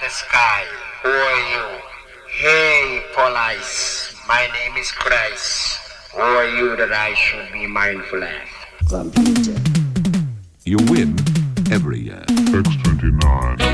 the sky. Who are you? Hey, Police. My name is Christ. Who are you that I should be mindful of? You win every year. X29.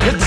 hits.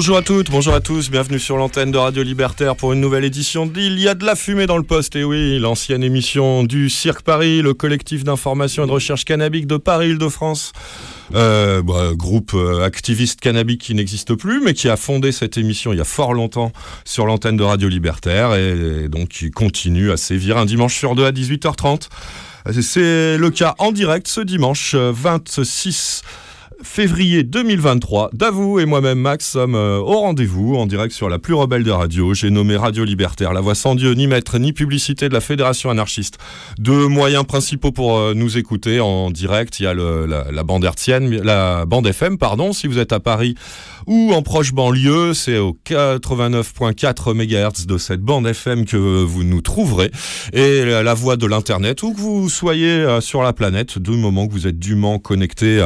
Bonjour à toutes, bonjour à tous, bienvenue sur l'antenne de Radio Libertaire pour une nouvelle édition d'Il y a de la fumée dans le poste. Et oui, l'ancienne émission du Cirque Paris, le collectif d'information et de recherche cannabique de Paris-Île-de-France. Euh, bah, groupe euh, activiste cannabique qui n'existe plus, mais qui a fondé cette émission il y a fort longtemps sur l'antenne de Radio Libertaire et, et, donc qui continue à sévir un dimanche sur deux à 18h30. C'est le cas en direct ce dimanche euh, 26 février 2023. Davou et moi-même, Max, sommes euh, au rendez-vous en direct sur la plus rebelle des radios. J'ai nommé Radio Libertaire, la voix sans Dieu, ni maître, ni publicité de la Fédération anarchiste. Deux moyens principaux pour euh, nous écouter en direct. Il y a la, bande la bande FM, pardon. Si vous êtes à Paris ou en proche banlieue, c'est au 89.4 MHz de cette bande FM que vous nous trouverez. Et la, voix de l'Internet, où que vous soyez euh, sur la planète, du moment que vous êtes dûment connecté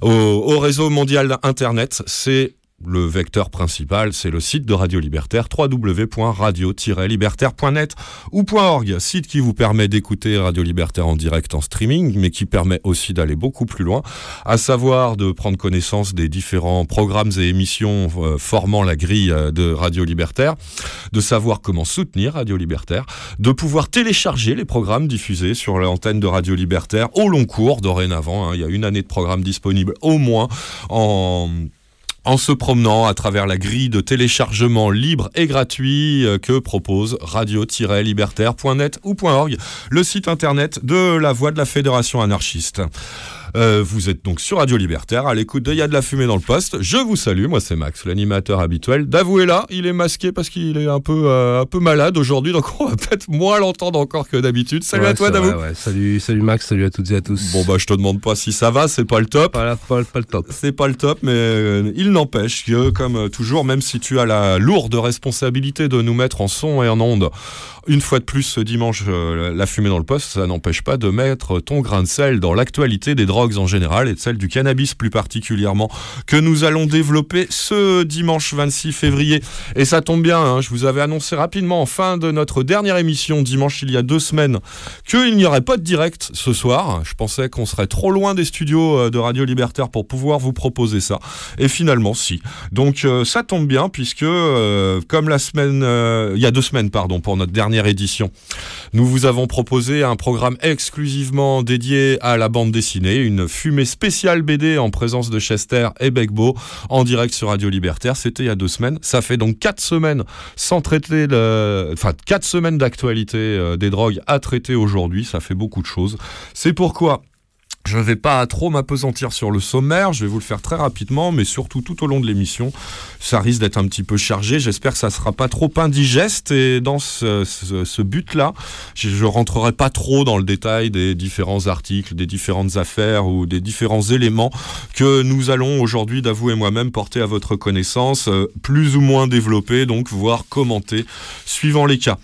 au, au réseau mondial Internet, c'est le vecteur principal, c'est le site de Radio Libertaire, www.radio-libertaire.net ou .org, site qui vous permet d'écouter Radio Libertaire en direct en streaming, mais qui permet aussi d'aller beaucoup plus loin, à savoir de prendre connaissance des différents programmes et émissions euh, formant la grille euh, de Radio Libertaire, de savoir comment soutenir Radio Libertaire, de pouvoir télécharger les programmes diffusés sur l'antenne de Radio Libertaire au long cours dorénavant. hein. il y a une année de programme disponible au moins en en se promenant à travers la grille de téléchargement libre et gratuit euh, que propose radio-libertaire.net ou .org, le site internet de la voix de la Fédération anarchiste. Euh, vous êtes donc sur Radio Libertaire, à l'écoute de Y a de la fumée dans le poste. Je vous salue, moi c'est Max, l'animateur habituel. Davou est là, il est masqué parce qu'il est un peu, euh, un peu malade aujourd'hui, donc on va peut-être moins l'entendre encore que d'habitude. Salut Ouais, à toi Davou. ouais. Salut, salut Max, salut à toutes et à tous. Bon bah je te demande pas si ça va, c'est pas le top. pas, la- pas, pas le top. C'est pas le top, mais euh, il n'empêche que, comme euh, toujours, même si tu as la lourde responsabilité de nous mettre en son et en onde, une fois de plus ce dimanche, euh, la fumée dans le poste, ça n'empêche pas de mettre ton grain de sel dans l'actualité des drogues en général et de celle du cannabis plus particulièrement, que nous allons développer ce dimanche 26 février. Et ça tombe bien, hein, je vous avais annoncé rapidement en fin de notre dernière émission, dimanche il y a deux semaines, qu'il n'y aurait pas de direct ce soir. Je pensais qu'on serait trop loin des studios euh, de Radio Libertaire pour pouvoir vous proposer ça. Et finalement, si. Donc euh, ça tombe bien puisque, comme la semaine, il y a deux semaines, pardon, pour notre dernière édition, nous vous avons proposé un programme exclusivement dédié à la bande dessinée, une fumée spéciale BD en présence de Chester et Begbo en direct sur Radio Libertaire. C'était il y a deux semaines. Ça fait donc quatre semaines sans traiter le, enfin quatre semaines d'actualité euh, des drogues à traiter aujourd'hui. Ça fait beaucoup de choses. C'est pourquoi je ne vais pas trop m'apesantir sur le sommaire, je vais vous le faire très rapidement, mais surtout tout au long de l'émission. Ça risque d'être un petit peu chargé, j'espère que ça sera pas trop indigeste, et dans ce, but-là, je, je rentrerai pas trop dans le détail des différents articles, des différentes affaires ou des différents éléments que nous allons aujourd'hui, d'avouer moi-même, porter à votre connaissance, euh, plus ou moins développés, donc voire commenter, suivant les cas.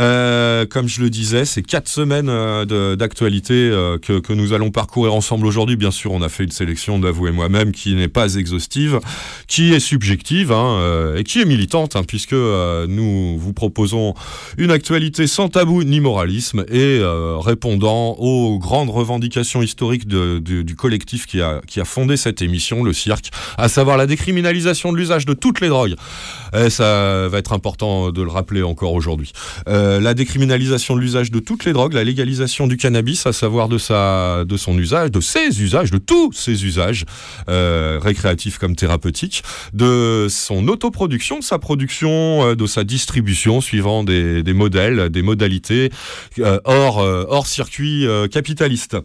Euh, comme je le disais, c'est quatre semaines euh, d'actualité euh, que, nous allons parcourir ensemble aujourd'hui. Bien sûr, on a fait une sélection d'avouer moi-même qui n'est pas exhaustive, qui est subjective hein, et qui est militante, hein, puisque nous vous proposons une actualité sans tabou ni moralisme et répondant aux grandes revendications historiques du collectif qui a, fondé cette émission, le cirque, à savoir la décriminalisation de l'usage de toutes les drogues. Et ça va être important de le rappeler encore aujourd'hui. La décriminalisation de l'usage de toutes les drogues, la légalisation du cannabis, à savoir de, son usage, de ses usages, de tous ses usages, euh, récréatifs comme thérapeutiques, de son autoproduction, de sa production, euh, de sa distribution, suivant des, modèles, des modalités euh, hors, euh, hors circuit euh, capitaliste.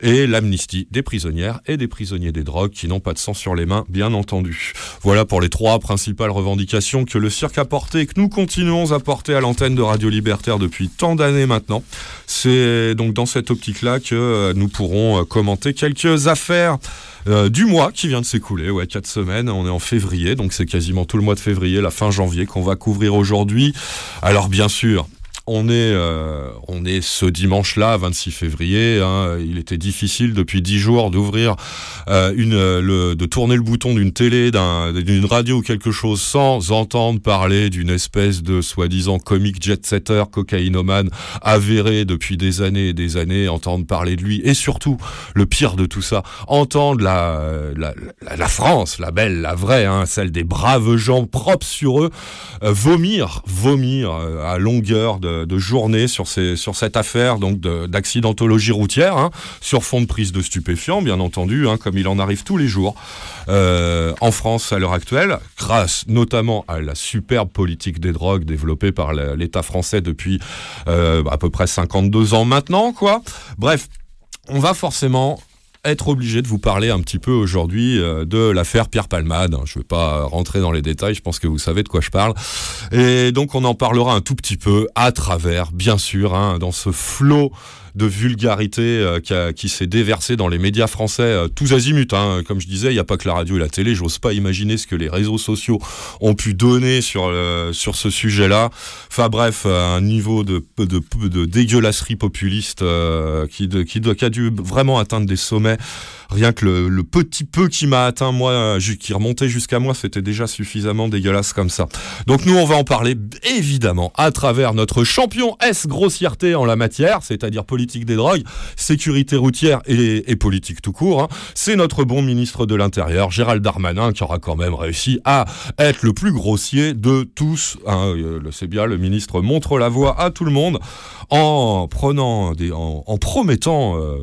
Et l'amnistie des prisonnières et des prisonniers des drogues qui n'ont pas de sang sur les mains, bien entendu. Voilà pour les trois principales revendications que le cirque a portées et que nous continuons à porter à l'antenne de Radio Libertaire depuis tant d'années maintenant. C'est donc dans cette optique-là que euh, nous pourrons euh, commenter quelques affaires euh, du mois qui vient de s'écouler. Ouais, quatre semaines, on est en février, donc c'est quasiment tout le mois de février, la fin janvier qu'on va couvrir aujourd'hui. Alors bien sûr, on est, euh, on est ce dimanche-là, 26 février. hein, il était difficile depuis dix jours d'ouvrir euh, une, euh, de tourner le bouton d'une télé, d'un- d'une radio ou quelque chose sans entendre parler d'une espèce de soi-disant comique jet-setter, cocaïnomane, avéré depuis des années et des années, entendre parler de lui. Et surtout, le pire de tout ça, entendre la, la, la, la France, la belle, la vraie, hein, celle des braves gens propres sur eux, euh, vomir, vomir euh, à longueur de, de journée sur, ces, sur cette affaire donc de- d'accidentologie routière, hein, sur fond de prise de stupéfiants, bien entendu, hein, comme il en arrive tous les jours euh, en France à l'heure actuelle, grâce notamment à la superbe politique des drogues développée par l'État français depuis euh, à peu près 52 ans maintenant, quoi. Bref, on va forcément être obligé de vous parler un petit peu aujourd'hui euh, de l'affaire Pierre Palmade. Je ne vais pas rentrer dans les détails, je pense que vous savez de quoi je parle. Et donc on en parlera un tout petit peu à travers, bien sûr, hein, dans ce flot de vulgarité euh, qui, s'est déversé dans les médias français euh, tous azimuts. hein. Comme je disais, il n'y a pas que la radio et la télé. J'ose pas imaginer ce que les réseaux sociaux ont pu donner sur, sur ce sujet-là. Enfin bref, euh, un niveau de, de, de dégueulasserie populiste euh, qui, de- qui a dû vraiment atteindre des sommets. Rien que le, le petit peu qui m'a atteint, moi, euh, qui remontait jusqu'à moi, c'était déjà suffisamment dégueulasse comme ça. Donc nous, on va en parler évidemment à travers notre champion S grossièreté en la matière, c'est-à-dire politique des drogues, sécurité routière et, et politique tout court. hein. C'est notre bon ministre de l'Intérieur, Gérald Darmanin, qui aura quand même réussi à être le plus grossier de tous. hein. Euh, le- C'est bien, le ministre montre la voie à tout le monde en prenant des, en, en promettant. euh,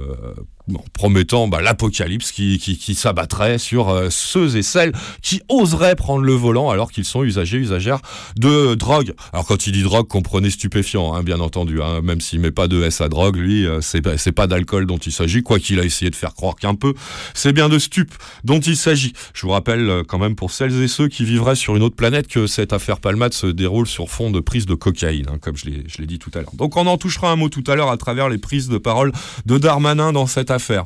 en promettant bah, l'apocalypse qui, qui, s'abattrait sur euh, ceux et celles qui oseraient prendre le volant alors qu'ils sont usagers, usagères de drogue. Alors quand il dit drogue, comprenez stupéfiant, hein, bien entendu, hein, même s'il met pas de S à drogue, lui, euh, c'est pas- d'alcool dont il s'agit, quoi qu'il a essayé de faire croire qu'un peu, c'est bien de stup dont il s'agit. Je vous rappelle euh, quand même pour celles et ceux qui vivraient sur une autre planète que cette affaire Palmade se déroule sur fond de prise de cocaïne, hein, comme je l'ai dit tout à l'heure. Donc on en touchera un mot tout à l'heure à travers les prises de parole de Darmanin dans cette affaire.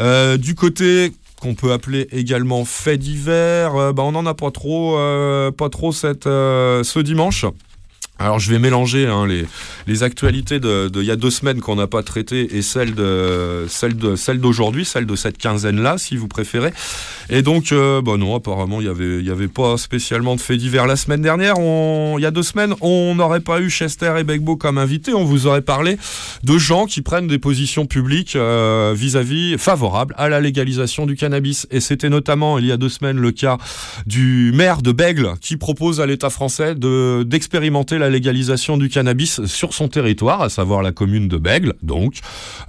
Euh, du côté qu'on peut appeler également fait divers, euh, bah, on n'en a pas trop, euh, pas trop cette, ce dimanche. Alors je vais mélanger hein, les, actualités de, de y a deux semaines qu'on n'a pas traitées et celles de de d'aujourd'hui, celles de cette quinzaine là, si vous préférez. Et donc euh, bah non, apparemment il y avait il y avait pas spécialement de faits divers la semaine dernière. Il y a deux semaines, on n'aurait pas eu Chester et Begbo comme invités. On vous aurait parlé de gens qui prennent des positions publiques euh, vis-à-vis favorables à la légalisation du cannabis. Et c'était notamment il y a deux semaines le cas du maire de Bègle qui propose à l'État français de d'expérimenter la légalisation du cannabis sur son territoire, à savoir la commune de Bègle, donc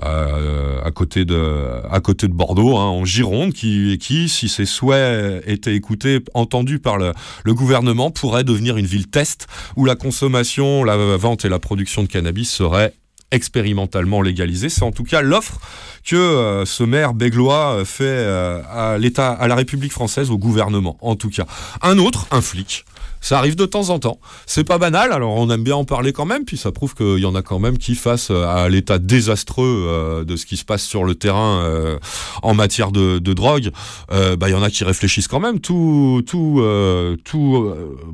euh, à côté de à côté de Bordeaux, hein, en Gironde, qui qui si ses souhaits étaient écoutés, entendus par le, le gouvernement, pourrait devenir une ville test où la consommation, la vente et la production de cannabis seraient expérimentalement légalisées. C'est en tout cas l'offre que euh, ce maire béglois fait euh, à l'État, à la République française, au gouvernement, en tout cas. Un autre, un flic. Ça arrive de temps en temps. C'est pas banal, alors on aime bien en parler quand même, puis ça prouve qu'il y en a quand même qui, face euh, à l'état désastreux euh, de ce qui se passe sur le terrain euh, en matière de, drogue, bah, il y en a qui réfléchissent quand même. Tout, tout,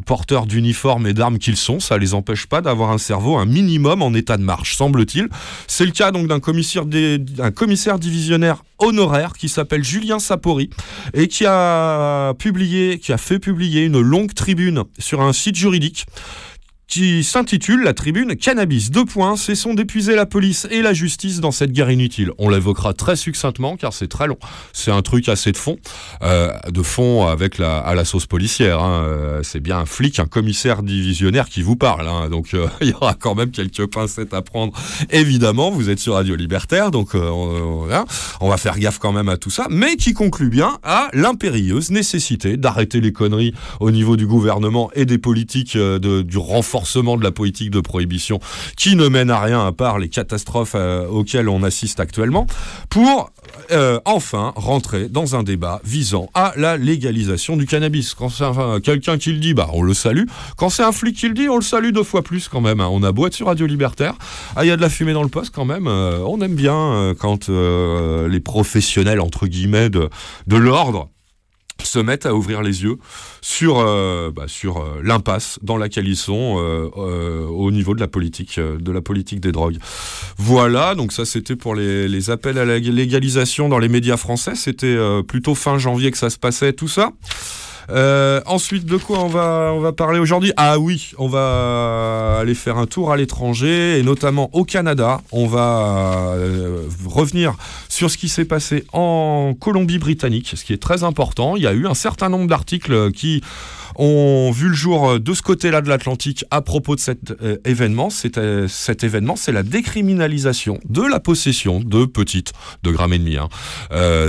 porteur d'uniforme et d'armes qu'ils sont, ça les empêche pas d'avoir un cerveau un minimum en état de marche, semble-t-il. C'est le cas donc d'un commissaire divisionnaire honoraire qui s'appelle Julien Sapori et qui a publié, qui a fait publier une longue tribune sur un site juridique qui s'intitule la tribune Cannabis. Deux points, cessons d'épuiser la police et la justice dans cette guerre inutile. On l'évoquera très succinctement car c'est très long. C'est un truc assez de fond, euh, de fond avec la, à la sauce policière. hein. Euh, C'est bien un flic, un commissaire divisionnaire qui vous parle. hein. Donc euh, il y aura quand même quelques pincettes à prendre. Évidemment, vous êtes sur Radio Libertaire, donc euh, on, hein, on va faire gaffe quand même à tout ça, mais qui conclut bien à l'impérieuse nécessité d'arrêter les conneries au niveau du gouvernement et des politiques de, du renforcement de la politique de prohibition qui ne mène à rien à part les catastrophes euh, auxquelles on assiste actuellement, pour euh, enfin rentrer dans un débat visant à la légalisation du cannabis. Quand c'est quelqu'un qui le dit, bah on le salue. Quand c'est un flic qui le dit, on le salue deux fois plus quand même. hein. On a beau être sur Radio Libertaire, ah il y a de la fumée dans le poste quand même. euh, on aime bien euh, quand euh, les professionnels entre guillemets de, de l'ordre se mettent à ouvrir les yeux sur, euh, bah, sur euh, l'impasse dans laquelle ils sont euh, euh, au niveau de la politique, de la politique des drogues. Voilà, donc ça c'était pour les, les appels à la légalisation dans les médias français. C'était plutôt fin janvier que ça se passait, tout ça. Euh, ensuite, de quoi on va, on va parler aujourd'hui? Ah oui, on va aller faire un tour à l'étranger, et notamment au Canada. On va euh, revenir sur ce qui s'est passé en Colombie-Britannique, ce qui est très important. Il y a eu un certain nombre d'articles qui ont vu le jour euh, de ce côté-là de l'Atlantique à propos de cet euh, événement. Euh, cet événement, c'est la décriminalisation de la possession de petites, de et demi, hein,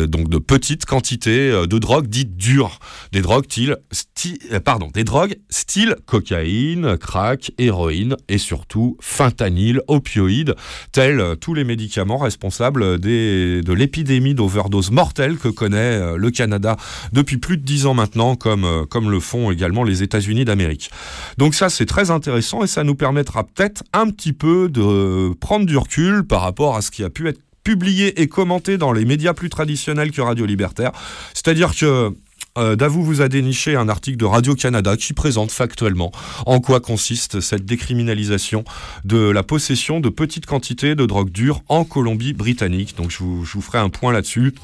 donc de petites quantités de drogues dites dures, des drogues style, pardon, des drogues style cocaïne, crack, héroïne et surtout fentanyl, opioïdes, tels tous les médicaments responsables de l'épidémie d'overdose mortelle que connaît le Canada depuis plus de dix ans maintenant, comme, comme le font également les États-Unis d'Amérique. Donc ça, c'est très intéressant et ça nous permettra peut-être un petit peu de prendre du recul par rapport à ce qui a pu être publié et commenté dans les médias plus traditionnels que Radio Libertaire. C'est-à-dire que euh, Davou vous a déniché un article de Radio-Canada qui présente factuellement en quoi consiste cette décriminalisation de la possession de petites quantités de drogue dure en Colombie-Britannique. Donc je vous, ferai un point là-dessus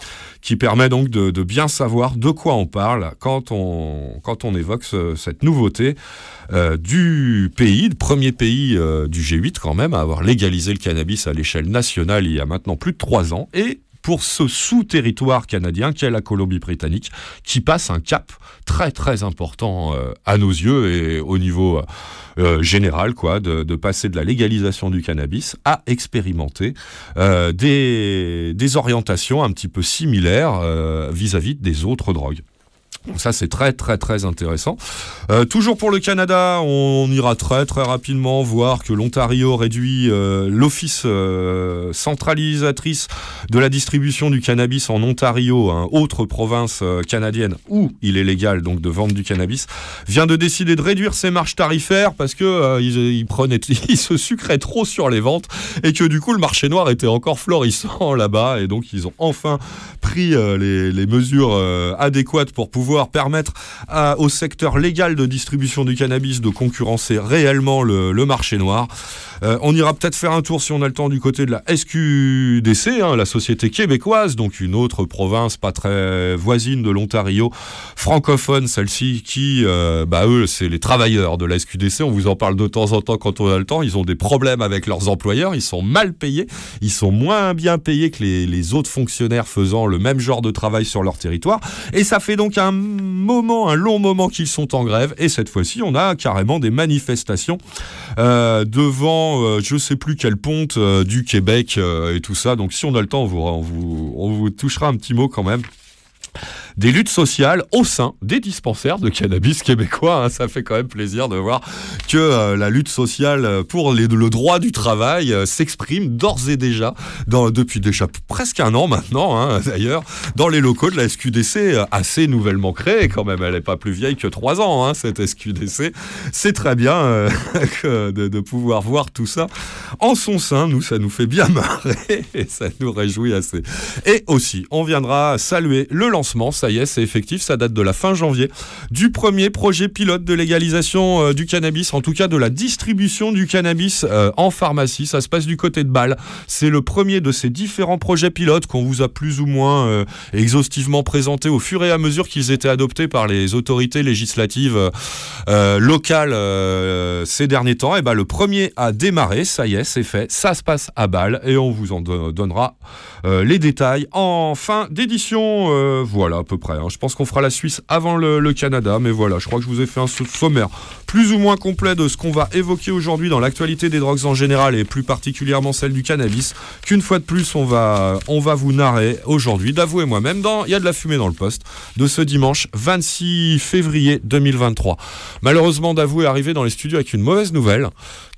qui permet donc de, bien savoir de quoi on parle quand on, quand on évoque ce- cette nouveauté euh, du pays, le premier pays euh, du G8 quand même à avoir légalisé le cannabis à l'échelle nationale il y a maintenant plus de trois ans et pour ce sous-territoire canadien qu'est la Colombie-Britannique, qui passe un cap très très important euh, à nos yeux et au niveau euh, général, quoi, de, passer de la légalisation du cannabis à expérimenter euh, des, orientations un petit peu similaires euh, vis-à-vis des autres drogues. Ça c'est très très très intéressant. Euh, toujours pour le Canada, on, ira très très rapidement voir que l'Ontario réduit euh, l'office euh, centralisatrice de la distribution du cannabis en Ontario, hein, autre province canadienne où il est légal donc de vendre du cannabis, vient de décider de réduire ses marges tarifaires parce que ils, ils ils se sucraient trop sur les ventes et que du coup le marché noir était encore florissant là-bas et donc ils ont enfin pris les, mesures adéquates pour pouvoir permettre au secteur légal de distribution du cannabis de concurrencer réellement le, le marché noir. Euh, on ira peut-être faire un tour si on a le temps du côté de la SQDC, hein, la société québécoise, donc une autre province pas très voisine de l'Ontario, francophone celle-ci, qui, euh, bah eux, c'est les travailleurs de la SQDC. On vous en parle de temps en temps quand on a le temps. Ils ont des problèmes avec leurs employeurs, ils sont mal payés, ils sont moins bien payés que les, autres fonctionnaires faisant le même genre de travail sur leur territoire. Et ça fait donc un moment, un long moment qu'ils sont en grève. Et cette fois-ci, on a carrément des manifestations euh, devant, euh, je sais plus quelle ponte euh, du Québec euh, et tout ça. Donc si on a le temps, on vous, touchera un petit mot quand même des luttes sociales au sein des dispensaires de cannabis québécois. hein. Ça fait quand même plaisir de voir que euh, la lutte sociale pour le droit du travail euh, s'exprime d'ores et déjà, depuis déjà presque un an maintenant, hein, d'ailleurs, dans les locaux de la SQDC, euh, assez nouvellement créée quand même. Elle n'est pas plus vieille que trois ans, hein, cette SQDC. C'est très bien de, de pouvoir voir tout ça en son sein. Nous, ça nous fait bien marrer et ça nous réjouit assez. Et aussi, on viendra saluer le lancement, ça y est, c'est effectif, ça date de la fin janvier, du premier projet pilote de légalisation euh, du cannabis, en tout cas de la distribution du cannabis euh, en pharmacie. Ça se passe du côté de Bâle. C'est le premier de ces différents projets pilotes qu'on vous a plus ou moins euh, exhaustivement présentés au fur et à mesure qu'ils étaient adoptés par les autorités législatives locales ces derniers temps. Et ben le premier a démarré, ça y est, c'est fait. Ça se passe à Bâle et on vous en don- donnera les détails en fin d'édition. voilà, hein. Je pense qu'on fera la Suisse avant le, Canada, mais voilà, je crois que je vous ai fait un so- sommaire plus ou moins complet de ce qu'on va évoquer aujourd'hui dans l'actualité des drogues en général et plus particulièrement celle du cannabis, qu'une fois de plus, on va, on va vous narrer aujourd'hui, d'avouer moi-même, dans Il y a de la fumée dans le poste, de ce dimanche 26 février 2023. Malheureusement, Davou est arrivé dans les studios avec une mauvaise nouvelle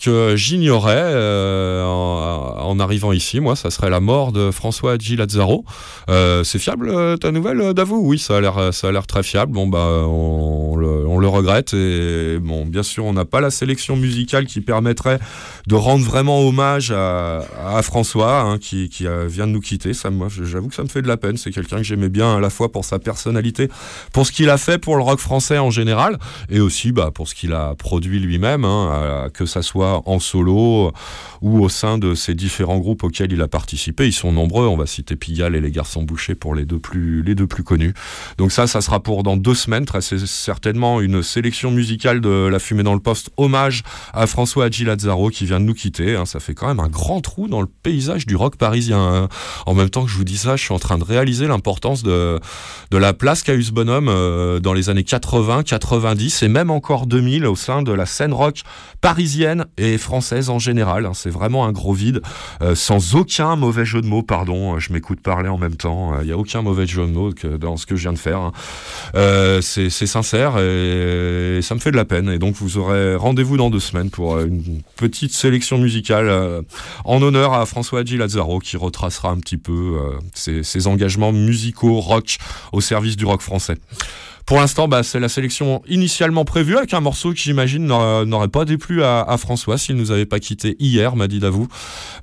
que j'ignorais euh, en, arrivant ici. Moi, ça serait la mort de François G. Lazzaro. Euh, c'est fiable euh, ta nouvelle, Davou? Oui, ça a l'air, ça a l'air très fiable. Bon, bah, on, le, regrette. Et bon, bien sûr, on n'a pas la sélection musicale qui permettrait de rendre vraiment hommage à, François, hein, qui, qui vient de nous quitter. Ça, moi, j'avoue que ça me fait de la peine. C'est quelqu'un que j'aimais bien à la fois pour sa personnalité, pour ce qu'il a fait pour le rock français en général, et aussi bah, pour ce qu'il a produit lui-même, hein, que ça soit en solo ou au sein de ces différents groupes auxquels il a participé. Ils sont nombreux. On va citer Pigalle et les Garçons Bouchés pour les deux plus, les deux plus connus. Donc ça, ça sera pour dans deux semaines, très certainement une sélection musicale de La Fumée dans le Poste, hommage à François Hadji Lazzaro qui vient de nous quitter. hein. Ça fait quand même un grand trou dans le paysage du rock parisien. hein. En même temps que je vous dis ça, je suis en train de réaliser l'importance de, de la place qu'a eu ce bonhomme euh, dans les années 80, 90 et même encore 2000 au sein de la scène rock parisienne et française en général. hein. C'est vraiment un gros vide, euh, sans aucun mauvais jeu de mots, pardon. euh, Je m'écoute parler en même temps. Il n'y a aucun mauvais jeu de mots que dans ce que je viens de faire. hein. Euh, c'est sincère et ça me fait de la peine. Et donc vous aurez rendez-vous dans deux semaines pour euh, une petite sélection musicale euh, en honneur à François Hadji Lazzaro qui retracera un petit peu euh, ses engagements musicaux rock au service du rock français. Pour l'instant, bah, c'est la sélection initialement prévue avec un morceau qui, j'imagine, n'aurait pas déplu à, François s'il nous avait pas quitté hier, m'a dit Davou.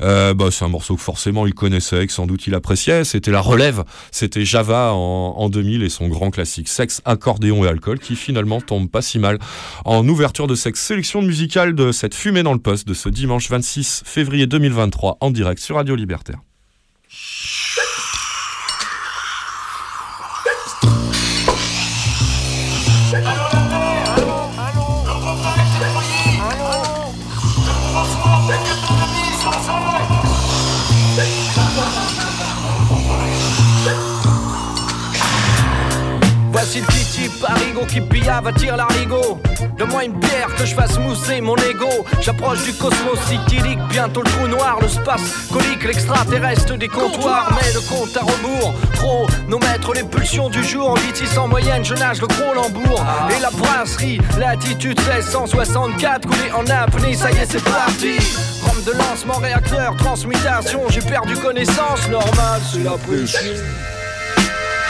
Euh, bah, c'est un morceau que forcément il connaissait, que sans doute il appréciait. C'était la relève. C'était Java en, en 2000 et son grand classique Sexe, accordéon et alcool qui finalement tombe pas si mal en ouverture de cette sélection musicale de cette fumée dans le poste de ce dimanche 26 février 2023 en direct sur Radio Libertaire. Qui pillave attire l'arigot Donne-moi une bière que je fasse mousser mon ego. J'approche du cosmos idyllique, bientôt le trou noir Le space colique, l'extraterrestre des comptoirs. Mais le compte à rebours, chronomètre les pulsions du jour. En litis en moyenne, je nage le gros lambourg Et la brasserie, latitude 1664 Coulé en apnée, ça y est c'est parti. Rome de lancement, réacteur, transmutation. J'ai perdu connaissance, normal c'est la pression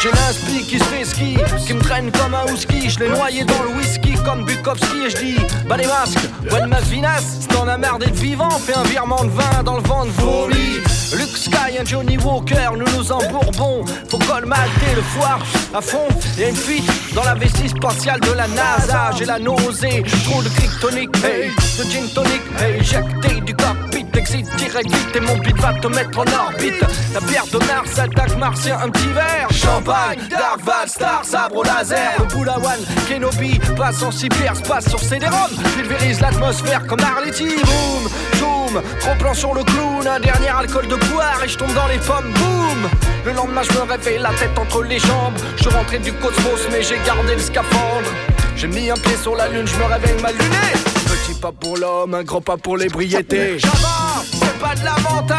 j'ai l'inspi qui se fait ski, qui me traîne comme un husky. Je l'ai noyé dans le whisky comme Bukowski et je dis Bah les masques, ouais ma vinasse, si t'en as d'être vivant, fais un virement de vin dans le vent de vomi. Luke Sky, un Johnny Walker, nous nous embourbons. Faut colmater le foire à fond. Y'a une fuite dans la vessie spatiale de la NASA. J'ai la nausée, trop de kryptonique, hey, de gin tonic, hey, éjecté du cockpit. Exit direct vite et mon beat va te mettre en orbite. La pierre de Mars attaque martien, un petit verre. Dark Val, Star, sabre au laser. Le Boulawan, Kenobi, passe en passe sur CD-ROM. Pulvérise l'atmosphère comme Arletty. Boom, zoom, trop plan sur le clown. Un dernier alcool de poire et je tombe dans les pommes. Boom, le lendemain je me réveille la tête entre les jambes. Je rentrais du cosmos mais j'ai gardé le scaphandre. J'ai mis un pied sur la lune, je me réveille mal luné. Petit pas pour l'homme, un grand pas pour l'ébriété. Java, c'est pas de la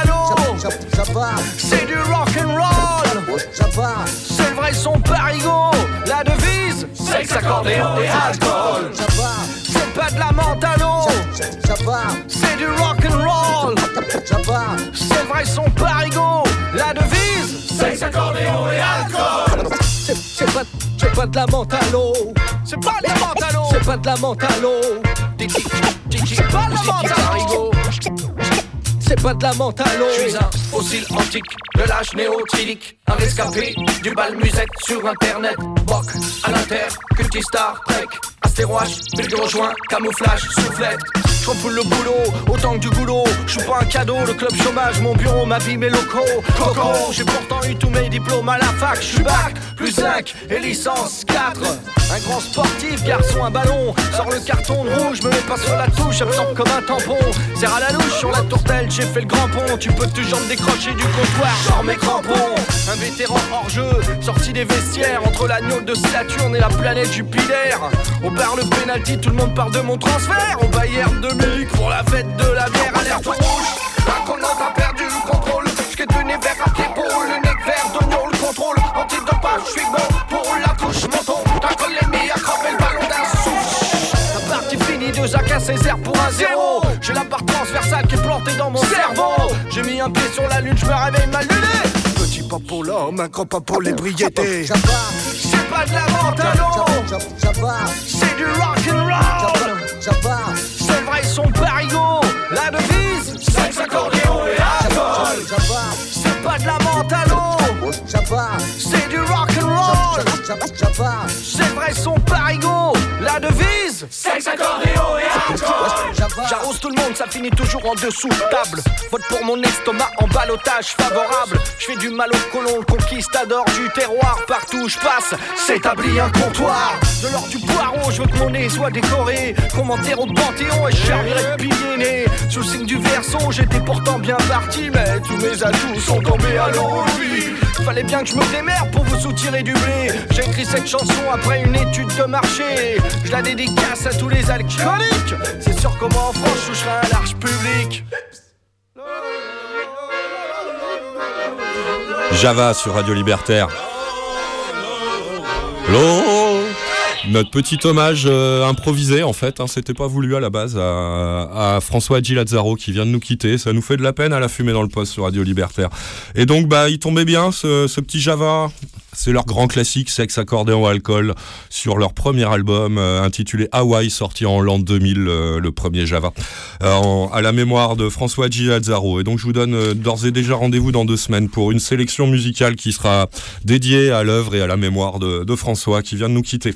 l'eau. C'est du rock'n'roll. C'est le vrai son parigo. La devise, sexe, accordéon et alcool. C'est pas de la à l'eau. C'est du rock'n'roll. C'est le vrai son parigo. La devise, sexe, accordéon et alcool. C'est c'est pas, c'est pas de la l'eau. C'est pas de la l'eau. C'est pas de la l'eau. C'est pas de la l'eau. C'est pas de la l'eau. Je suis un fossile antique de l'âge néotrilique. Un rescapé du bal musette sur internet. Boc à l'inter, cultistar, trek. Astéroche, bulgue rejoint, camouflage, soufflette. Je refoule le boulot, autant que du boulot. Je suis pas un cadeau, le club chômage, mon bureau, ma vie, mes locaux. Coco, j'ai pourtant eu tous mes diplômes à la fac. Je suis bac, plus 5 et licence 4. Un grand sportif, garçon, un ballon. Sors le carton de rouge, me mets pas sur la touche, absorbe comme un tampon. Serre à la louche sur la tourtelle, j'ai fait le grand pont. Tu peux toujours me décrocher du comptoir, sors mes crampons. Un vétéran hors jeu, sorti des vestiaires entre l'agneau de Saturne et la planète Jupiter. Au bar le penalty, tout le monde parle de mon transfert. Au Bayern de Munich pour la fête de la bière, alerte rouge. Un connant a perdu le contrôle. J'qu'ai donné vers à pied pour le nec vert d'oignon, le contrôle. Antidopage, j'suis bon pour la touche. Deux à Césaire pour un zéro. J'ai la barre transversale qui est plantée dans mon cerveau. J'ai mis un pied sur la lune, je me réveille mal luné. Petit pas pour l'homme, un grand pas pour l'ébriété. C'est pas de la à l'eau, c'est du rock'n'roll. C'est vrai son parigo, la devise, sexe, accordéon et alcool. C'est pas de la à l'eau, c'est du rock'n'roll. C'est vrai son parigo, la devise, bise, accordéon et. J'arrose tout le monde, ça finit toujours en dessous de table. Vote pour mon estomac en balotage favorable. Je fais du mal au colon, le conquistador du terroir. Partout où je passe, s'établit un comptoir. De l'or du poireau, je veux que mon nez soit décoré. Qu'on m'enterre au panthéon et je servirai de pilier né. Sous le signe du verso, j'étais pourtant bien parti. Mais tous mes atouts sont tombés à l'eau. Fallait bien que je me démerde pour vous soutirer du blé. J'ai écrit cette chanson après une étude de marché. Je la dédicace à tous les alcooliques. C'est sûr moi en France, je un large public. Java sur Radio Libertaire. L'eau Notre petit hommage euh, improvisé en fait, hein, c'était pas voulu à la base à, à François Gilazzaro qui vient de nous quitter. Ça nous fait de la peine à la fumée dans le poste sur Radio Libertaire. Et donc bah il tombait bien ce, ce petit Java. C'est leur grand classique, sexe, accordéon, alcool, sur leur premier album euh, intitulé Hawaii, sorti en l'an 2000, euh, le premier Java, euh, à la mémoire de François Gilazzaro. Et donc je vous donne euh, d'ores et déjà rendez-vous dans deux semaines pour une sélection musicale qui sera dédiée à l'œuvre et à la mémoire de, de François qui vient de nous quitter.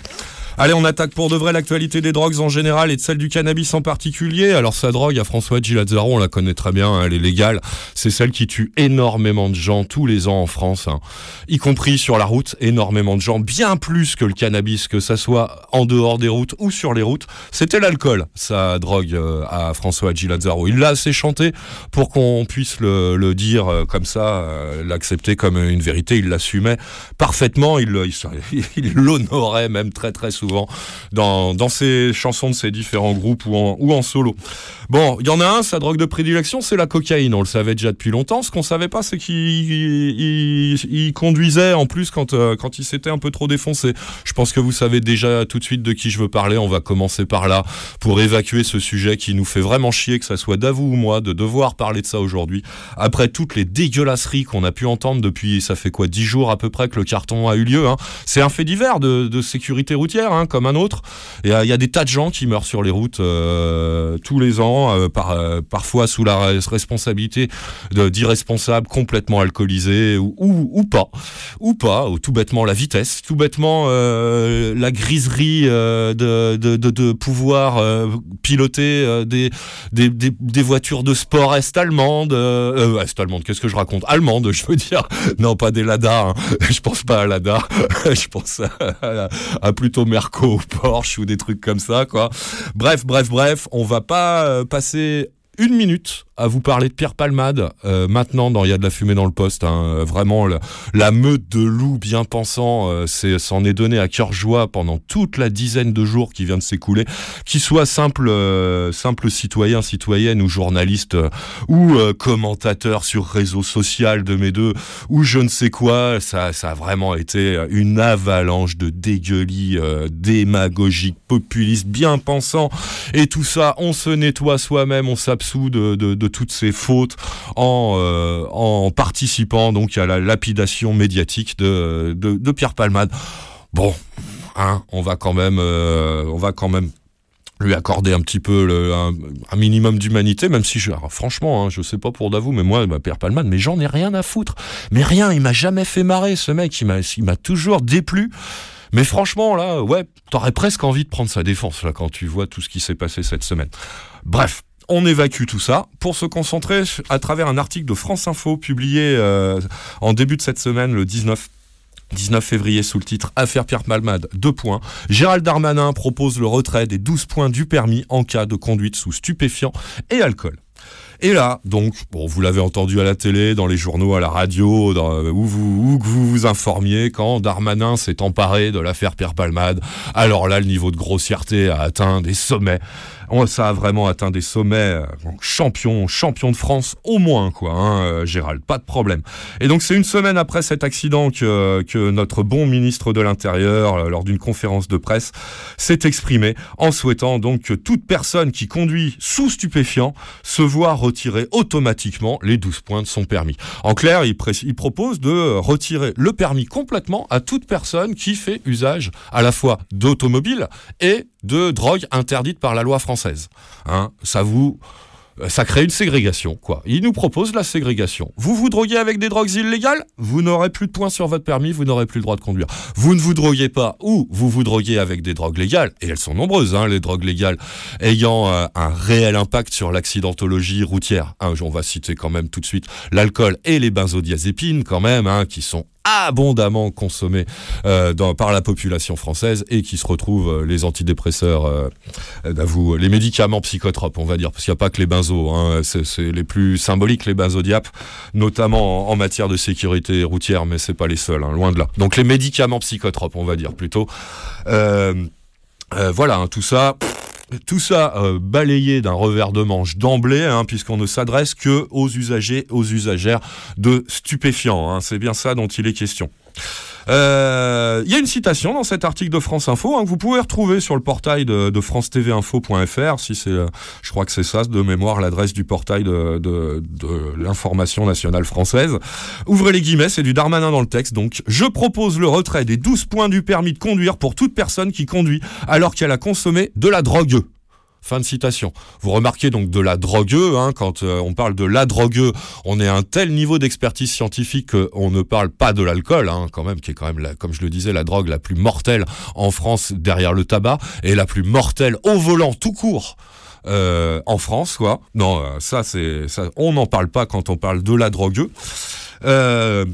Allez, on attaque pour de vrai l'actualité des drogues en général et de celle du cannabis en particulier. Alors sa drogue à François Gilazzaro, on la connaît très bien, hein, elle est légale. C'est celle qui tue énormément de gens tous les ans en France, hein. y compris sur la route, énormément de gens, bien plus que le cannabis, que ça soit en dehors des routes ou sur les routes. C'était l'alcool, sa drogue euh, à François Gilazzaro. Il l'a assez chanté pour qu'on puisse le, dire euh, comme ça, euh, l'accepter comme une vérité. Il l'assumait parfaitement, il l'honorait même très très souvent dans, dans ses chansons de ses différents groupes ou en, ou en solo. Bon, il y en a un, sa drogue de prédilection, c'est la cocaïne. On le savait déjà depuis longtemps. Ce qu'on savait pas, c'est qu'il il, conduisait en plus quand, euh, quand il s'était un peu trop défoncé. Je pense que vous savez déjà tout de suite de qui je veux parler. On va commencer par là pour évacuer ce sujet qui nous fait vraiment chier, que ça soit d'avou ou moi, de devoir parler de ça aujourd'hui. Après toutes les dégueulasseries qu'on a pu entendre depuis, ça fait quoi, dix jours à peu près que le carton a eu lieu. Hein. C'est un fait divers de sécurité routière, hein, comme un autre. Euh, il y a des tas de gens qui meurent sur les routes euh, tous les ans, euh, par, parfois sous la res- responsabilité d'irresponsables complètement alcoolisés ou, ou, pas, ou pas, ou tout bêtement la vitesse, tout bêtement la griserie de, de, de, pouvoir piloter des, des, des, voitures de sport est-allemandes, euh, est-allemande, qu'est-ce que je raconte? Allemande, je veux dire. Non, pas des Lada, hein. je pense pas à Lada, je pense à, à plutôt Merco, Porsche ou des trucs comme ça, quoi. Bref, bref, bref, on va pas euh, passer une minute à vous parler de Pierre Palmade euh, maintenant dans Il y a de la fumée dans le poste. hein. Vraiment, la meute de loups bien pensants euh, s'en est donné à cœur joie pendant toute la dizaine de jours qui vient de s'écouler. Qu'il soit simple, euh, simple citoyen, citoyenne ou journaliste euh, ou euh, commentateur sur réseau social de mes deux ou je ne sais quoi, ça, ça a vraiment été une avalanche de dégueulis démagogiques, populistes, bien pensants. Et tout ça, on se nettoie soi-même, on s'absout de toutes ces fautes en, euh, en participant donc à la lapidation médiatique de, de, de Pierre Palmade. Bon, hein, on va quand même, euh, on va quand même lui accorder un petit peu un, minimum d'humanité, même si je, franchement, hein, je sais pas pour d'avou, mais moi, bah, Pierre Palmade, mais j'en ai rien à foutre. Mais rien, il m'a jamais fait marrer, ce mec, il m'a, il m'a toujours déplu. Mais franchement, là, ouais, t'aurais presque envie de prendre sa défense, là, quand tu vois tout ce qui s'est passé cette semaine. Bref. On évacue tout ça pour se concentrer à travers un article de France Info publié euh, en début de cette semaine, le 19 19 février sous le titre Affaire Pierre Palmade, 2 points. Gérald Darmanin propose le retrait des 12 points du permis en cas de conduite sous stupéfiants et alcool. Et là, donc, vous l'avez entendu à la télé, dans les journaux, à la radio, euh, où, vous, vous vous informiez, quand Darmanin s'est emparé de l'affaire Pierre Palmade, alors là, le niveau de grossièreté a atteint des sommets. Ça a vraiment atteint des sommets. euh, champion, champion de France au moins, quoi, hein, euh, Gérald, pas de problème. Et donc c'est une semaine après cet accident que, notre bon ministre de l'Intérieur, euh, lors d'une conférence de presse, s'est exprimé en souhaitant donc que toute personne qui conduit sous stupéfiant se voit retirer automatiquement les 12 points de son permis. En clair, il, il propose de retirer le permis complètement à toute personne qui fait usage à la fois d'automobile et de drogue interdite par la loi française. Hein, ça vous ça crée une ségrégation, quoi. Il nous propose la ségrégation. Vous vous droguez avec des drogues illégales, vous n'aurez plus de points sur votre permis, vous n'aurez plus le droit de conduire. Vous ne vous droguez pas ou vous vous droguez avec des drogues légales, et elles sont nombreuses, hein, les drogues légales, ayant euh, un réel impact sur l'accidentologie routière. Hein, on va citer quand même tout de suite l'alcool et les benzodiazépines, quand même, hein, qui sont abondamment consommés euh, dans- par la population française et qui se retrouvent euh, les antidépresseurs, euh, d'avoue, les médicaments psychotropes, on va dire, parce qu'il n'y a pas que les benzos, hein, c'est les plus symboliques, les benzodiapes, notamment en, en matière de sécurité routière, mais c'est pas les seuls, hein, loin de là. Donc les médicaments psychotropes, on va dire plutôt. Euh, euh, voilà, hein, tout ça. Tout ça euh, balayé d'un revers de manche d'emblée, hein, puisqu'on ne s'adresse que aux usagers, aux usagères de stupéfiants. hein. C'est bien ça dont il est question. Euh, Il y a une citation dans cet article de France Info hein, que vous pouvez retrouver sur le portail de, france-tv-info.fr, si c'est, euh, je crois que c'est ça de mémoire l'adresse du portail de, de, de l'information nationale française. Ouvrez les guillemets, c'est du Darmanin dans le texte. Donc, je propose le retrait des 12 points du permis de conduire pour toute personne qui conduit alors qu'elle a consommé de la drogue. Fin de citation. Vous remarquez donc de la drogueux, hein, quand euh, on parle de la drogueux, on est à un tel niveau d'expertise scientifique qu'on ne parle pas de l'alcool, hein, quand même, qui est quand même, comme je le disais, la drogue la plus mortelle en France derrière le tabac, et la plus mortelle au volant tout court. euh, en France, quoi. Non, euh, ça c'est, ça, on n'en parle pas quand on parle de la drogueux. Euh,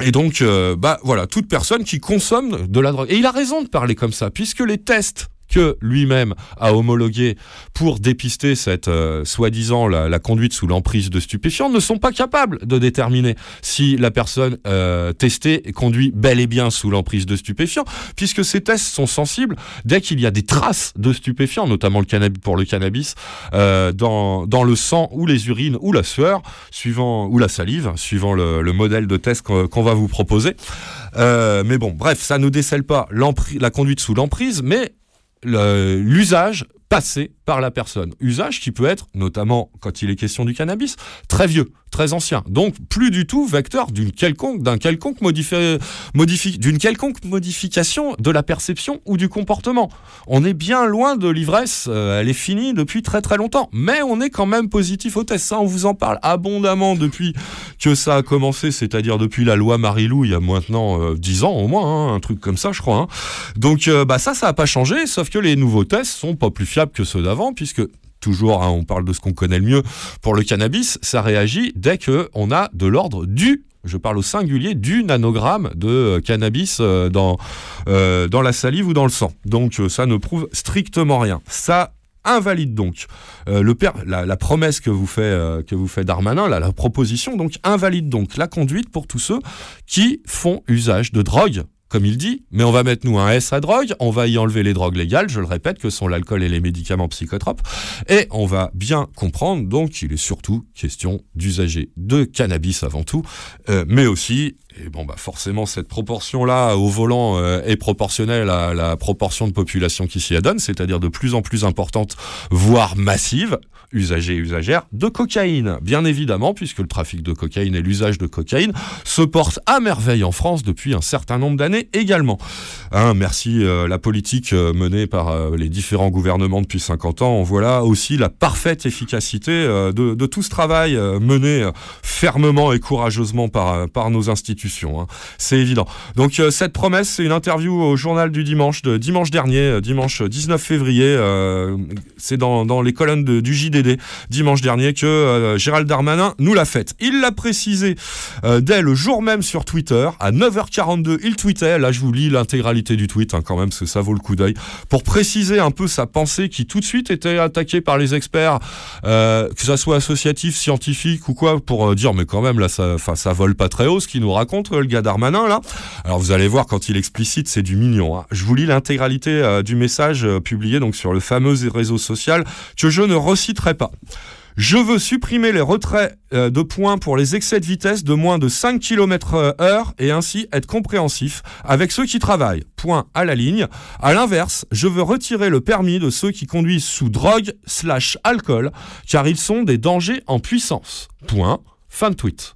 et donc, bah voilà, toute personne qui consomme de la drogue. Et il a raison de parler comme ça, puisque les tests que lui-même a homologués pour dépister cette euh, soi-disant la, conduite sous l'emprise de stupéfiants ne sont pas capables de déterminer si la personne euh, testée conduit bel et bien sous l'emprise de stupéfiants, puisque ces tests sont sensibles dès qu'il y a des traces de stupéfiants, notamment le cannabis, pour le cannabis, euh, dans, dans le sang ou les urines ou la sueur, suivant ou la salive, suivant le, le modèle de test qu'on va vous proposer. Euh, mais bon, bref, ça ne décèle pas la conduite sous l'emprise, mais l'usage passé par la personne. Usage qui peut être, notamment quand il est question du cannabis, très vieux, très ancien. Donc plus du tout vecteur d'une quelconque, d'un quelconque d'une quelconque modification de la perception ou du comportement. On est bien loin de l'ivresse, euh, elle est finie depuis très très longtemps. Mais on est quand même positif au test. Ça, on vous en parle abondamment depuis que ça a commencé, c'est-à-dire depuis la loi Marilou, il y a maintenant euh, 10 ans au moins, hein, un truc comme ça, je crois. hein. Donc euh, bah ça, ça n'a pas changé, sauf que les nouveaux tests sont pas plus fiables que ceux d'avant, puisque toujours, hein, on parle de ce qu'on connaît le mieux pour le cannabis, ça réagit dès que on a de l'ordre du je parle au singulier du nanogramme de cannabis euh, dans, euh, dans la salive ou dans le sang. Donc euh, ça ne prouve strictement rien. Ça invalide donc le la, promesse que vous fait euh, que vous fait Darmanin, la proposition donc invalide donc la conduite pour tous ceux qui font usage de drogue comme il dit, mais on va mettre nous un S à drogue, on va y enlever les drogues légales, je le répète, que sont l'alcool et les médicaments psychotropes, et on va bien comprendre donc qu'il est surtout question d'usager de cannabis avant tout, euh, mais aussi, et bon bah forcément cette proportion-là au volant euh, est proportionnelle à la proportion de population qui s'y adonne, c'est-à-dire de plus en plus importante, voire massive, usagers et usagères, de cocaïne, bien évidemment, puisque le trafic de cocaïne et l'usage de cocaïne se portent à merveille en France depuis un certain nombre d'années également. Hein, merci euh, la politique euh, menée par euh, les différents gouvernements depuis 50 ans, on voit là aussi la parfaite efficacité de, tout ce travail mené fermement et courageusement par, nos institutions. hein. C'est évident. Donc cette promesse, c'est une interview au journal du dimanche, de dimanche dernier, dimanche 19 février. c'est dans, les colonnes du Dimanche dernier que euh, Gérald Darmanin nous l'a faite. Il l'a précisé euh, dès le jour même sur Twitter. À 9h42, il tweetait. Là, je vous lis l'intégralité du tweet, hein, quand même, parce que ça vaut le coup d'œil. Pour préciser un peu sa pensée qui tout de suite était attaquée par les experts, euh, que ça soit associatif, scientifique ou quoi, pour dire, mais quand même, là, ça, ça vole pas très haut ce qu'il nous raconte, le gars Darmanin, là. Alors, vous allez voir, quand il explicite, c'est du mignon. hein. Je vous lis l'intégralité du message publié donc sur le fameux réseau social que je ne reciterai pas. Je veux supprimer les retraits euh, de points pour les excès de vitesse de moins de 5 km heure et ainsi être compréhensif avec ceux qui travaillent. Point à la ligne. À l'inverse, je veux retirer le permis de ceux qui conduisent sous drogue slash alcool car ils sont des dangers en puissance. Point. Fin de tweet.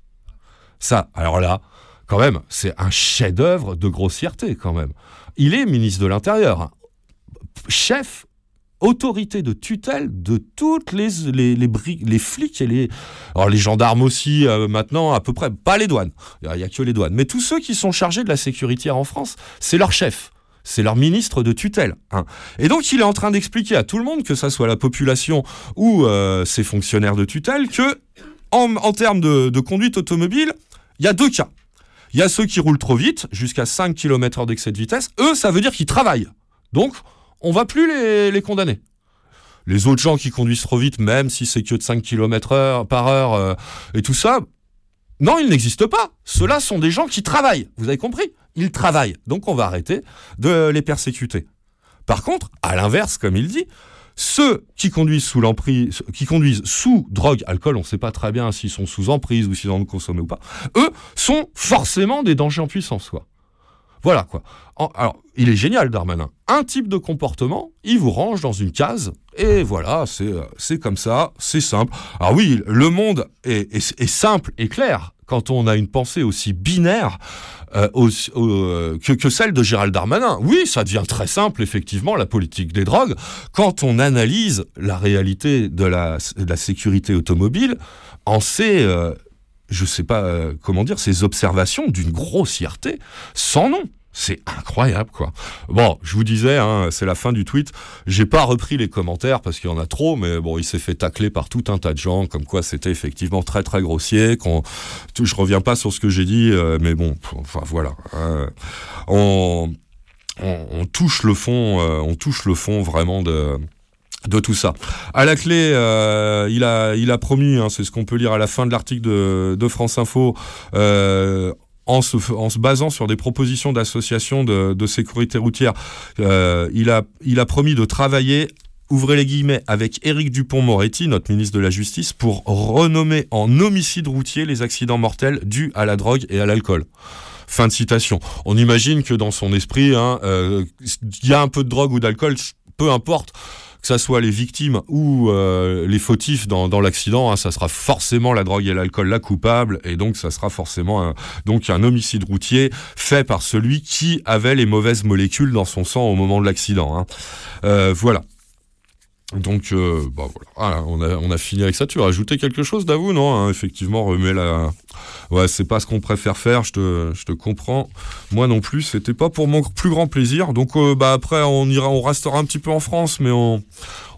Ça, alors là, quand même, c'est un chef-d'œuvre de grossièreté quand même. Il est ministre de l'Intérieur, chef autorité de tutelle de toutes les, les, flics et les... Les gendarmes aussi, euh, maintenant, à peu près, pas les douanes, il n'y a que les douanes, mais tous ceux qui sont chargés de la sécurité en France, c'est leur chef. C'est leur ministre de tutelle. hein. Et donc, il est en train d'expliquer à tout le monde, que ça soit la population ou euh, ses fonctionnaires de tutelle, que en, en termes de, de conduite automobile, il y a deux cas. Il y a ceux qui roulent trop vite, jusqu'à 5 km h d'excès de vitesse. Eux, ça veut dire qu'ils travaillent. Donc, on va plus les, condamner. Les autres gens qui conduisent trop vite, même si c'est que de 5 km heure, par heure euh, et tout ça, non, ils n'existent pas. Ceux-là sont des gens qui travaillent. Vous avez compris? Ils travaillent. Donc, on va arrêter de les persécuter. Par contre, à l'inverse, comme il dit, ceux qui conduisent sous drogue, alcool, on ne sait pas très bien s'ils sont sous emprise ou s'ils en ont consommé ou pas, eux sont forcément des dangers en puissance. Voilà, quoi. Alors, il est génial, Darmanin. Un type de comportement, il vous range dans une case, et voilà, c'est euh, comme ça, c'est simple. Alors oui, le monde est, simple et clair quand on a une pensée aussi binaire euh, euh, que, celle de Gérald Darmanin. Oui, ça devient très simple, effectivement, la politique des drogues, quand on analyse la réalité de la, sécurité automobile en euh, je sais pas euh, comment dire, ces observations d'une grossièreté sans nom. C'est incroyable, quoi. Bon, je vous disais, hein, c'est la fin du tweet. J'ai pas repris les commentaires parce qu'il y en a trop, mais bon, il s'est fait tacler par tout un tas de gens, comme quoi c'était effectivement très très grossier. Qu'on, je reviens pas sur ce que j'ai dit, euh, mais bon, enfin voilà. Euh, on, on, on touche le fond, euh, on touche le fond vraiment de de tout ça. À la clé, euh, il a promis, hein, c'est ce qu'on peut lire à la fin de l'article de, France Info. Euh, en se, en se basant sur des propositions d'associations de, sécurité routière, euh, il, a, promis de travailler ouvrez les guillemets, avec Éric Dupont-Moretti, notre ministre de la Justice, pour renommer en homicide routier les accidents mortels dus à la drogue et à l'alcool. Fin de citation. On imagine que dans son esprit, hein, il y a un peu de drogue ou d'alcool, peu importe que ça soit les victimes ou euh, les fautifs dans, dans l'accident, hein, ça sera forcément la drogue et l'alcool la coupable, et donc ça sera forcément un, donc un homicide routier fait par celui qui avait les mauvaises molécules dans son sang au moment de l'accident. Hein. Euh, voilà. Donc, euh, bah voilà, Ah, on, a, fini avec ça. Tu veux rajouter quelque chose, Davou Non, hein, effectivement, remet la. Ouais, c'est pas ce qu'on préfère faire, je te, je comprends. Moi non plus, c'était pas pour mon plus grand plaisir. Donc, euh, bah après, on ira, on restera un petit peu en France, mais on,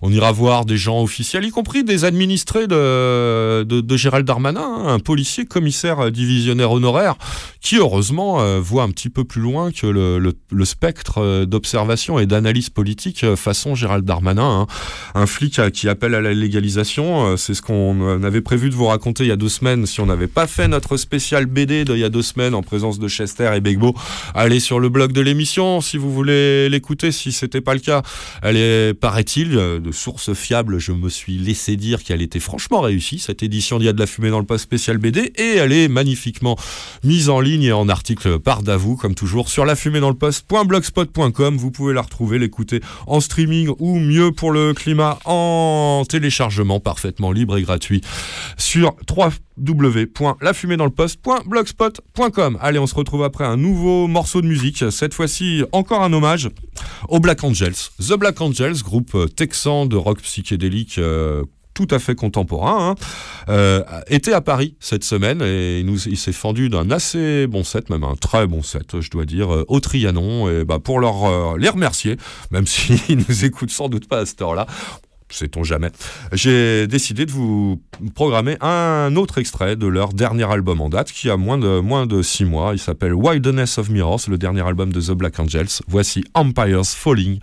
on ira voir des gens officiels, y compris des administrés de, Gérald Darmanin, hein, un policier commissaire divisionnaire honoraire, qui heureusement euh, voit un petit peu plus loin que le, spectre euh, d'observation et d'analyse politique euh, façon Gérald Darmanin. hein. Un flic qui appelle à la légalisation, c'est ce qu'on avait prévu de vous raconter il y a deux semaines si on n'avait pas fait notre spécial BD de il y a deux semaines en présence de Chester et Begbo. Allez sur le blog de l'émission si vous voulez l'écouter, si c'était pas le cas. Elle est, paraît-il, de source fiable, je me suis laissé dire qu'elle était franchement réussie, cette édition d'Il y a de la fumée dans le post spécial BD, et elle est magnifiquement mise en ligne et en article par Davou, comme toujours, sur la fumée dans le post.blogspot.com. Vous pouvez la retrouver, l'écouter en streaming ou mieux pour le climat en téléchargement parfaitement libre et gratuit sur 3 www.lafumédanslepost.blogspot.com. Allez, on se retrouve après un nouveau morceau de musique. Cette fois-ci, encore un hommage aux Black Angels. The Black Angels, groupe euh, texan de rock psychédélique euh, tout à fait contemporain, hein, euh, était à Paris cette semaine et il, nous, il s'est fendu d'un assez bon set, même un très bon set, je dois dire, au Trianon. Et bah, pour leur, les remercier, même s'ils nous écoutent sans doute pas à cette heure-là, sait-on jamais, j'ai décidé de vous programmer un autre extrait de leur dernier album en date qui a moins de, moins de six mois. Il s'appelle Wilderness of Mirrors, le dernier album de The Black Angels. Voici Empires Falling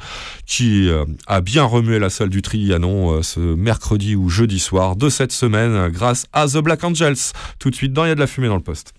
qui euh, a bien remué la salle du Trianon euh, ce mercredi ou jeudi soir de cette semaine grâce à The Black Angels. Tout de suite dans Il y a de la fumée dans le poste.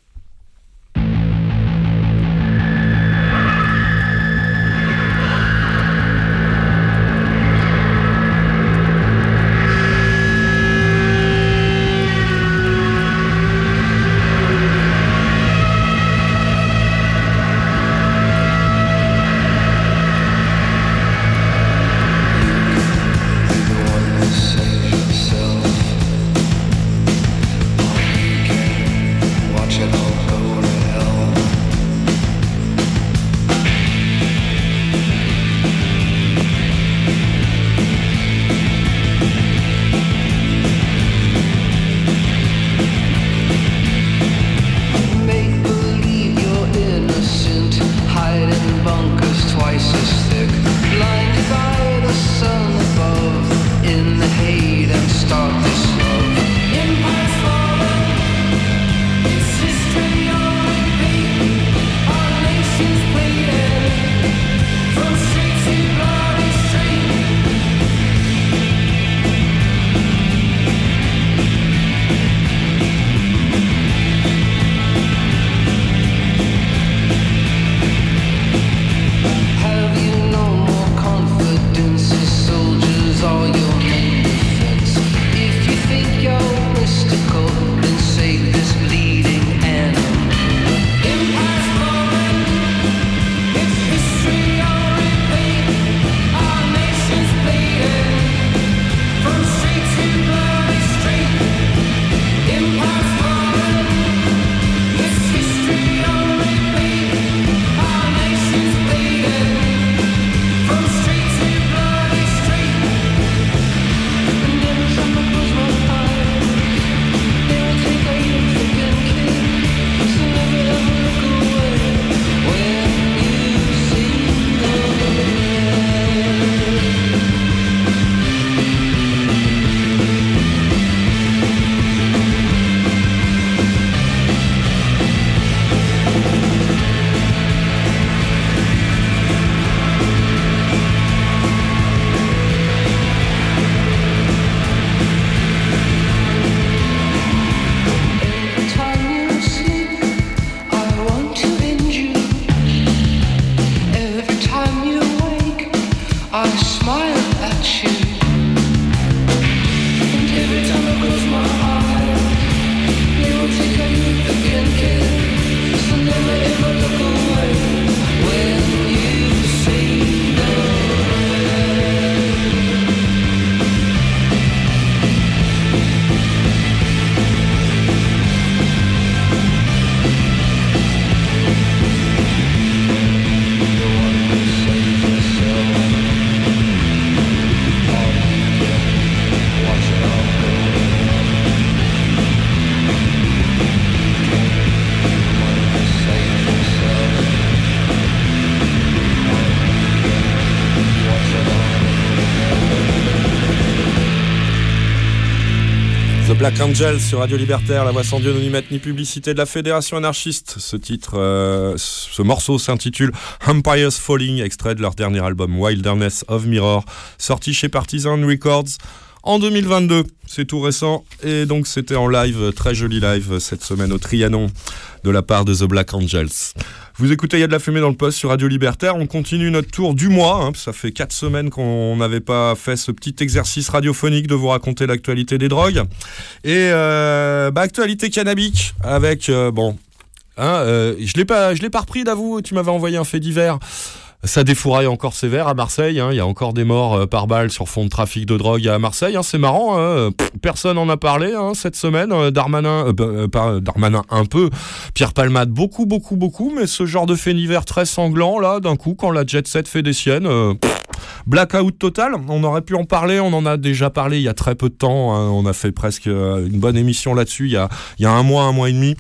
Black Angels sur Radio Libertaire, la voix sans Dieu, ni ni publicité de la Fédération anarchiste. Ce titre, euh, ce morceau s'intitule Empires Falling, extrait de leur dernier album Wilderness of Mirror, sorti chez Partisan Records en 2022. C'est tout récent et donc c'était en live, très joli live cette semaine au Trianon de la part de The Black Angels. Vous écoutez Il y a de la fumée dans le poste sur Radio Libertaire. On continue notre tour du mois. hein. Ça fait quatre semaines qu'on n'avait pas fait ce petit exercice radiophonique de vous raconter l'actualité des drogues. Et euh, bah, actualité cannabique avec euh, bon. Hein, euh, je l'ai pas, je l'ai pas repris d'avoue. Tu m'avais envoyé un fait divers. Ça défouraille encore sévère à Marseille. hein. Il y a encore des morts euh, par balle sur fond de trafic de drogue à Marseille. hein. C'est marrant. hein. Personne en a parlé cette semaine. Euh, Darmanin, euh, euh, Darmanin un peu. Pierre Palmade beaucoup, beaucoup, beaucoup. Mais ce genre de fait très sanglant là, d'un coup, quand la jet set fait des siennes. Blackout total, on aurait pu en parler, on en a déjà parlé il y a très peu de temps, on a fait presque une bonne émission là-dessus il y a un mois, un mois et demi.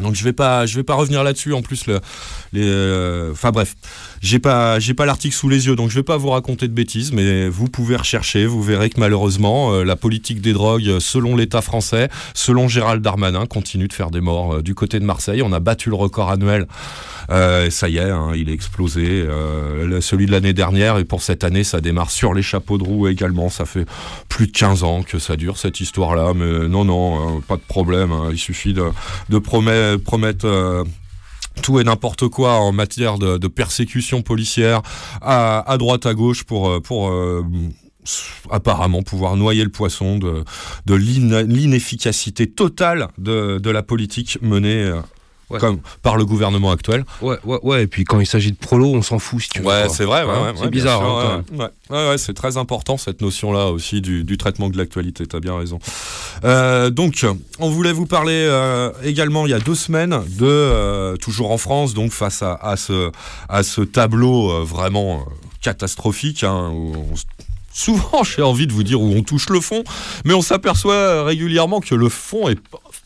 Donc je vais pas, je vais pas revenir là-dessus. En plus, le, les, euh, enfin bref, j'ai pas, j'ai pas l'article sous les yeux, donc je vais pas vous raconter de bêtises. Mais vous pouvez rechercher, vous verrez que malheureusement, euh, la politique des drogues, euh, selon l'État français, selon Gérald Darmanin, continue de faire des morts du côté de Marseille. On a battu le record annuel. Ça y est, hein, il est explosé. Celui de l'année dernière et pour cette année, ça démarre sur les chapeaux de roue également. Ça fait plus de 15 ans que ça dure cette histoire-là, mais non, non, euh, pas de problème. hein. Il suffit de, de promet- promettre. euh, tout et n'importe quoi en matière de, persécution policière à, droite à gauche pour euh, euh, apparemment pouvoir noyer le poisson de, de l'in- l'inefficacité totale de, de la politique menée euh, Ouais. comme par le gouvernement actuel. Ouais, ouais, ouais. Et puis quand il s'agit de prolo, on s'en fout si tu veux. Ouais, c'est vrai, ouais, Hein, ouais, c'est bizarre. sûr, hein, ouais, ouais. C'est très important cette notion-là aussi du, du traitement de l'actualité. T'as bien raison. Euh, donc, on voulait vous parler euh, également il y a deux semaines de euh, toujours en France, donc face à, à ce à ce tableau vraiment catastrophique. Hein, où on s- Souvent, j'ai envie de vous dire où on touche le fond, mais on s'aperçoit régulièrement que le fond est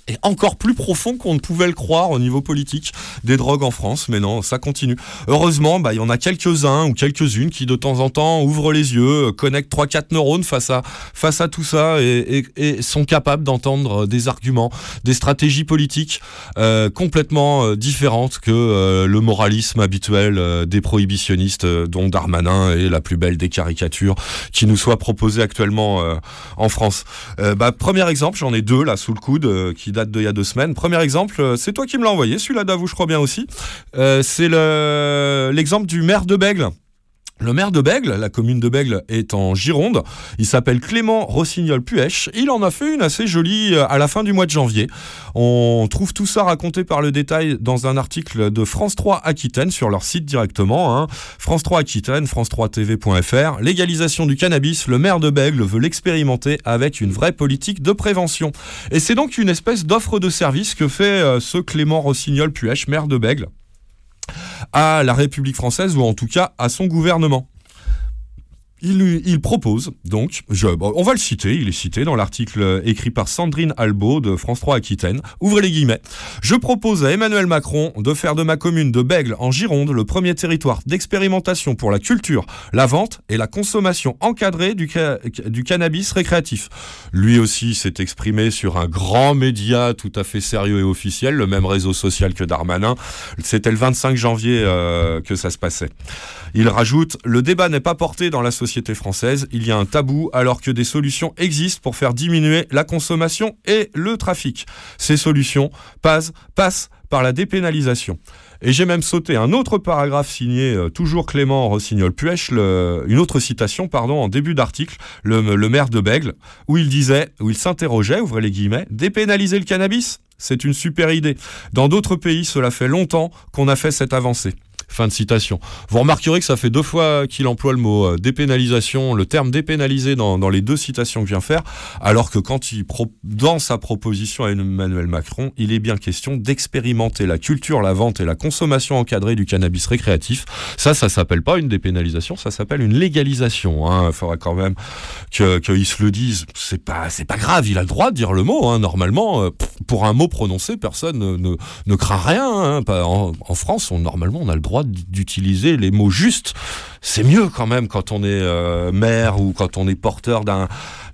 est encore plus profond qu'on ne pouvait le croire au niveau politique des drogues en France. Mais non, ça continue. Heureusement, bah, il y en a quelques-uns ou quelques-unes qui de temps en temps ouvrent les yeux, euh, connectent 3-4 neurones face à, face à tout ça et, et- et sont capables d'entendre euh, des arguments, des stratégies politiques euh, complètement euh, différentes que euh, le moralisme habituel des prohibitionnistes dont Darmanin est la plus belle des caricatures qui nous soit proposée actuellement en France. Bah, premier exemple, j'en ai deux là sous le coude qui datent d'il y a deux semaines. Premier exemple, euh, c'est toi qui me l'as envoyé, celui-là d'Avou je crois bien aussi. Euh, c'est le- l'exemple du maire de Bègle. Le maire de Bègle, la commune de Bègle est en Gironde. Il s'appelle Clément Rossignol-Puech. Il en a fait une assez jolie euh, à la fin du mois de janvier. On trouve tout ça raconté par le détail dans un article de France 3 Aquitaine sur leur site directement. hein. France 3 Aquitaine, france3tv.fr. Légalisation du cannabis, le maire de Bègle veut l'expérimenter avec une vraie politique de prévention. Et c'est donc une espèce d'offre de service que fait euh, ce Clément Rossignol-Puech, maire de Bègle à la République française ou en tout cas à son gouvernement. Il, propose donc, je- on va le citer, il est cité dans l'article écrit par Sandrine Albo de France 3 Aquitaine. Ouvrez les guillemets. Je propose à Emmanuel Macron de faire de ma commune de Bègle en Gironde le premier territoire d'expérimentation pour la culture, la vente et la consommation encadrée du, ca- du cannabis récréatif. Lui aussi s'est exprimé sur un grand média tout à fait sérieux et officiel, le même réseau social que Darmanin. C'était le 25 janvier euh, que ça se passait. Il rajoute Le débat n'est pas porté dans la société française. Il y a un tabou alors que des solutions existent pour faire diminuer la consommation et le trafic. Ces solutions passent, par la dépénalisation. Et j'ai même sauté un autre paragraphe signé euh, toujours Clément Rossignol-Puech, une autre citation, pardon, en début d'article, le, le maire de Bègle, où il disait, où il s'interrogeait, ouvrez les guillemets, dépénaliser le cannabis? C'est une super idée. Dans d'autres pays, cela fait longtemps qu'on a fait cette avancée. Fin de citation. Vous remarquerez que ça fait deux fois qu'il emploie le mot euh, dépénalisation, le terme dépénalisé dans, les deux citations que je viens faire, alors que quand il dans sa proposition à Emmanuel Macron, il est bien question d'expérimenter la culture, la vente et la consommation encadrée du cannabis récréatif. Ça, ça s'appelle pas une dépénalisation, ça s'appelle une légalisation. hein. Il faudrait quand même qu'ils se le disent. C'est pas pas grave, il a le droit de dire le mot. hein. Normalement, euh, pour un mot prononcé, personne ne, craint rien. hein. En, France, normalement, on a le droit d'utiliser les mots justes. C'est mieux quand même quand on est euh, maire ou quand on est porteur d'un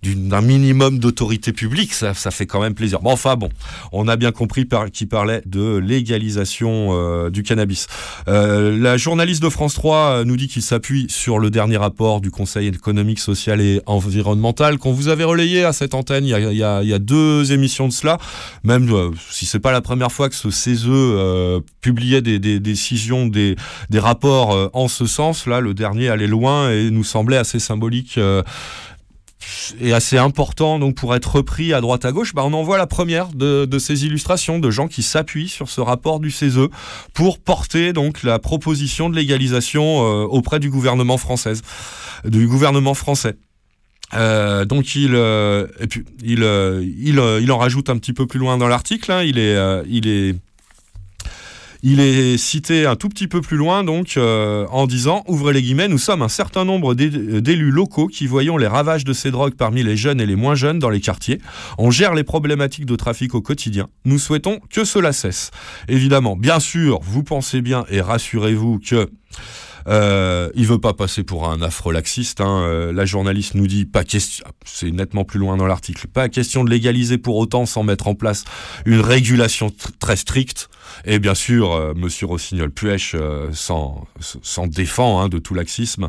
d'un minimum d'autorité publique, ça, ça fait quand même plaisir. Bon, enfin bon, on a bien compris par, qu'il parlait de légalisation euh, du cannabis. Euh, la journaliste de France 3 euh, nous dit qu'il s'appuie sur le dernier rapport du Conseil économique, social et environnemental qu'on vous avait relayé à cette antenne il y a, il y a- deux émissions de cela. Même euh, si c'est pas la première fois que ce CESE publiait des, des décisions, des, des rapports en ce sens, là, le dernier allait loin et nous semblait assez symbolique. euh, et assez important donc pour être repris à droite à gauche, bah, on en voit la première de, ces illustrations de gens qui s'appuient sur ce rapport du CESE pour porter donc la proposition de légalisation euh, auprès du gouvernement français, du gouvernement français. Euh, donc il et puis il il il en rajoute un petit peu plus loin dans l'article. hein, il est il est il est cité un tout petit peu plus loin, donc, euh, en disant, ouvrez les guillemets, nous sommes un certain nombre d'é- d'élus locaux qui voyons les ravages de ces drogues parmi les jeunes et les moins jeunes dans les quartiers. On gère les problématiques de trafic au quotidien. Nous souhaitons que cela cesse. Évidemment, bien sûr, vous pensez bien et rassurez-vous que euh, il veut pas passer pour un afro-laxiste. Hein. Euh, la journaliste nous dit pas question. C'est nettement plus loin dans l'article. Pas question de légaliser pour autant sans mettre en place une régulation tr- très stricte. Et bien sûr, euh, Monsieur Rossignol-Puech euh, s'en défend hein, de tout laxisme.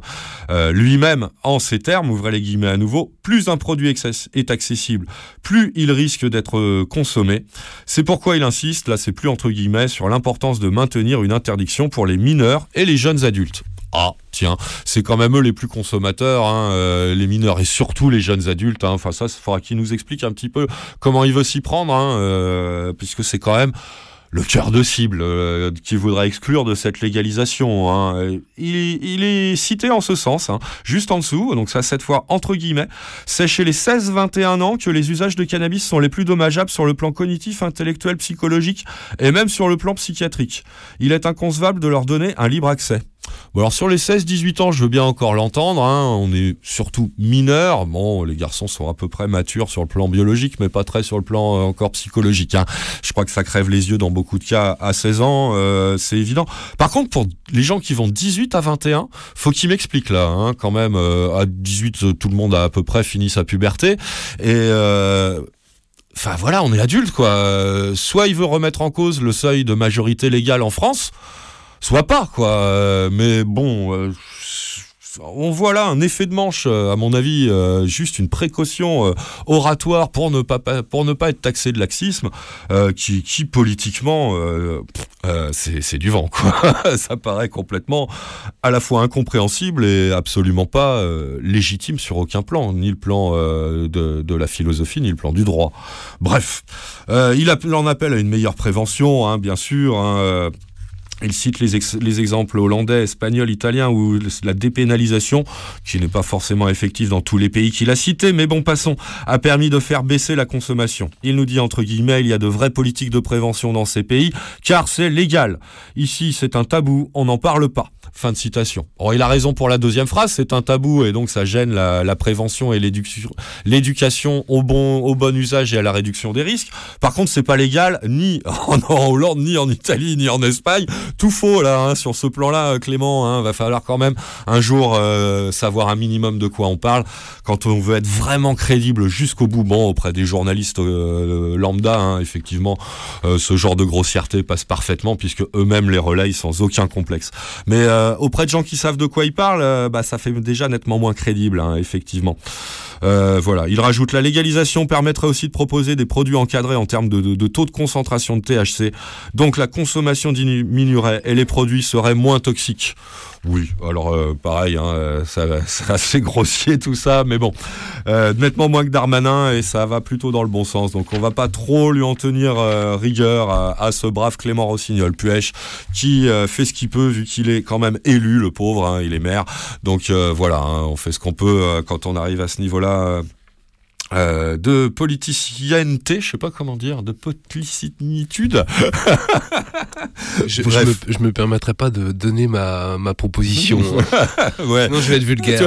Euh, Lui-même, en ces termes, ouvrez les guillemets à nouveau, plus un produit est accessible, plus il risque d'être euh, consommé. C'est pourquoi il insiste, là c'est plus entre guillemets, sur l'importance de maintenir une interdiction pour les mineurs et les jeunes adultes. Ah, tiens, c'est quand même eux les plus consommateurs, hein, les mineurs et surtout les jeunes adultes. hein. Enfin, ça, il faudra qu'ils nous expliquent un petit peu comment il veut s'y prendre, puisque c'est quand même le cœur de cible euh, qu'il voudrait exclure de cette légalisation. hein. Il, est cité en ce sens, hein, juste en dessous, donc ça cette fois entre guillemets. C'est chez les 16-21 ans que les usages de cannabis sont les plus dommageables sur le plan cognitif, intellectuel, psychologique et même sur le plan psychiatrique. Il est inconcevable de leur donner un libre accès. Bon alors sur les 16-18 ans, je veux bien encore l'entendre, hein, on est surtout mineurs, bon les garçons sont à peu près matures sur le plan biologique, mais pas très sur le plan euh, encore psychologique. Je crois que ça crève les yeux dans beaucoup de cas à 16 ans, euh, c'est évident. Par contre pour les gens qui vont de 18 à 21, faut qu'ils m'expliquent là, hein, quand même, euh, à 18 euh, tout le monde a à peu près fini sa puberté, et... euh, Enfin voilà, on est adulte quoi. Soit il veut remettre en cause le seuil de majorité légale en France, soit pas quoi. Mais bon, on voit là un effet de manche, euh, à mon avis, euh, juste une précaution euh, oratoire pour ne pas être taxé de laxisme, qui, politiquement, c'est du vent quoi. Ça paraît complètement à la fois incompréhensible et absolument pas légitime sur aucun plan, ni le plan de, la philosophie, ni le plan du droit. Bref, il, en appelle à une meilleure prévention, hein, bien sûr. hein, il cite les, ex- les exemples hollandais, espagnols, italiens, où la dépénalisation, qui n'est pas forcément effective dans tous les pays qu'il a cités, mais bon, passons, a permis de faire baisser la consommation. Il nous dit, entre guillemets, il y a de vraies politiques de prévention dans ces pays, car c'est légal. Ici, c'est un tabou, on n'en parle pas. Fin de citation. Or, il a raison pour la deuxième phrase, c'est un tabou, et donc ça gêne la, prévention et l'éducation au bon, au bon usage et à la réduction des risques. Par contre, c'est pas légal ni en Hollande, ni en Italie, ni en Espagne. Tout faux là, hein, sur ce plan-là, Clément. Hein, va falloir quand même un jour euh, savoir un minimum de quoi on parle quand on veut être vraiment crédible jusqu'au bout. Bon, auprès des journalistes euh, lambda, hein, effectivement, euh, ce genre de grossièreté passe parfaitement puisque eux-mêmes les relayent sans aucun complexe. Mais euh, auprès de gens qui savent de quoi ils parlent, euh, bah, ça fait déjà nettement moins crédible, hein, effectivement. Euh, voilà. Il rajoute la légalisation permettrait aussi de proposer des produits encadrés en termes de, de- de taux de concentration de THC. Donc la consommation diminuerait et les produits seraient moins toxiques. Oui, alors euh, pareil, hein, euh, c'est assez grossier tout ça, mais bon, euh, nettement moins que Darmanin et ça va plutôt dans le bon sens. Donc on va pas trop lui en tenir rigueur à, ce brave Clément Rossignol Puech qui fait ce qu'il peut vu qu'il est quand même élu, le pauvre, hein, il est maire. Donc voilà, hein, on fait ce qu'on peut quand on arrive à ce niveau-là. Euh, de politicienneté, je sais pas comment dire, de policitude. Je, je Bref. me, je me permettrai pas de donner ma, ma proposition. ouais. non, je vais être vulgaire.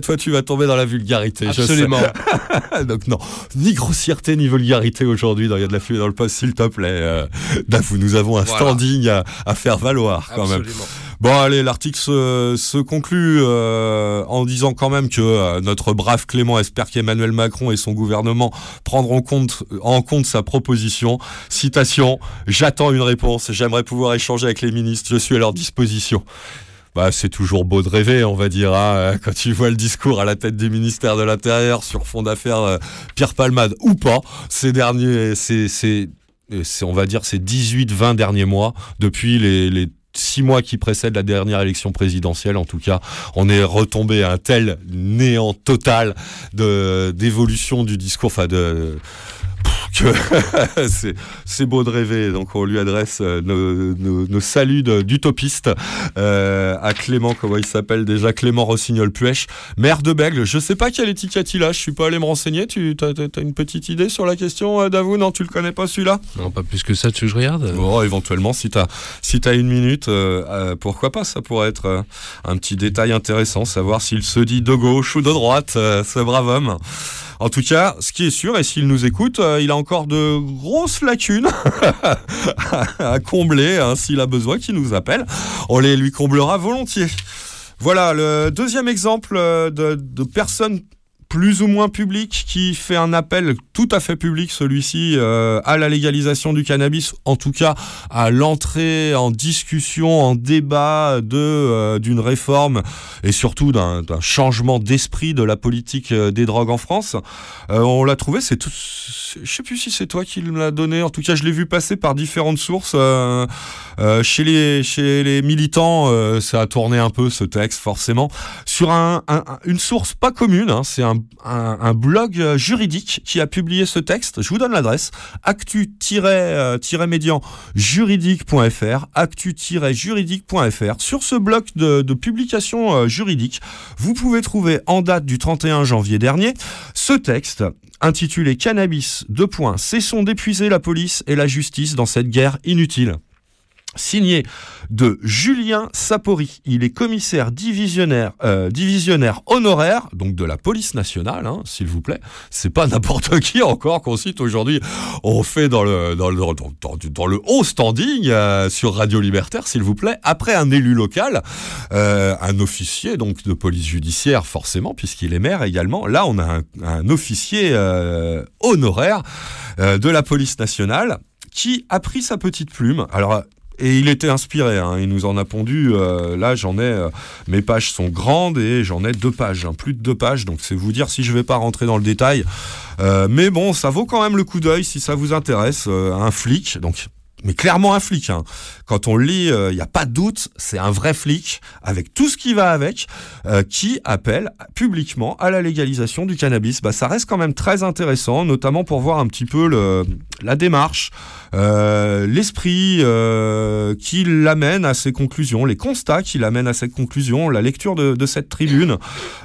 Toi, tu vas tomber dans la vulgarité. Absolument. Donc non, ni grossièreté ni vulgarité aujourd'hui dans Il y a de la fumée dans le poste, s'il te plaît. Euh, Dafou, nous avons un Voilà. standing à, à faire valoir quand même. Bon, allez, l'article se, conclut euh, en disant quand même que euh, notre brave Clément espère qu'Emmanuel Macron et son gouvernement prendront compte, en compte sa proposition. Citation J'attends une réponse. J'aimerais pouvoir échanger avec les ministres. Je suis à leur disposition. Bah, c'est toujours beau de rêver, on va dire, hein, quand tu vois le discours à la tête du ministère de l'Intérieur sur fond d'affaires euh, Pierre Palmade ou pas, ces derniers, on va dire, ces 18-20 derniers mois, depuis les six mois qui précèdent la dernière élection présidentielle, en tout cas, on est retombé à un tel néant total d'évolution du discours, enfin de c'est beau de rêver. Donc on lui adresse euh, nos, nos- nos saluts d'utopiste euh, à Clément, comment il s'appelle déjà, Clément Rossignol-Puech, maire de Bègle. Je sais pas quelle étiquette il a, je suis pas allé me renseigner. Tu as, une petite idée sur la question, euh, Davou? Non, tu le connais pas celui-là? Non, pas plus que ça, tu veux que je regarde Bon, éventuellement, si t'as si une minute, euh, euh, pourquoi pas? Ça pourrait être un petit détail intéressant, savoir s'il se dit de gauche ou de droite, ce brave homme. En tout cas, ce qui est sûr, et s'il nous écoute, euh, il a encore de grosses lacunes à combler, hein, s'il a besoin qu'il nous appelle. On les lui comblera volontiers. Voilà, le deuxième exemple euh, de, de personne plus ou moins public qui fait un appel tout à fait public celui-ci euh, à la légalisation du cannabis, en tout cas à l'entrée en discussion, en débat de euh, d'une réforme et surtout d'un changement d'esprit de la politique euh, des drogues en France. Euh, on l'a trouvé, c'est tout. Je sais plus si c'est toi qui me l'a donné. En tout cas, je l'ai vu passer par différentes sources. euh, euh, chez les chez les militants, ça a tourné un peu ce texte forcément sur un- une source pas commune. hein, c'est un, un, blog euh, juridique qui a publié ce texte. Je vous donne l'adresse actu-médian juridique.fr actu-juridique.fr. Sur ce blog de, de publication euh, juridique, vous pouvez trouver en date du 31 janvier dernier ce texte intitulé Cannabis, deux points, cessons d'épuiser la police et la justice dans cette guerre inutile signé de Julien Sapori. Il est commissaire divisionnaire, euh, divisionnaire honoraire, donc de la police nationale, hein, s'il vous plaît. C'est pas n'importe qui encore qu'on cite aujourd'hui. On fait dans le dans le dans, dans- le haut standing euh, sur Radio Libertaire, s'il vous plaît. Après un élu local, euh, un officier donc de police judiciaire forcément, puisqu'il est maire également. Là, on a un, un officier euh, honoraire euh, de la police nationale qui a pris sa petite plume. Alors et il était inspiré, hein, il nous en a pondu. euh, là, j'en ai. euh, mes pages sont grandes et j'en ai deux pages, hein, plus de deux pages. Donc, c'est vous dire si je vais pas rentrer dans le détail. Euh, mais bon, ça vaut quand même le coup d'œil si ça vous intéresse. euh, un flic, donc. Mais clairement un flic. hein. Quand on le lit, il n'y a pas de doute, c'est un vrai flic avec tout ce qui va avec, euh, qui appelle publiquement à la légalisation du cannabis. Bah, ça reste quand même très intéressant, notamment pour voir un petit peu le, la démarche, euh, l'esprit euh, qui l'amène à ces conclusions, les constats qui l'amènent à cette conclusion, la lecture de, de cette tribune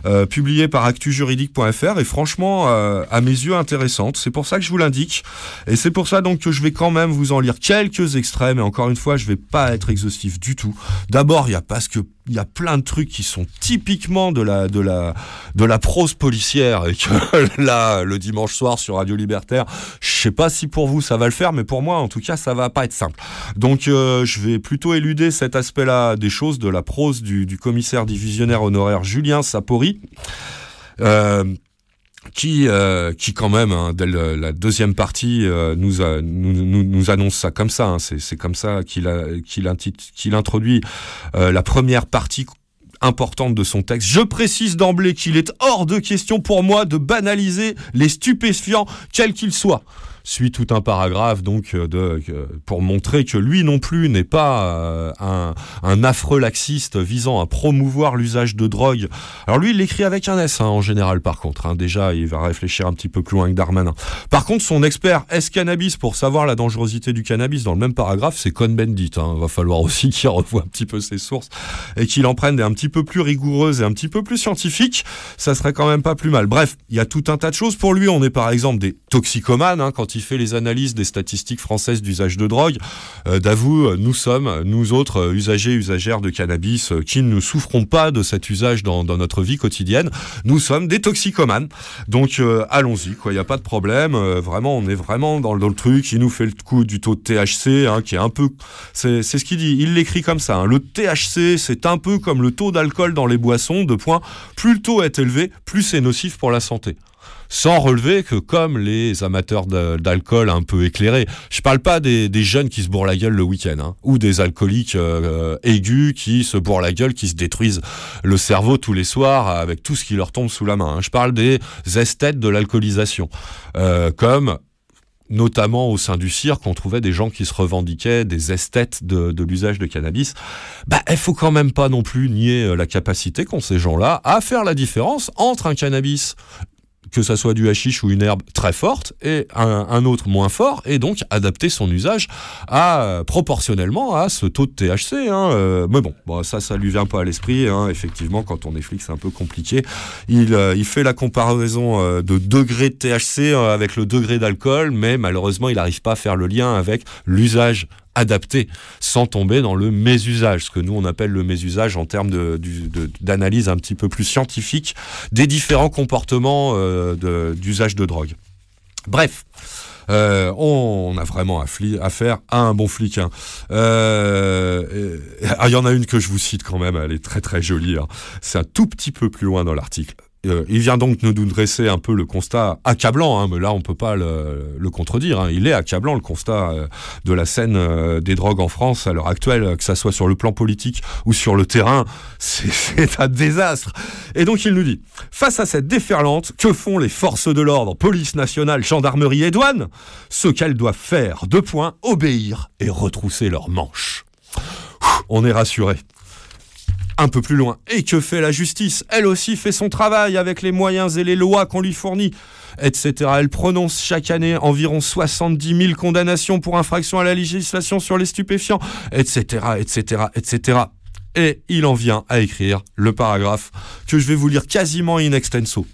euh, publiée par actujuridique.fr est franchement, euh, à mes yeux, intéressante. C'est pour ça que je vous l'indique. Et c'est pour ça donc que je vais quand même vous en lire quelques extraits, mais encore une fois, je vais pas être exhaustif du tout. D'abord, il y a parce que il y a plein de trucs qui sont typiquement de la de la de la prose policière et que là le dimanche soir sur Radio Libertaire, je sais pas si pour vous ça va le faire, mais pour moi en tout cas ça va pas être simple. Donc euh, je vais plutôt éluder cet aspect-là des choses de la prose du, commissaire divisionnaire honoraire Julien Sapori. Euh, qui, euh, qui quand même, hein, dès la deuxième partie, nous, nous, annonce ça comme ça. hein. c'est, comme ça qu'il, introduit la première partie importante de son texte. Je précise d'emblée qu'il est hors de question pour moi de banaliser les stupéfiants, quels qu'ils soient. Suit tout un paragraphe donc euh, pour montrer que lui non plus n'est pas euh, un, un affreux laxiste visant à promouvoir l'usage de drogue. Alors lui, il l'écrit avec un S hein, en général par contre. hein. Déjà, il va réfléchir un petit peu plus loin que Darmanin. Par contre, son expert S-Cannabis pour savoir la dangerosité du cannabis dans le même paragraphe, c'est Cohn-Bendit. Hein. Va falloir aussi qu'il revoie un petit peu ses sources et qu'il en prenne des un petit peu plus rigoureuses et un petit peu plus scientifiques. Ça serait quand même pas plus mal. Bref, il y a tout un tas de choses. Pour lui, on est par exemple des toxicomanes hein, quand il qui fait les analyses des statistiques françaises d'usage de drogue, euh, d'avoue, nous sommes, nous autres euh, usagers, usagères de cannabis, euh, qui ne souffrons pas de cet usage dans, notre vie quotidienne, nous sommes des toxicomanes. Donc euh, allons-y, quoi, il n'y a pas de problème. vraiment, on est vraiment dans, le- truc. Il nous fait le coup du taux de THC, hein, qui est un peu... C'est ce qu'il dit, il l'écrit comme ça. hein. Le THC, c'est un peu comme le taux d'alcool dans les boissons, de points. Plus le taux est élevé, plus c'est nocif pour la santé sans relever que comme les amateurs d'alcool un peu éclairés, je parle pas des, jeunes qui se bourrent la gueule le week-end, hein, ou des alcooliques euh, aigus qui se bourrent la gueule, qui se détruisent le cerveau tous les soirs avec tout ce qui leur tombe sous la main. hein. Je parle des esthètes de l'alcoolisation, euh, comme notamment au sein du cirque, on trouvait des gens qui se revendiquaient des esthètes de, l'usage de cannabis. Bah, il faut quand même pas non plus nier euh, la capacité qu'ont ces gens-là à faire la différence entre un cannabis que ça soit du hashish ou une herbe très forte et un, autre moins fort et donc adapter son usage à proportionnellement à ce taux de THC hein, euh, mais bon, bon ça ça lui vient pas à l'esprit hein, effectivement quand on est flic c'est un peu compliqué. Il, euh, fait la comparaison euh, de degré de THC avec le degré d'alcool mais malheureusement il n'arrive pas à faire le lien avec l'usage adapté sans tomber dans le mésusage, ce que nous on appelle le mésusage en termes d'analyse un petit peu plus scientifique des différents comportements euh, d'usage de, drogue. Bref. euh, on, a vraiment affaire à un bon flic. hein. Euh, ah, Il y en a une que je vous cite quand même, elle est très très jolie. hein. C'est un tout petit peu plus loin dans l'article. Euh, il vient donc nous dresser un peu le constat accablant, hein, mais là on peut pas le, contredire. hein. Il est accablant le constat euh, de la scène euh, des drogues en France à l'heure actuelle, que ça soit sur le plan politique ou sur le terrain, c'est un désastre. Et donc il nous dit, face à cette déferlante, que font les forces de l'ordre, police nationale, gendarmerie et douane Ce qu'elles doivent faire, deux points, obéir et retrousser leurs manches. On est rassuré. Un peu plus loin. Et que fait la justice? Elle aussi fait son travail avec les moyens et les lois qu'on lui fournit, etc. Elle prononce chaque année environ 70 000 condamnations pour infraction à la législation sur les stupéfiants, etc., etc., etc. Et il en vient à écrire le paragraphe que je vais vous lire quasiment in extenso.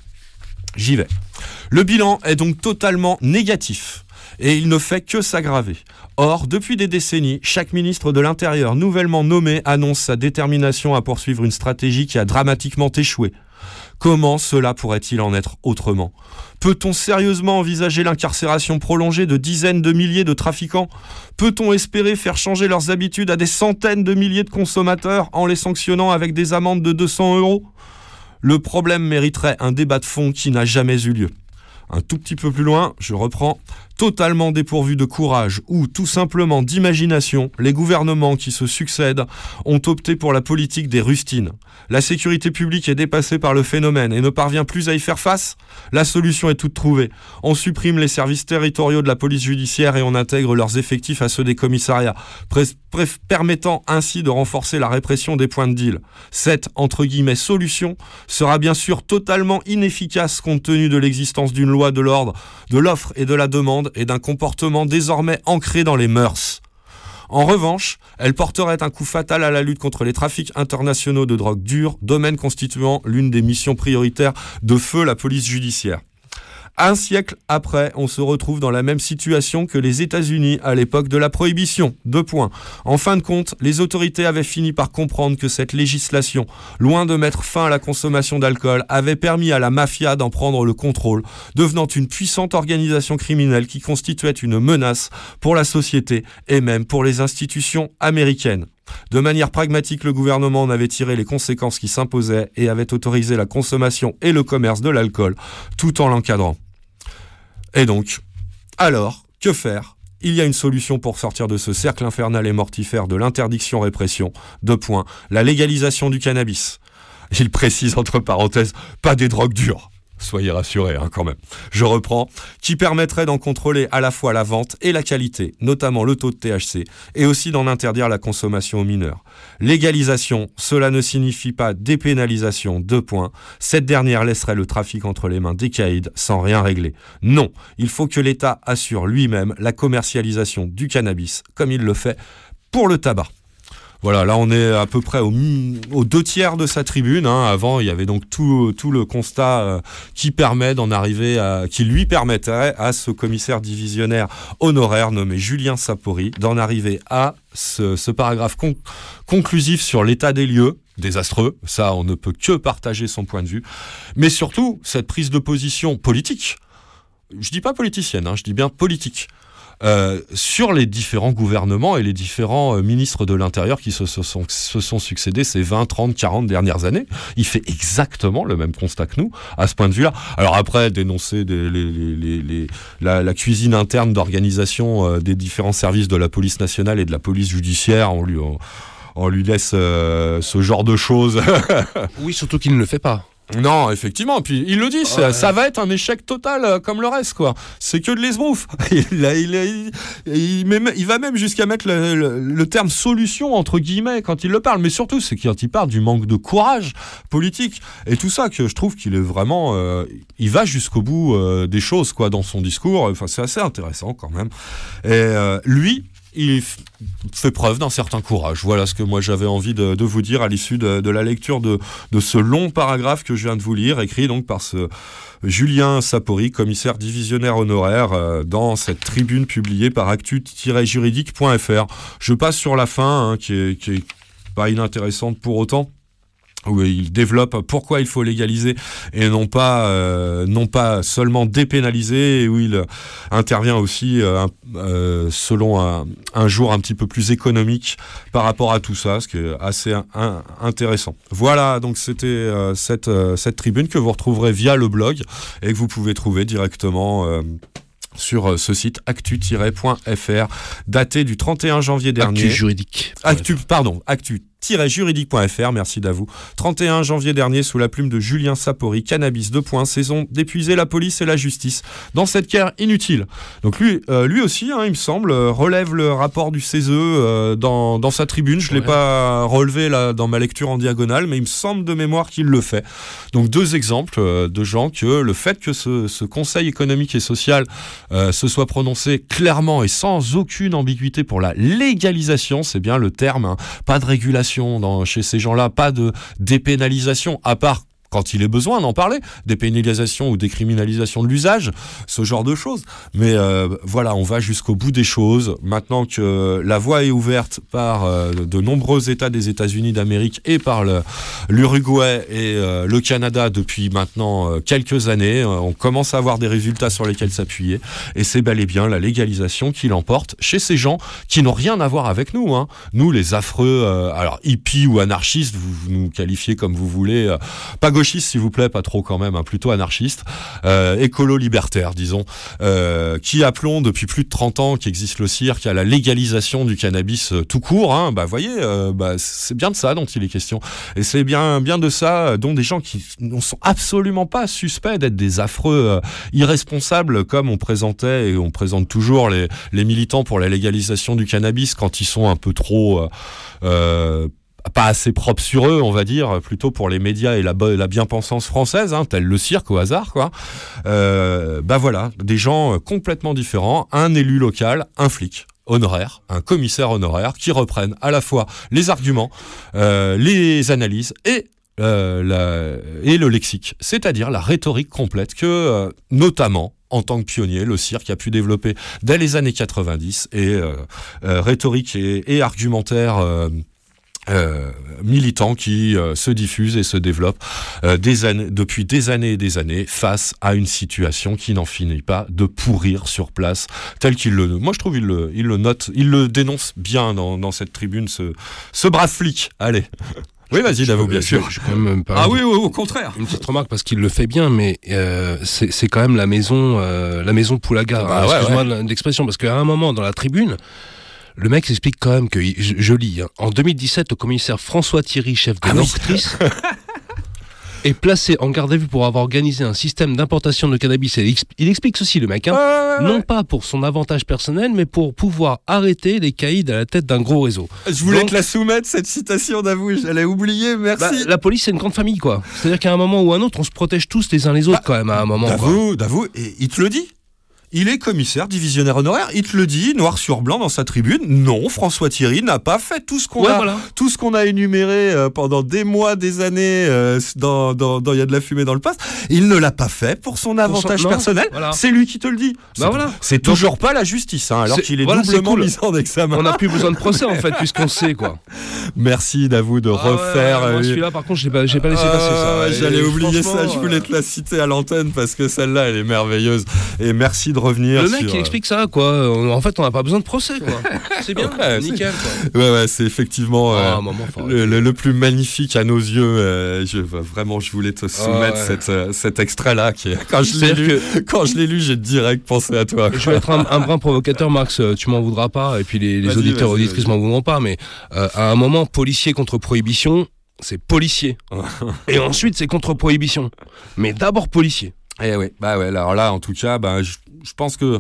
J'y vais. Le bilan est donc totalement négatif et il ne fait que s'aggraver. Or, depuis des décennies, chaque ministre de l'Intérieur nouvellement nommé annonce sa détermination à poursuivre une stratégie qui a dramatiquement échoué. Comment cela pourrait-il en être autrement? Peut-on sérieusement envisager l'incarcération prolongée de dizaines de milliers de trafiquants? Peut-on espérer faire changer leurs habitudes à des centaines de milliers de consommateurs en les sanctionnant avec des amendes de 200 euros? Le problème mériterait un débat de fond qui n'a jamais eu lieu. Un tout petit peu plus loin, je reprends, totalement dépourvus de courage ou tout simplement d'imagination, les gouvernements qui se succèdent ont opté pour la politique des rustines. La sécurité publique est dépassée par le phénomène et ne parvient plus à y faire face La solution est toute trouvée. On supprime les services territoriaux de la police judiciaire et on intègre leurs effectifs à ceux des commissariats, permettant ainsi de renforcer la répression des points de deal. Cette, entre guillemets, solution sera bien sûr totalement inefficace compte tenu de l'existence d'une loi de l'ordre, de l'offre et de la demande et d'un comportement désormais ancré dans les mœurs. En revanche, elle porterait un coup fatal à la lutte contre les trafics internationaux de drogue dure, domaine constituant l'une des missions prioritaires de feu la police judiciaire. Un siècle après, on se retrouve dans la même situation que les États-Unis à l'époque de la prohibition. Deux points. En fin de compte, les autorités avaient fini par comprendre que cette législation, loin de mettre fin à la consommation d'alcool, avait permis à la mafia d'en prendre le contrôle, devenant une puissante organisation criminelle qui constituait une menace pour la société et même pour les institutions américaines. De manière pragmatique, le gouvernement en avait tiré les conséquences qui s'imposaient et avait autorisé la consommation et le commerce de l'alcool, tout en l'encadrant. Et donc, alors, que faire? Il y a une solution pour sortir de ce cercle infernal et mortifère de l'interdiction-répression. Deux points. La légalisation du cannabis. Il précise entre parenthèses, pas des drogues dures. Soyez rassurés hein, quand même. Je reprends, qui permettrait d'en contrôler à la fois la vente et la qualité, notamment le taux de THC, et aussi d'en interdire la consommation aux mineurs. Légalisation, cela ne signifie pas dépénalisation, deux points. Cette dernière laisserait le trafic entre les mains des caïds sans rien régler. Non, il faut que l'État assure lui-même la commercialisation du cannabis, comme il le fait pour le tabac. Voilà, là on est à peu près aux deux tiers de sa tribune. hein. Avant, il y avait donc tout, le constat euh, qui permet d'en arriver qui lui permettrait à ce commissaire divisionnaire honoraire nommé Julien Sapori d'en arriver à ce, paragraphe con- conclusif sur l'état des lieux. Désastreux, ça on ne peut que partager son point de vue, mais surtout cette prise de position politique. Je dis pas politicienne, hein, je dis bien politique euh, sur les différents gouvernements et les différents euh, ministres de l'Intérieur qui se, sont, succédés ces 20, 30, 40 dernières années. Il fait exactement le même constat que nous à ce point de vue-là. Alors après, dénoncer la, cuisine interne d'organisation euh, des différents services de la police nationale et de la police judiciaire, on lui, laisse ce genre de choses. Oui, surtout qu'il ne le fait pas. Non, effectivement. Puis il le dit, ça, ça va être un échec total euh, comme le reste, quoi. C'est que de l'esbrouf. il, a- il, a- il, il met- il va même jusqu'à mettre le, le- le terme solution entre guillemets quand il le parle. Mais surtout, c'est quand il parle du manque de courage politique et tout ça que je trouve qu'il est vraiment. euh, il va jusqu'au bout euh, des choses, quoi, dans son discours. Enfin, c'est assez intéressant quand même. Et lui. Il fait preuve d'un certain courage. Voilà ce que moi j'avais envie de, vous dire à l'issue de, la lecture de, de ce long paragraphe que je viens de vous lire, écrit donc par ce Julien Sapori, commissaire divisionnaire honoraire, euh, dans cette tribune publiée par actu-juridique.fr. Je passe sur la fin, hein, qui, est, qui est pas inintéressante pour autant où il développe pourquoi il faut légaliser et non pas euh, non pas seulement dépénaliser et où il intervient aussi euh, euh, selon un, un jour un petit peu plus économique par rapport à tout ça ce qui est assez un- un- intéressant voilà donc c'était cette cette tribune que vous retrouverez via le blog et que vous pouvez trouver directement sur ce site actu-fr daté du 31 janvier dernier Actu juridique. Actu, pardon, actu-juridique.fr, merci d'avou. 31 janvier dernier, sous la plume de Julien Sapori, Cannabis 2 points, saison d'épuiser la police et la justice dans cette guerre inutile. Donc lui, euh, lui aussi, hein, il me semble, euh, relève le rapport du CESE euh, dans, dans sa tribune. Je l'ai Ouais. pas relevé là dans ma lecture en diagonale, mais il me semble de mémoire qu'il le fait. Donc deux exemples euh, de gens que le fait que ce, ce Conseil économique et social se soit prononcé clairement et sans aucune ambiguïté pour la légalisation, c'est bien le terme, hein, pas de régulation chez ces gens-là, pas de dépénalisation, à part quand il est besoin d'en parler, dépénalisation ou décriminalisation de l'usage, ce genre de choses. Mais euh, voilà, on va jusqu'au bout des choses. Maintenant que la voie est ouverte par euh, de nombreux États des États-Unis d'Amérique et par l'Uruguay et euh, le Canada depuis maintenant euh, quelques années, on commence à avoir des résultats sur lesquels s'appuyer. Et c'est bel et bien la légalisation qui l'emporte chez ces gens qui n'ont rien à voir avec nous. hein. Nous, les affreux, alors hippies ou anarchistes, vous, nous qualifiez comme vous voulez, pas gauchistes s'il vous plaît, pas trop quand même, hein, plutôt anarchistes, euh, écolo-libertaires, disons, euh, qui appelons depuis plus de 30 ans qu'existe le cirque à la légalisation du cannabis euh, tout court. Hein, bah voyez, bah, c'est bien de ça dont il est question. Et c'est bien, bien de ça dont des gens qui ne sont absolument pas suspects d'être des affreux irresponsables comme on présentait et on présente toujours les, militants pour la légalisation du cannabis quand ils sont un peu trop... pas assez propres sur eux, on va dire, plutôt pour les médias et la, bien-pensance française, hein, tel le cirque au hasard, quoi. Euh, bah voilà, des gens euh, complètement différents, un élu local, un flic honoraire, un commissaire honoraire, qui reprennent à la fois les arguments, euh, les analyses et euh, le lexique, c'est-à-dire la rhétorique complète que, euh, notamment, en tant que pionnier, le cirque a pu développer dès les années 90 et euh, rhétorique et argumentaire. Euh, euh, militant qui euh, se diffuse et se développe euh, des années, depuis des années et des années face à une situation qui n'en finit pas de pourrir sur place tel qu'il le moi je trouve il le, il le note il le dénonce bien dans, dans cette tribune ce, ce brave flic. Allez. Oui vas-y Davo bien Je- sûr. Je, quand même ah oui, oui au contraire. Une petite remarque parce qu'il le fait bien, mais euh, c'est c'est quand même la maison, euh, la maison Poulaga. Bah hein, ouais, Excuse-moi l'expression, parce qu'à un moment dans la tribune, le mec s'explique quand même que, je, je lis, hein, en 2017, le commissaire François Thierry, chef de Ah est placé en garde à vue pour avoir organisé un système d'importation de cannabis. Et il, exp- il explique ceci, le mec, hein, Ouais, ouais, ouais. non pas pour son avantage personnel, mais pour pouvoir arrêter les caïds à la tête d'un gros réseau. je voulais Donc- te la soumettre cette citation Davo j'allais oublier merci Bah, la police, c'est une grande famille, quoi. C'est-à-dire qu'à un moment ou un autre, on se protège tous les uns les autres, Bah, quand même, à un moment. quoi. Davo, Davo, et il te le dit. Il est commissaire, divisionnaire honoraire. Il te le dit, noir sur blanc dans sa tribune. Non, François Thierry n'a pas fait tout ce qu'on Ouais, a, voilà. tout ce qu'on a énuméré euh, pendant des mois, des années euh, dans, dans, dans Il y a de la fumée dans le poste. Il ne l'a pas fait pour son avantage personnel. voilà. C'est lui qui te le dit. C'est- voilà. C'est toujours pas la justice, hein, alors qu'il est voilà, doublement cool. mis en examen. On n'a plus besoin de procès en fait, puisqu'on sait quoi. Merci Davou de Ah refaire. ouais, euh, celui-là, par contre, j'ai pas, j'ai pas laissé Ah, passer ça. Et J'allais oublier ça, je voulais te la citer à l'antenne parce que celle-là, elle est merveilleuse. Et merci de revenir Le mec, sur, il euh, explique ça, quoi. En fait, on n'a pas besoin de procès, quoi. C'est bien, Ouais, c'est- nickel, quoi. Ouais, ouais, c'est effectivement Ah, euh, moment, le, le- le plus magnifique à nos yeux. euh, je, vraiment, je voulais te soumettre ouais. cette, cet extrait-là. Qui, quand je l'ai lu, quand je l'ai lu, j'ai direct pensé à toi. Je vais être un, un brin provocateur, Max, tu m'en voudras pas, et puis les, les auditeurs auditrices m'en voudront pas, mais euh, à un moment, policier contre prohibition, c'est policier. et ensuite, c'est contre prohibition. Mais d'abord policier. Eh oui, bah ouais, alors là, en tout cas, bah, je, je pense que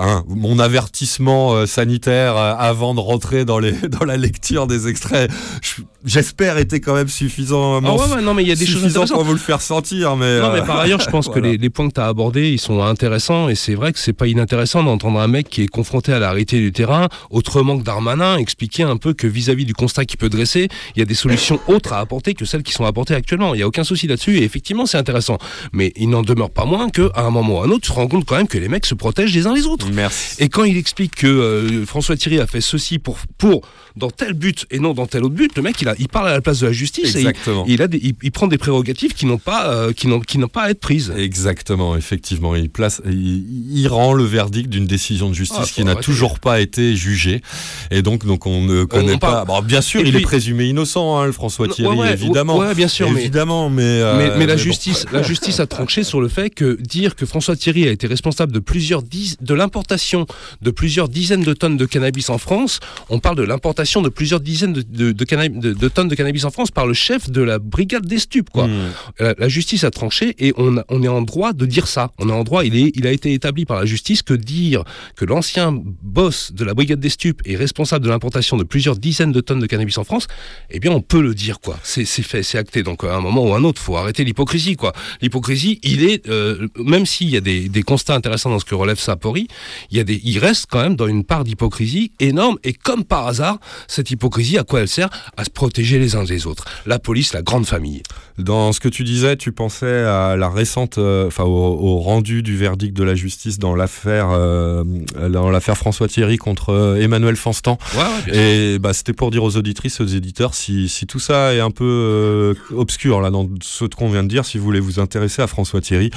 hein, mon avertissement euh, sanitaire euh, avant de rentrer dans, les, dans la lecture des extraits, je- j'espère était quand même suffisant. Ah ouais, ouais, non, mais il y a des choses intéressantes. pour vous le faire sentir. Mais, Non, mais par ailleurs, je pense voilà. que les, les points que tu as abordés, ils sont intéressants. Et c'est vrai que c'est pas inintéressant d'entendre un mec qui est confronté à la réalité du terrain, autrement que Darmanin, expliquer un peu que vis-à-vis du constat qu'il peut dresser, il y a des solutions autres à apporter que celles qui sont apportées actuellement. Il n'y a aucun souci là-dessus. Et effectivement, c'est intéressant. Mais il n'en demeure pas moins qu'à un moment ou à un autre, tu te rends compte quand même que les mecs se protègent les uns les autres. Merci. Et quand il explique que euh, François Thierry a fait ceci pour, pour dans tel but et non dans tel autre but, le mec il, a, il parle à la place de la justice et il, a des- il- il prend des prérogatives qui n'ont pas, euh, qui n'ont, qui n'ont pas à être prises. Exactement, effectivement. Il, place, il, rend le verdict d'une décision de justice Ah, qui n'a toujours pas été jugée. Et donc, donc on ne connaît on pas. Bon, bien sûr, Et il puis- est présumé innocent, hein, le François Non, Thierry, ouais, ouais, évidemment. ouais, bien sûr, évidemment, mais, euh, mais, mais la justice, la justice a tranché sur le fait que dire que François Thierry a été responsable de plusieurs diz- de l'importation de plusieurs dizaines de tonnes de cannabis en France, on parle de l'importation de plusieurs dizaines de, de, de canna- de- de tonnes de cannabis en France par le chef de la brigade des stupes, quoi. Hmm. La, la justice a tranché et on, a- on est en droit de dire ça. On est en droit, il, est, il a été établi par la justice que dire que l'ancien boss de la brigade des stupes est responsable de l'importation de plusieurs dizaines de tonnes de cannabis en France, eh bien on peut le dire quoi. C'est c'est fait, c'est acté. Donc à un moment ou à un autre, faut arrêter l'hypocrisie quoi. L'hypocrisie, il est, euh, même s'il y a des, des constats intéressants dans ce que relève Sapori, il y a des, il reste quand même dans une part d'hypocrisie énorme. Et comme par hasard, cette hypocrisie, à quoi elle sert? À se protéger les uns des autres. La police, la grande famille. Dans ce que tu disais, tu pensais à la récente, euh, enfin au, au rendu du verdict de la justice dans l'affaire, euh, dans l'affaire François Thierry contre euh, Emmanuel Fanstan. Ouais, ouais. Et bah, c'était pour dire aux auditrices, aux éditeurs, si, si tout ça est un peu euh, obscur là dans ce qu'on vient de dire, si vous voulez vous intéresser à François Thierry,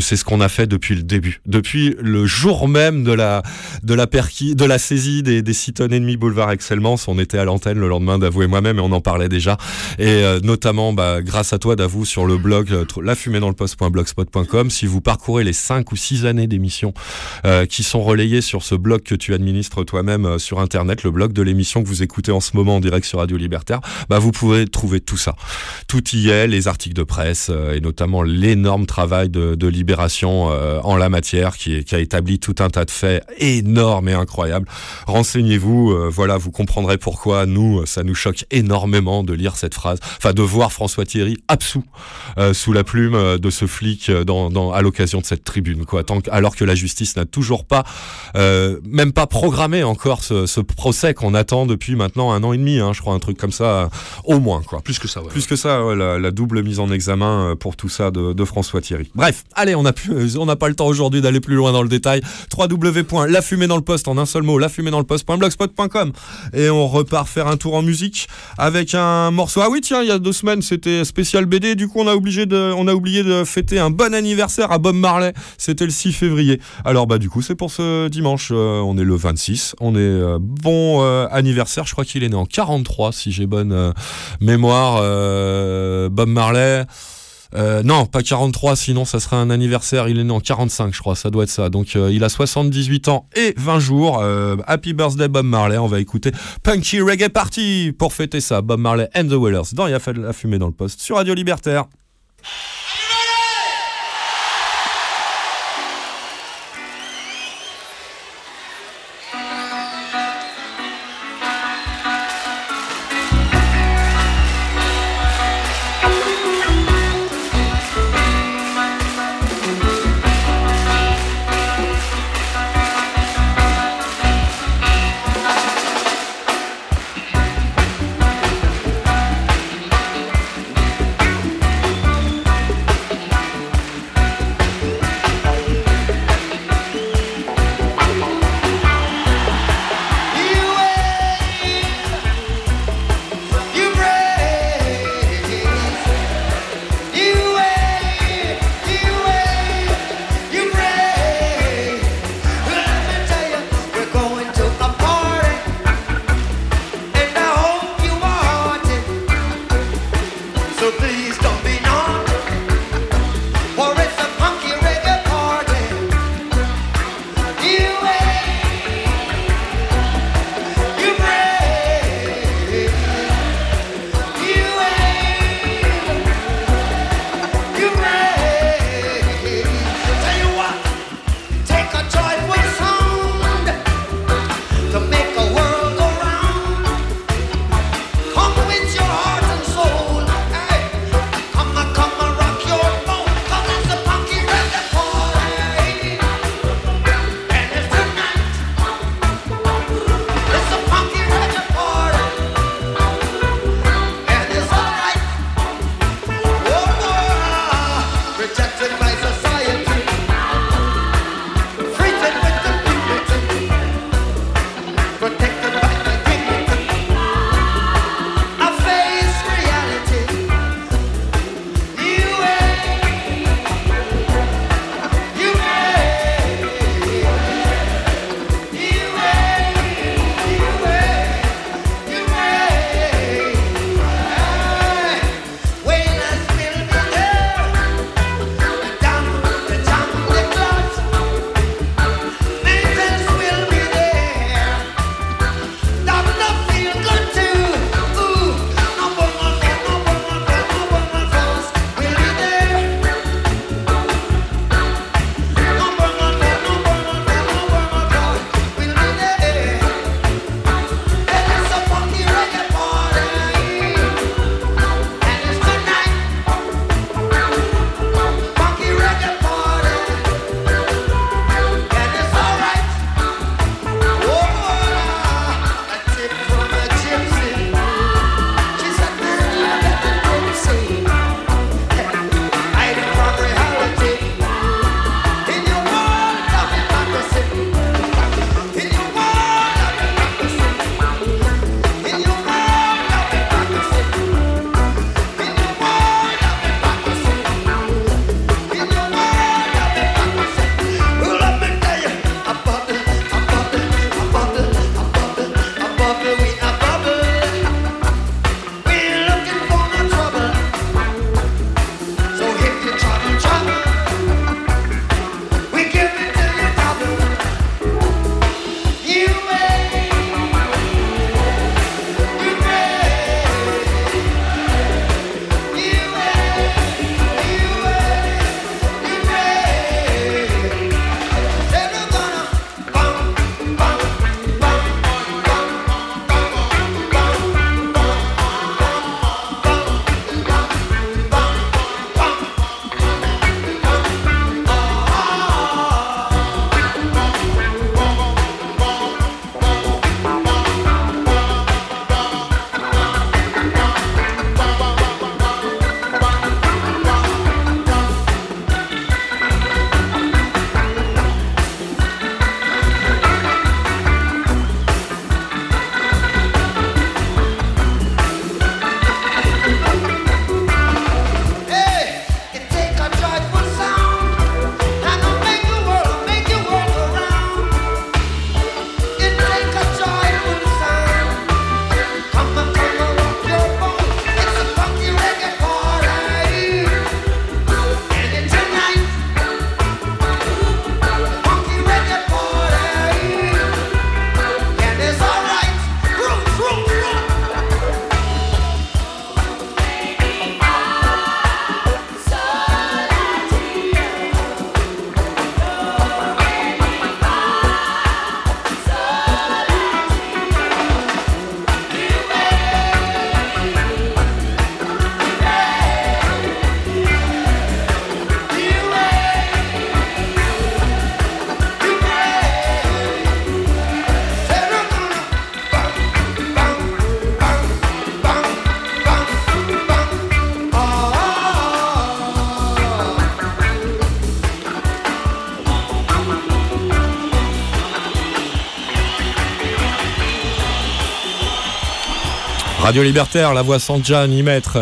c'est ce qu'on a fait depuis le début, depuis le jour même de la de la perquis, de la saisie des, des six tonnes et demi boulevard Excellence. On était à l'antenne le lendemain d'Avou et moi-même et on en parlait déjà. Et euh, notamment bah, grâce à toi d'Avou sur le blog euh, lafumée-dans-le-poste.blogspot.com. Si vous parcourez les cinq ou six années d'émissions euh, qui sont relayées sur ce blog que tu administres toi-même euh, sur Internet, le blog de l'émission que vous écoutez en ce moment en direct sur Radio Libertaire, bah, vous pouvez trouver tout ça. Tout y est, les articles de presse et notamment l'énorme travail de, de libération en la matière qui, est- qui a établi tout un tas de faits énormes et incroyables. Renseignez-vous, euh, voilà, vous comprendrez pourquoi nous, ça nous choque énormément de lire cette phrase, enfin de voir François Thierry absous euh, sous la plume euh, de ce flic euh, dans, dans, à l'occasion de cette tribune, quoi. Tant que- alors que la justice n'a toujours pas, euh, même pas programmé encore ce, ce procès qu'on attend depuis maintenant un an et demi, hein, je crois, un truc comme ça, euh, au moins, quoi. Plus que ça, ouais. Plus que ça, ouais, la, la double mise en examen euh, pour tout ça de, de François Thierry. Bref, allez, on n'a euh, on n'a pas le temps aujourd'hui d'aller plus loin dans le détail. www.lafumée dans le poste en un seul mot, lafumée dans le poste.blogspot.com et on repart faire un tour en musique avec un morceau. Ah oui, tiens, il y a deux semaines, c'était spécial BD. Du coup, on a oublié de fêter un bon anniversaire à Bob Marley. C'était le 6 février. Alors bah du coup, c'est pour ce dimanche. euh, on est le 26. On est euh, bon euh, anniversaire. Je crois qu'il est né en 43, si j'ai bonne mémoire. Bob Marley. Euh, non, pas 43, sinon ça serait un anniversaire. Il est né en 45, je crois, ça doit être ça. Donc euh, il a 78 ans et 20 jours. Euh, happy birthday Bob Marley. On va écouter Punky Reggae Party pour fêter ça. Bob Marley and the Wailers dans Il y a fait de la fumée dans le poste sur Radio Libertaire. Radio Libertaire, la voix sans déjà ni maître,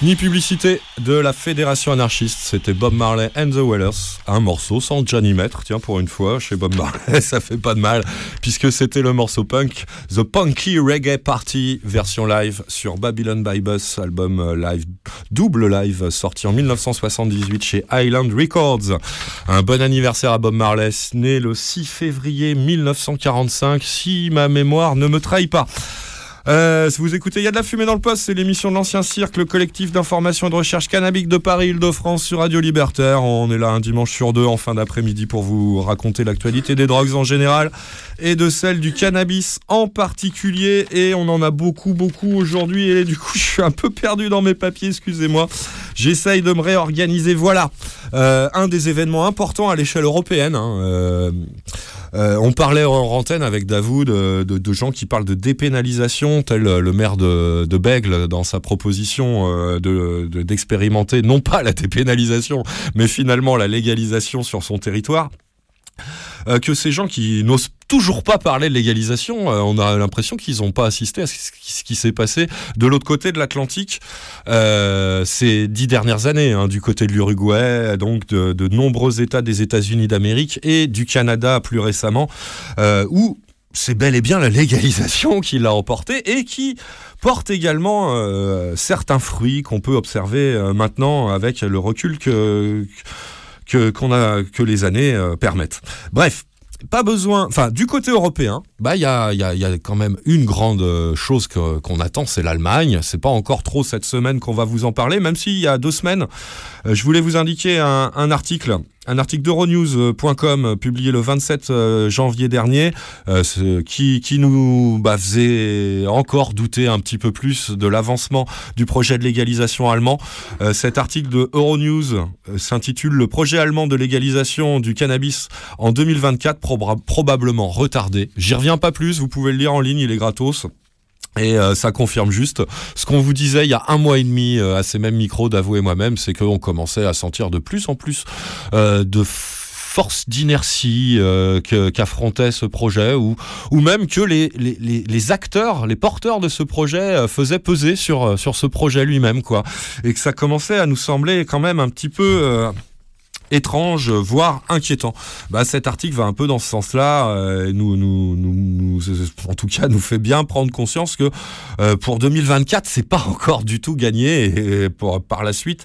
ni publicité de la Fédération anarchiste. C'était Bob Marley and the Wailers. Un morceau sans Johnny Maître, tiens, pour une fois, chez Bob Marley, ça fait pas de mal, puisque c'était le morceau punk, The Punky Reggae Party, version live sur Babylon by Bus, album euh, live, double live, sorti en 1978 chez Island Records. Un bon anniversaire à Bob Marley, né le 6 février 1945, si ma mémoire ne me trahit pas. Euh, si vous écoutez, il y a de la fumée dans le poste, c'est l'émission de l'Ancien Cirque, le collectif d'information et de recherche cannabique de Paris, Île-de-France sur Radio Libertaire. On est là un dimanche sur deux en fin d'après-midi pour vous raconter l'actualité des drogues en général et de celle du cannabis en particulier. Et on en a beaucoup, beaucoup aujourd'hui. Et du coup, je suis un peu perdu dans mes papiers, excusez-moi. J'essaye de me réorganiser. Voilà, Euh, un des événements importants à l'échelle européenne. hein. Euh, euh, on parlait en antenne avec Davoud euh, de, gens qui parlent de dépénalisation, tel euh, le maire de, Bègle dans sa proposition de- de- d'expérimenter non pas la dépénalisation, mais finalement la légalisation sur son territoire. Euh, que ces gens qui n'osent toujours pas parler de légalisation, euh, on a l'impression qu'ils n'ont pas assisté à ce qui, s'est passé de l'autre côté de l'Atlantique euh, ces dix dernières années, hein, du côté de l'Uruguay, donc de, nombreux États des États-Unis d'Amérique et du Canada plus récemment, où c'est bel et bien la légalisation qui l'a emporté et qui porte également certains fruits qu'on peut observer maintenant avec le recul que que, qu'on a, que les années euh, permettent. Bref. Pas besoin, enfin du côté européen, bah il y a, y, a, quand même une grande euh, chose que- qu'on attend, c'est l'Allemagne. C'est pas encore trop cette semaine qu'on va vous en parler, même s'il y a deux semaines, euh, je voulais vous indiquer un article, un article d'Euronews.com euh, publié le 27 euh, janvier dernier, euh, qui, nous bah, faisait encore douter un petit peu plus de l'avancement du projet de légalisation allemand. Cet article de Euronews s'intitule Le projet allemand de légalisation du cannabis en 2024 proba- probablement retardé. J'y reviens pas plus, vous pouvez le lire en ligne, il est gratos. Et euh, ça confirme juste ce qu'on vous disait il y a un mois et demi euh, à ces mêmes micros d'avouer moi-même, c'est qu'on commençait à sentir de plus en plus euh, de force d'inertie euh, qu'affrontait ce projet ou, ou même que les, les, les, acteurs, les porteurs de ce projet faisaient peser sur, sur ce projet lui-même quoi. Et que ça commençait à nous sembler quand même un petit peu étrange, voire inquiétant. Bah, cet article va un peu dans ce sens-là, euh, nous, en tout cas, nous fait bien prendre conscience que euh, pour 2024, c'est pas encore du tout gagné, et pour, par la suite,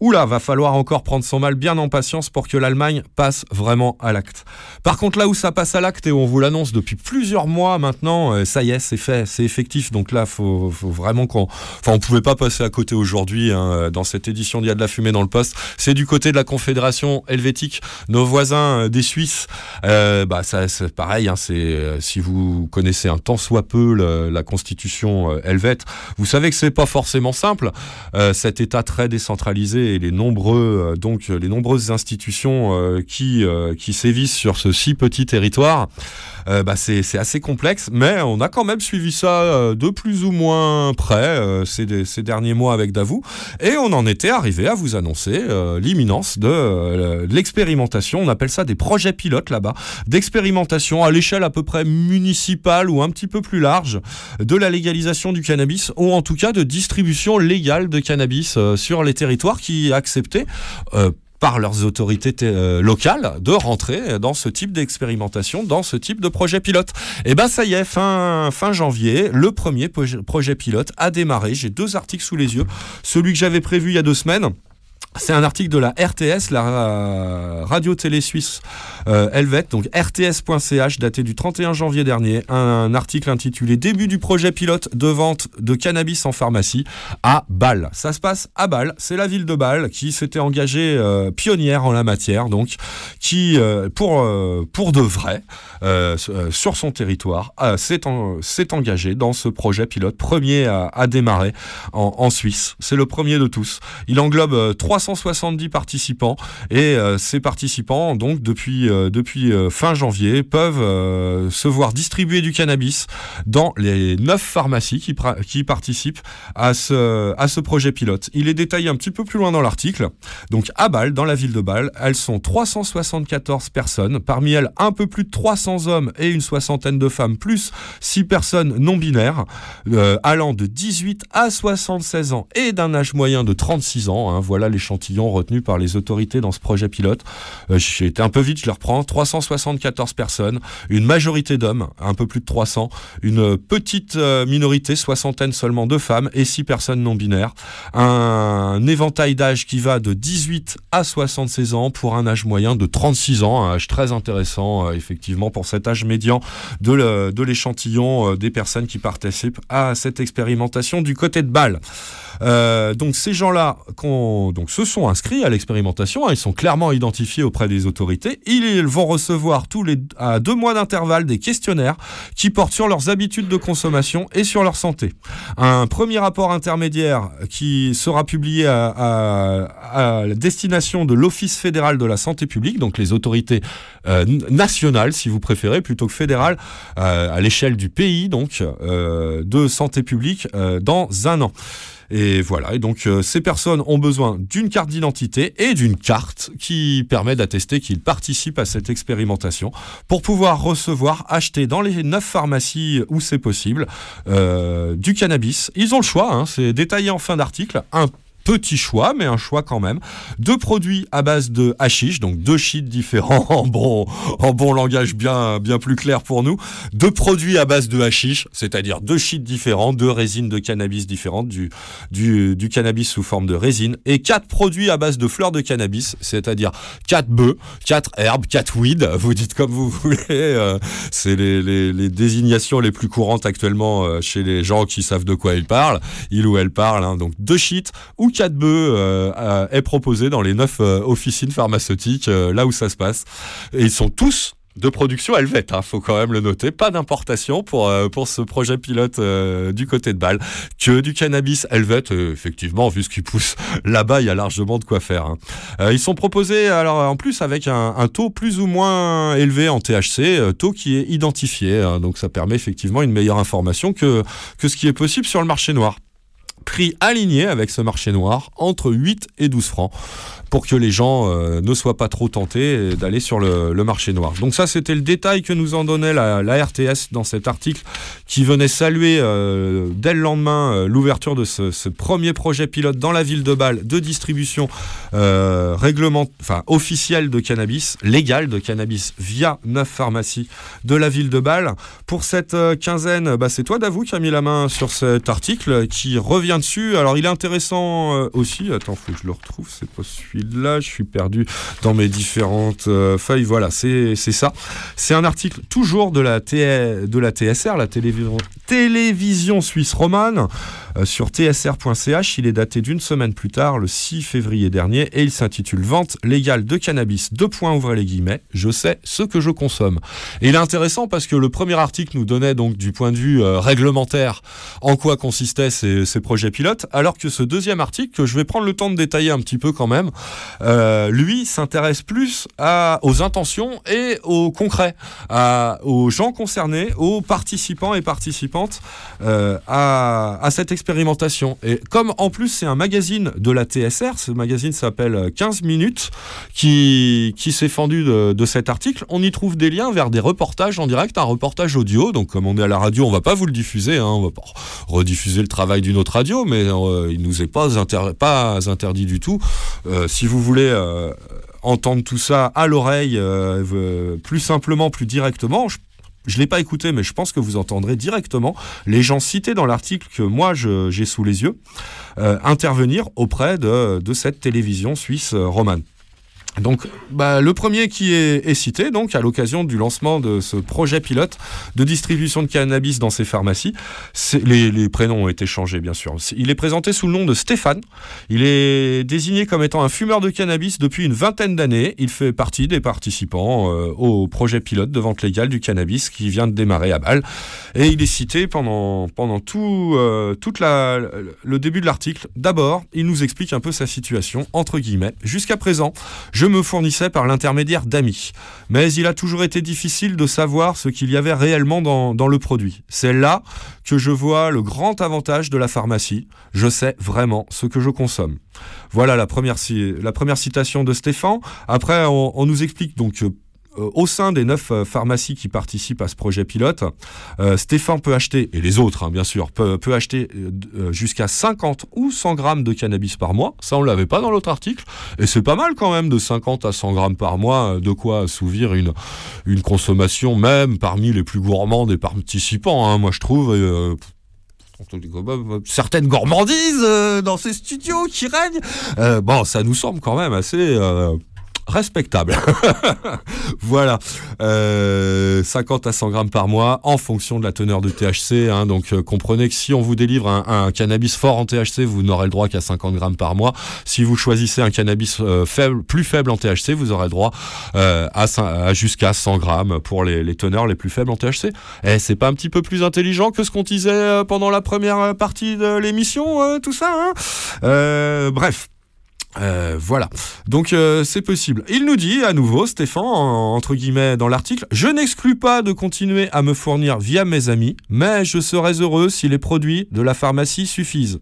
oula, va falloir encore prendre son mal bien en patience pour que l'Allemagne passe vraiment à l'acte. Par contre, là où ça passe à l'acte et on vous l'annonce depuis plusieurs mois maintenant, euh, ça y est, c'est fait, c'est effectif. Donc là, faut, faut vraiment qu'on, enfin, on pouvait pas passer à côté aujourd'hui hein, dans cette édition d'Il y a de la fumée dans le poste. C'est du côté de la Confédération helvétique, nos voisins euh, des Suisses. Euh, bah, ça, c'est pareil. Hein, euh, si vous connaissez un tant soit peu la constitution euh, helvète, vous savez que c'est pas forcément simple. Euh, cet État très décentralisé et les nombreux euh, donc euh, les nombreuses institutions euh, qui qui sévissent sur ce si petit territoire. Bah, c'est assez complexe, mais on a quand même suivi ça de plus ou moins près ces, ces derniers mois avec Davou, et on en était arrivé à vous annoncer l'imminence de, l'expérimentation. On appelle ça des projets pilotes là-bas, d'expérimentation à l'échelle à peu près municipale ou un petit peu plus large de la légalisation du cannabis, ou en tout cas de distribution légale de cannabis sur les territoires qui acceptaient euh, par leurs autorités té- euh, locales de rentrer dans ce type d'expérimentation, dans ce type de projet pilote. Et ben ça y est, fin, janvier, le premier projet pilote a démarré. J'ai deux articles sous les yeux. Celui que j'avais prévu il y a deux semaines. C'est un article de la RTS, la euh, radio-télé suisse euh, helvète, donc rts.ch, daté du 31 janvier dernier. Un, article intitulé Début du projet pilote de vente de cannabis en pharmacie à Bâle. Ça se passe à Bâle, c'est la ville de Bâle qui s'était engagée euh, pionnière en la matière, donc qui, euh, pour, de vrai, sur son territoire, s'est en- s'est engagé dans ce projet pilote, premier à, démarrer en, Suisse. C'est le premier de tous. Il englobe trois 370 participants et euh, ces participants, donc depuis, euh, depuis euh, fin janvier, peuvent se voir distribuer du cannabis dans les neuf pharmacies qui, qui participent à ce, à ce projet pilote. Il est détaillé un petit peu plus loin dans l'article. Donc à Bâle, dans la ville de Bâle, elles sont 374 personnes, parmi elles un peu plus de 300 hommes et une soixantaine de femmes, plus 6 personnes non binaires, allant de 18 à 76 ans et d'un âge moyen de 36 ans. hein. Voilà retenu par les autorités dans ce projet pilote. Euh, J'ai été un peu vite, je le reprends. 374 personnes, une majorité d'hommes, un peu plus de 300, une petite euh, minorité, soixantaine seulement de femmes et 6 personnes non binaires. Un éventail d'âge qui va de 18 à 76 ans pour un âge moyen de 36 ans, un âge très intéressant euh, effectivement pour cet âge médian de l'échantillon des personnes qui participent à cette expérimentation du côté de Bâle. Euh, donc ces gens-là donc se sont inscrits à l'expérimentation, hein, ils sont clairement identifiés auprès des autorités. Ils vont recevoir tous les à deux mois d'intervalle des questionnaires qui portent sur leurs habitudes de consommation et sur leur santé. Un premier rapport intermédiaire qui sera publié à, la destination de l'Office fédéral de la santé publique, donc les autorités euh, nationales, si vous préférez, plutôt que fédérales, euh, à l'échelle du pays, donc de santé publique dans un an. Et voilà, et donc euh, ces personnes ont besoin d'une carte d'identité et d'une carte qui permet d'attester qu'ils participent à cette expérimentation pour pouvoir recevoir, acheter dans les neuf pharmacies où c'est possible euh, du cannabis. Ils ont le choix, hein, c'est détaillé en fin d'article, petit choix, mais un choix quand même, de produits à base de hashish, donc deux shit différents en bon, en bon langage bien, bien plus clair pour nous, deux produits à base de hashish, c'est-à-dire deux shit différents, deux résines de cannabis différentes, du, du, du cannabis sous forme de résine, et quatre produits à base de fleurs de cannabis, c'est-à-dire quatre bœufs, quatre herbes, quatre weed, vous dites comme vous voulez, euh, c'est les, les, les désignations les plus courantes actuellement euh, chez les gens qui savent de quoi ils parlent, il ou elle parle, hein. donc deux shit ou quatre bœufs euh, euh, est proposé dans les neuf euh, officines pharmaceutiques, là où ça se passe, ils sont tous de production helvète, hein, faut quand même le noter. Pas d'importation pour, pour ce projet pilote du côté de Bâle. Que du cannabis helvète, effectivement, vu ce qui pousse là-bas, il y a largement de quoi faire. hein. Ils sont proposés, alors en plus, avec un, taux plus ou moins élevé en THC, taux qui est identifié. hein. donc ça permet effectivement une meilleure information que, que ce qui est possible sur le marché noir prix aligné avec ce marché noir entre 8 et 12 francs pour que les gens euh, ne soient pas trop tentés d'aller sur le, marché noir. Donc ça, c'était le détail que nous en donnait la, RTS dans cet article qui venait saluer euh, dès le lendemain euh, l'ouverture de ce, premier projet pilote dans la ville de Bâle de distribution réglement, enfin officielle de cannabis, légale de cannabis via neuf pharmacies de la ville de Bâle. Pour cette quinzaine, bah, c'est toi Davou qui a mis la main sur cet article qui revient dessus. Alors il est intéressant aussi. Attends, faut que je le retrouve. C'est pas celui-là. Je suis perdu dans mes différentes euh, feuilles. Voilà, c'est ça. C'est un article toujours de la, T- de la TSR, la télévision, suisse romane, sur tsr.ch. Il est daté d'une semaine plus tard, le 6 février dernier, et il s'intitule Vente légale de cannabis. Deux points. Je sais ce que je consomme. Et il est intéressant parce que le premier article nous donnait donc du point de vue euh, réglementaire en quoi consistaient ces, projets pilotes, alors que ce deuxième article, que je vais prendre le temps de détailler un petit peu quand même, euh, lui s'intéresse plus aux intentions et au concret, à- aux gens concernés, aux participants et participantes euh, à, à cette Et comme en plus c'est un magazine de la TSR, ce magazine s'appelle 15 minutes, qui, qui s'est fendu de, de cet article, on y trouve des liens vers des reportages en direct, un reportage audio. Donc comme on est à la radio, on va pas vous le diffuser, hein, on va pas rediffuser le travail d'une autre radio, mais euh, il nous est pas, pas interdit du tout. Euh, si vous voulez euh, entendre tout ça à l'oreille, euh, euh, plus simplement, plus directement, je je l'ai pas écouté, mais je pense que vous entendrez directement les gens cités dans l'article que moi j'ai sous les yeux euh, intervenir auprès de, de cette télévision suisse euh, romane. Donc, bah, le premier qui est, cité, donc, à l'occasion du lancement de ce projet pilote de distribution de cannabis dans ces pharmacies, les, prénoms ont été changés, bien sûr. Il est présenté sous le nom de Stéphane. Il est désigné comme étant un fumeur de cannabis depuis une vingtaine d'années. Il fait partie des participants euh, au projet pilote de vente légale du cannabis qui vient de démarrer à Bâle. Et il est cité pendant, pendant tout euh, toute la, le début de l'article. D'abord, il nous explique un peu sa situation, entre guillemets. Jusqu'à présent, me fournissais par l'intermédiaire d'amis. Mais il a toujours été difficile de savoir ce qu'il y avait réellement dans, le produit. C'est là que je vois le grand avantage de la pharmacie. Je sais vraiment ce que je consomme. Voilà la première, citation de Stéphane. Après, on, on nous explique donc... euh, au sein des neuf euh, pharmacies qui participent à ce projet pilote, euh, Stéphane peut acheter, et les autres hein, bien sûr, peut, acheter jusqu'à 50 ou 100 grammes de cannabis par mois. Ça, on l'avait pas dans l'autre article. Et c'est pas mal quand même de 50 à 100 grammes par mois, de quoi assouvir une, une consommation même parmi les plus gourmands des participants, hein, moi je trouve. et, euh, certaines gourmandises dans ces studios qui règnent. Bon, ça nous semble quand même assez respectable. voilà, Euh, 50 à 100 grammes par mois en fonction de la teneur de THC. hein. donc euh, comprenez que si on vous délivre un, cannabis fort en THC, vous n'aurez le droit qu'à 50 grammes par mois. Si vous choisissez un cannabis euh, faible, plus faible en THC, vous aurez le droit euh, à, jusqu'à 100 grammes pour les, teneurs les plus faibles en THC. Eh, c'est pas un petit peu plus intelligent que ce qu'on disait euh, pendant la première euh, partie de l'émission, euh, tout ça hein? Euh, Bref. Euh, voilà, donc euh, c'est possible. Il nous dit à nouveau, Stéphane, en- entre guillemets dans l'article, je n'exclus pas de continuer à me fournir via mes amis, mais je serais heureux si les produits de la pharmacie suffisent.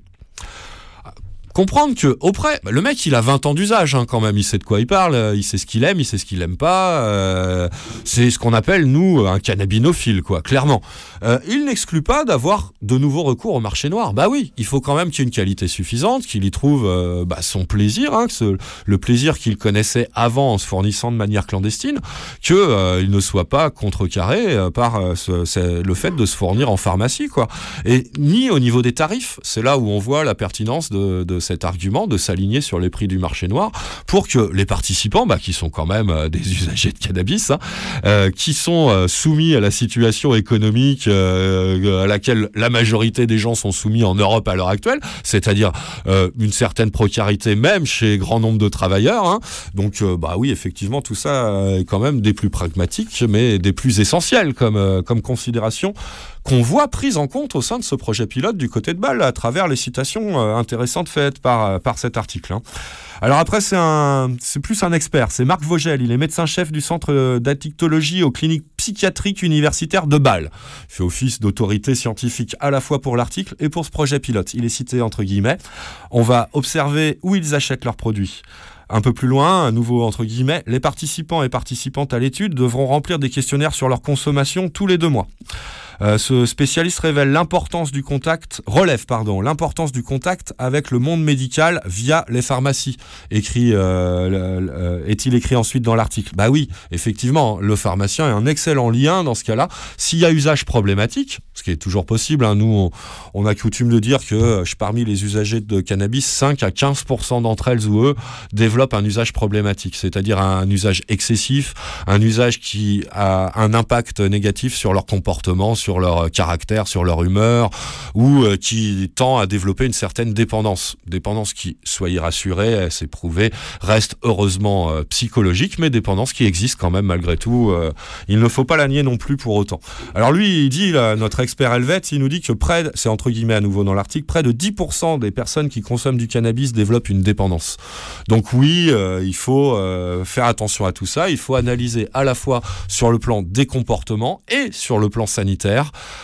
Comprendre que auprès, bah, le mec il a 20 ans d'usage hein, quand même, il sait de quoi il parle, euh, il sait ce qu'il aime, il sait ce qu'il aime pas. euh, c'est ce qu'on appelle nous un cannabinophile quoi, clairement. Euh, il n'exclut pas d'avoir de nouveaux recours au marché noir. Bah oui, il faut quand même qu'il y ait une qualité suffisante, qu'il y trouve bah, son plaisir, hein, le plaisir qu'il connaissait avant en se fournissant de manière clandestine, que il ne soit pas contrecarré par le fait de se fournir en pharmacie quoi. Et ni au niveau des tarifs, c'est là où on voit la pertinence de, de cet argument de s'aligner sur les prix du marché noir pour que les participants, bah, qui sont quand même euh, des usagers de cannabis, hein, euh, qui sont euh, soumis à la situation économique à laquelle la majorité des gens sont soumis en Europe à l'heure actuelle, c'est-à-dire une certaine précarité même chez grand nombre de travailleurs. hein. Donc, bah oui, effectivement, tout ça est quand même des plus pragmatiques, mais des plus essentiels comme, comme considération qu'on voit prise en compte au sein de ce projet pilote du côté de Bâle à travers les citations euh, intéressantes faites par, euh, par cet article. hein. Alors après, c'est c'est plus un expert. C'est Marc Vogel. Il est médecin-chef du centre euh, d'addictologie aux cliniques psychiatriques universitaires de Bâle. Il fait office d'autorité scientifique à la fois pour l'article et pour ce projet pilote. Il est cité entre guillemets. On va observer où ils achètent leurs produits. Un peu plus loin, à nouveau entre guillemets, les participants et participantes à l'étude devront remplir des questionnaires sur leur consommation tous les deux mois. Euh, ce spécialiste révèle l'importance du contact, relève pardon, l'importance du contact avec le monde médical via les pharmacies. Écrit, euh, est-il écrit ensuite dans l'article? Bah oui, effectivement, le pharmacien est un excellent lien dans ce cas-là. S'il y a usage problématique, ce qui est toujours possible, hein, nous on, on a coutume de dire que euh, parmi les usagers de cannabis, 5 à 15% d'entre elles ou eux développent un usage problématique, c'est-à-dire un usage excessif, un usage qui a un impact négatif sur leur comportement, sur leur euh, caractère, sur leur humeur, ou euh, qui tend à développer une certaine dépendance. Dépendance qui, soyez rassurés, c'est prouvé, reste heureusement euh, psychologique, mais dépendance qui existe quand même malgré tout. il ne faut pas la nier non plus pour autant. Alors lui, il dit, notre expert helvète, il nous dit que près, c'est entre guillemets à nouveau dans l'article, près de 10% des personnes qui consomment du cannabis développent une dépendance. Donc oui, il faut faire attention à tout ça. Il faut analyser à la fois sur le plan des comportements et sur le plan sanitaire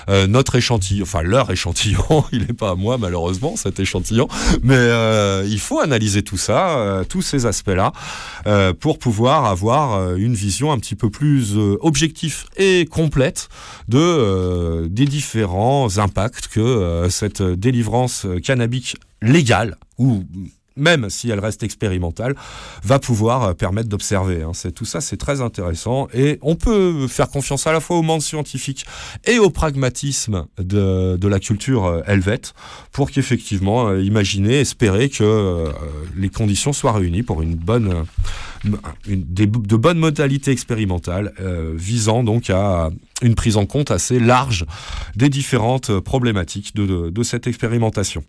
euh, notre échantillon, enfin leur échantillon. il n'est pas à moi malheureusement cet échantillon, mais euh, il faut analyser tout ça, euh, tous ces aspects-là, pour pouvoir avoir une vision un petit peu plus objective et complète de des différents impacts que cette délivrance cannabique légale ou même si elle reste expérimentale, va pouvoir euh, permettre d'observer. hein. C'est- Tout ça, c'est très intéressant. Et on peut faire confiance à la fois au monde scientifique et au pragmatisme de, la culture euh, helvète pour qu'effectivement, euh, imaginer, espérer que les conditions soient réunies pour une bonne, une- de bonnes modalités expérimentales visant donc à une prise en compte assez large des différentes problématiques de cette expérimentation.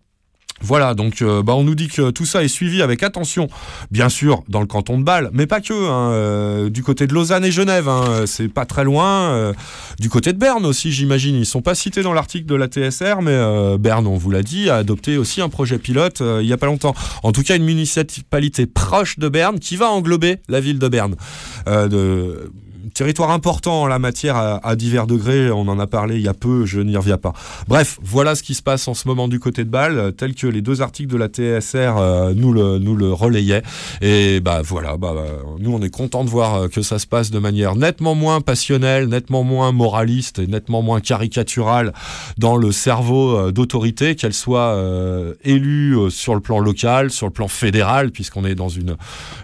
Voilà, donc euh, bah, on nous dit que tout ça est suivi avec attention, bien sûr, dans le canton de Bâle, mais pas que, hein, euh, du côté de Lausanne et Genève, hein, euh, c'est pas très loin, du côté de Berne aussi, j'imagine, ils sont pas cités dans l'article de la TSR, mais Berne, on vous l'a dit, a adopté aussi un projet pilote il y a pas longtemps. En tout cas, une municipalité proche de Berne qui va englober la ville de Berne. Territoire important en la matière à, divers degrés, on en a parlé il y a peu, je n'y reviens pas. Bref, voilà ce qui se passe en ce moment du côté de Bâle, euh, tel que les deux articles de la TSR euh, nous, le, nous le relayaient. Et bah voilà, bah, bah, nous on est content de voir euh, que ça se passe de manière nettement moins passionnelle, nettement moins moraliste et nettement moins caricaturale dans le cerveau d'autorité, qu'elle soit élue sur le plan local, sur le plan fédéral, puisqu'on est dans une,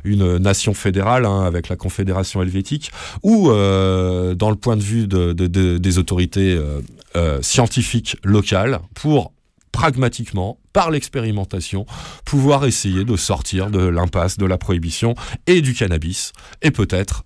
une nation fédérale hein, avec la Confédération helvétique, ou euh, dans le point de vue de- de- de- des autorités euh, euh, scientifiques locales pour pragmatiquement, par l'expérimentation, pouvoir essayer de sortir de l'impasse de la prohibition et du cannabis, et peut-être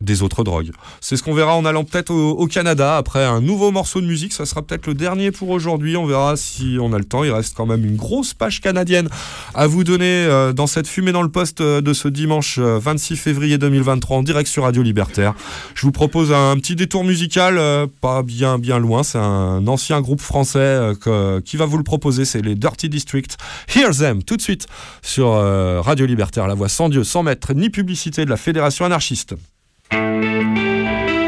des autres drogues. C'est ce qu'on verra en allant peut-être au, Canada après un nouveau morceau de musique. Ça sera peut-être le dernier pour aujourd'hui. On verra si on a le temps. Il reste quand même une grosse page canadienne à vous donner euh, dans cette fumée dans le poste euh, de ce dimanche euh, 26 février 2023 en direct sur Radio Libertaire. Je vous propose un petit détour musical, euh, pas bien bien loin. C'est un ancien groupe français euh, qui va vous le proposer. C'est les Dirty District. Hear Them tout de suite sur euh, Radio Libertaire, la voix sans Dieu, sans maître ni publicité de la Fédération anarchiste. Música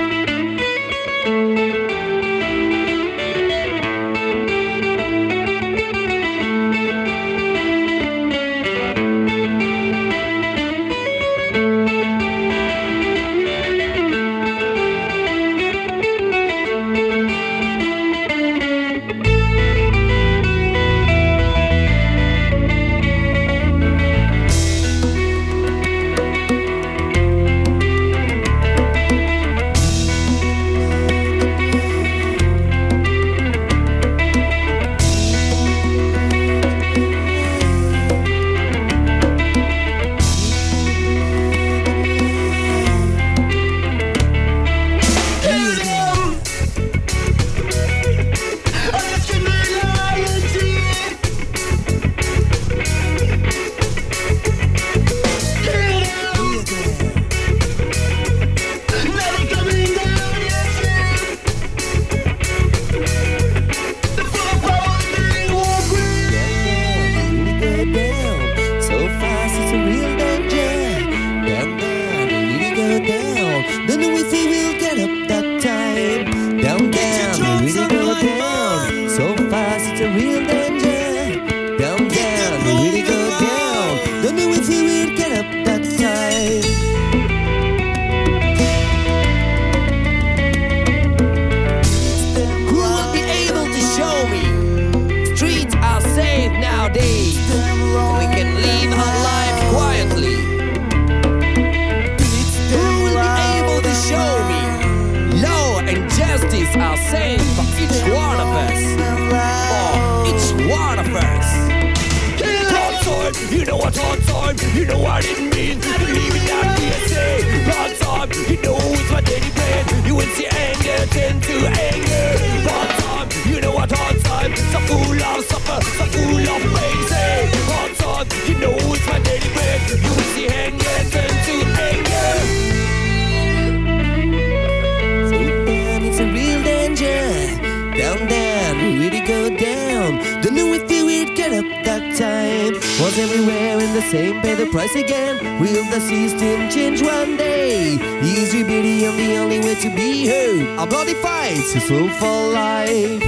in the same, pay the price again. Will the system change one day? Is rebellion the only way to be heard? Our bloody fights is full for life.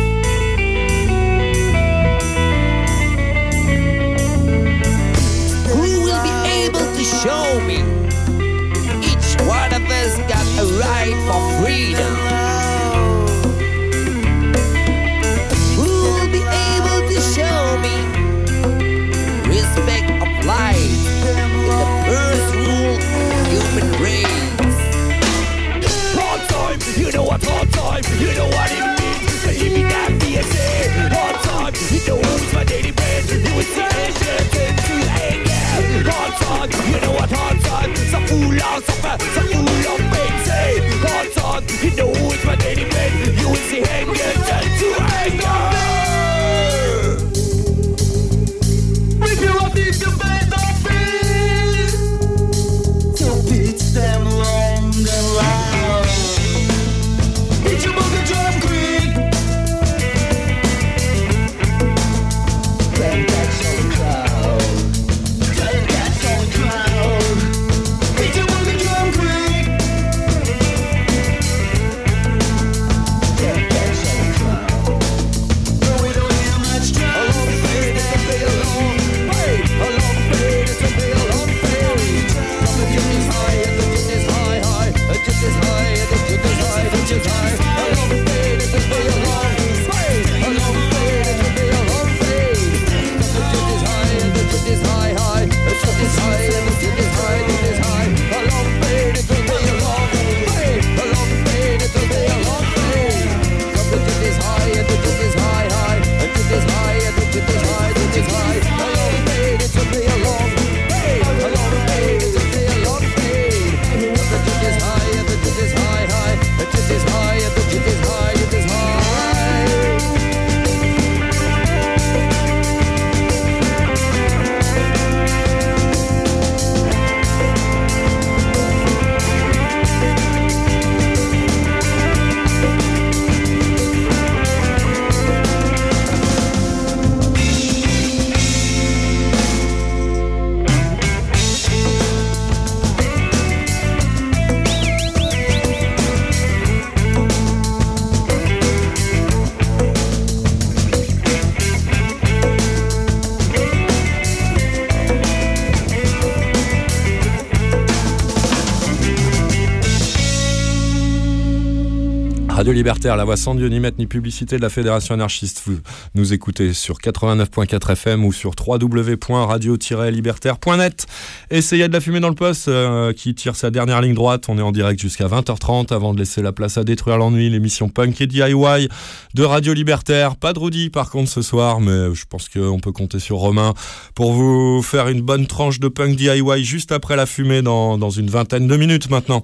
Who will be able to show me? Each one of us got a right for freedom. You know what it means to give me that BSA Hard time, you know who is my daily bread. You It see, the ancient to the end, yeah. All time, you know what all time So full of suffer, some fool of pain Say, Hard time, you know who is my daily bread. You was the ancient to the end, yeah Radio Libertaire, la voix sans Dieu ni maître ni publicité de la Fédération anarchiste. Vous nous écoutez sur 89.4 FM ou sur www.radio-libertaire.net. Essayez de la fumée dans le poste euh, qui tire sa dernière ligne droite. On est en direct jusqu'à 20h30 avant de laisser la place à détruire l'ennui. L'émission punk et DIY de Radio Libertaire. Pas de Rudy par contre ce soir, mais je pense qu'on peut compter sur Romain pour vous faire une bonne tranche de punk DIY juste après la fumée dans, dans une vingtaine de minutes maintenant.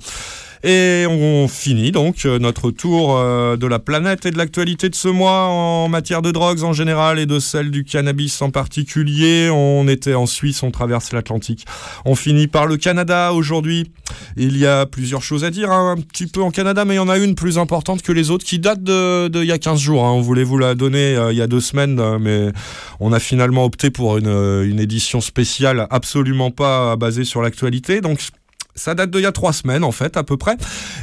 Et on finit donc euh, notre tour euh, de la planète et de l'actualité de ce mois en matière de drogues en général et de celle du cannabis en particulier. On était en Suisse, on traverse l'Atlantique. On finit par le Canada aujourd'hui. Il y a plusieurs choses à dire hein, un petit peu en Canada, mais il y en a une plus importante que les autres qui date de, y a 15 jours. hein. On voulait vous la donner euh, il y a deux semaines, mais on a finalement opté pour une, une édition spéciale absolument pas basée sur l'actualité. Donc ça date d'il y a trois semaines en fait à peu près.